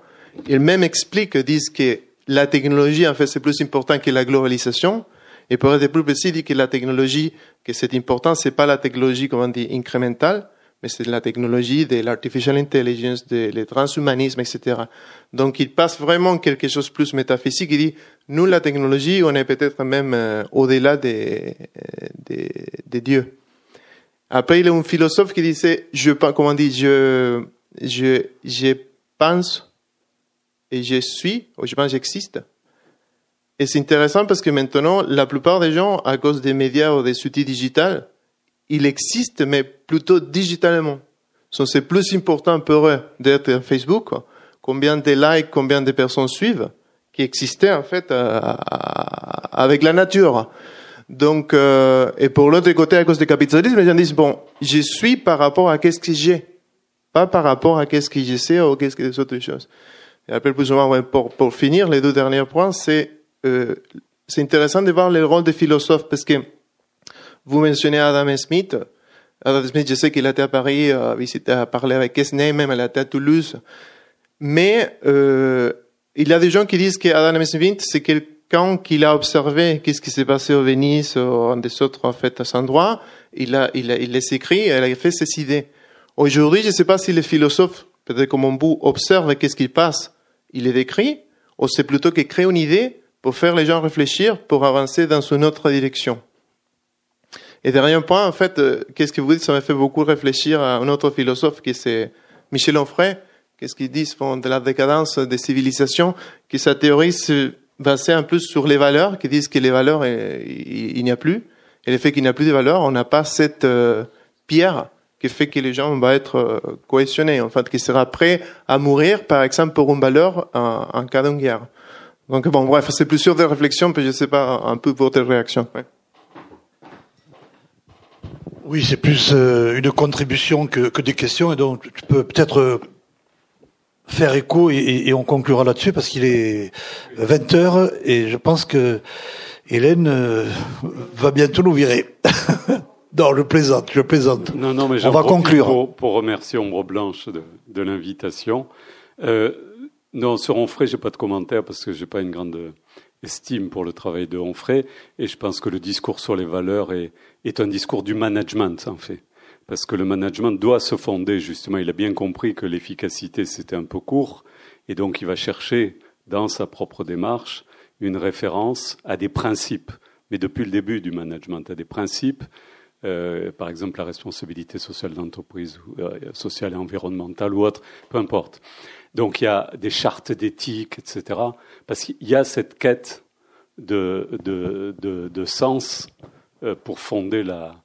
Speaker 8: Ils même expliquent, disent que la technologie, en fait, c'est plus important que la globalisation. Et pour être plus précis, dit que la technologie, que c'est important, c'est pas la technologie, comment on dit, incrémentale, mais c'est la technologie de l'artificial intelligence, de le transhumanisme, etc. Donc, il passe vraiment quelque chose de plus métaphysique. Il dit, nous, la technologie, on est peut-être même euh, au-delà des, des, des, dieux. Après, il y a un philosophe qui disait, je, comment dit, je, je, je pense et je suis, ou je pense j'existe. Et c'est intéressant parce que maintenant, la plupart des gens, à cause des médias ou des outils digitaux, il existe, mais plutôt digitalement. C'est plus important pour eux d'être sur Facebook, combien de likes, combien de personnes suivent, qui existait en fait euh, avec la nature. Donc, euh, et pour l'autre côté, à cause du capitalisme, les gens disent, bon, je suis par rapport à qu'est-ce que j'ai, pas par rapport à qu'est-ce que je sais ou qu'est-ce que des autres choses. Et après, pour, pour finir, les deux derniers points, c'est euh, c'est intéressant de voir le rôle des philosophes parce que vous mentionnez Adam Smith. Adam Smith, je sais qu'il été à Paris, a visité, a parlé avec Kesney, même a été à Toulouse. Mais euh, il y a des gens qui disent qu'Adam Smith, c'est quelqu'un qui a observé qu'est-ce qui s'est passé au Venise ou en des autres en fait à cet endroit? Il a, il a, il les écrit, elle a fait ses idées. Aujourd'hui, je ne sais pas si les philosophes, peut-être comme on bout, observent qu'est-ce qui passe. Il les décrit, ou c'est plutôt qu'il crée une idée pour faire les gens réfléchir, pour avancer dans une autre direction? Et dernier point, en fait, euh, qu'est-ce que vous dites? Ça m'a fait beaucoup réfléchir à un autre philosophe qui c'est Michel Onfray. Qu'est-ce qu'ils disent? De la décadence des civilisations, qui sa théorie se basait un peu sur les valeurs, qui disent que les valeurs, il, n'y a plus. Et le fait qu'il n'y a plus de valeurs, on n'a pas cette euh, pierre qui fait que les gens vont être euh, cohésionnés, en fait, qui sera prêt à mourir, par exemple, pour une valeur en, cas de guerre. Donc bon, bref, c'est plus sûr des réflexions, puis je sais pas un peu votre réaction.
Speaker 2: Oui, c'est plus euh, une contribution que, que, des questions, et donc tu peux peut-être euh, faire écho et, et on conclura là-dessus parce qu'il est 20 heures et je pense que Hélène euh, va bientôt nous virer. non, je plaisante, je plaisante.
Speaker 3: Non, non, mais on va conclure. Pour, pour, remercier Ombre Blanche de, de l'invitation. Euh, non, sur Onfray, j'ai pas de commentaire parce que j'ai pas une grande estime pour le travail de Onfray et je pense que le discours sur les valeurs est, est un discours du management en fait. Parce que le management doit se fonder justement, il a bien compris que l'efficacité c'était un peu court et donc il va chercher dans sa propre démarche une référence à des principes, mais depuis le début du management, à des principes euh, par exemple la responsabilité sociale d'entreprise, euh, sociale et environnementale ou autre, peu importe. Donc il y a des chartes d'éthique, etc. Parce qu'il y a cette quête de, de, de, de sens pour fonder la.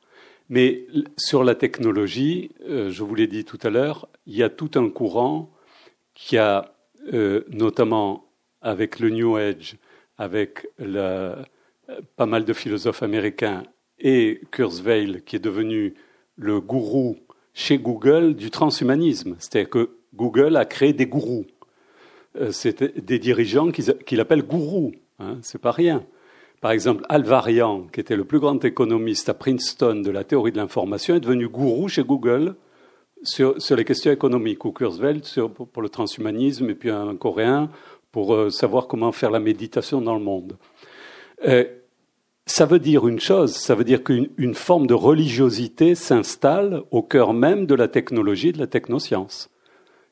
Speaker 3: Mais sur la technologie, euh, je vous l'ai dit tout à l'heure, il y a tout un courant qui a, euh, notamment avec le New Age, avec pas mal de philosophes américains et Kurzweil, qui est devenu le gourou chez Google du transhumanisme. C'est-à-dire que Google a créé des gourous. Euh, c'est des dirigeants qu'il appelle gourous. Hein, c'est pas rien. Par exemple, Alvarian, qui était le plus grand économiste à Princeton de la théorie de l'information, est devenu gourou chez Google sur, les questions économiques, ou Kurzweil pour, le transhumanisme, et puis un Coréen pour euh, savoir comment faire la méditation dans le monde. Euh, ça veut dire une chose, ça veut dire qu'une forme de religiosité s'installe au cœur même de la technologie et de la technoscience.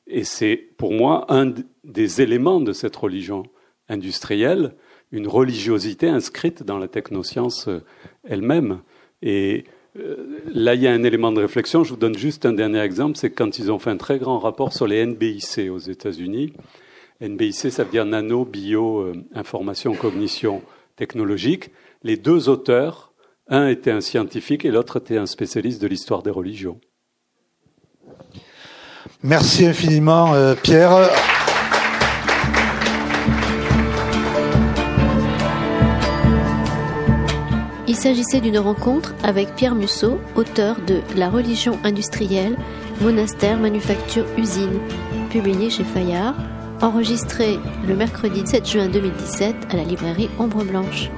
Speaker 3: Et c'est pour moi un des éléments de cette religion industrielle, une religiosité inscrite dans la technoscience euh, elle-même. Et euh, là, il y a un élément de réflexion. Je vous donne juste un dernier exemple. C'est quand ils ont fait un très grand rapport sur les NBIC aux États-Unis. NBIC, ça veut dire nano, bio, euh, information, cognition technologique. Les deux auteurs, un était un scientifique et l'autre était un spécialiste de l'histoire des religions.
Speaker 2: Merci infiniment, Pierre.
Speaker 1: Il s'agissait d'une rencontre avec Pierre Musso, auteur de La religion industrielle, monastère, manufacture, usine, publié chez Fayard, enregistré le mercredi 7 juin 2017 à la librairie Ombre Blanche.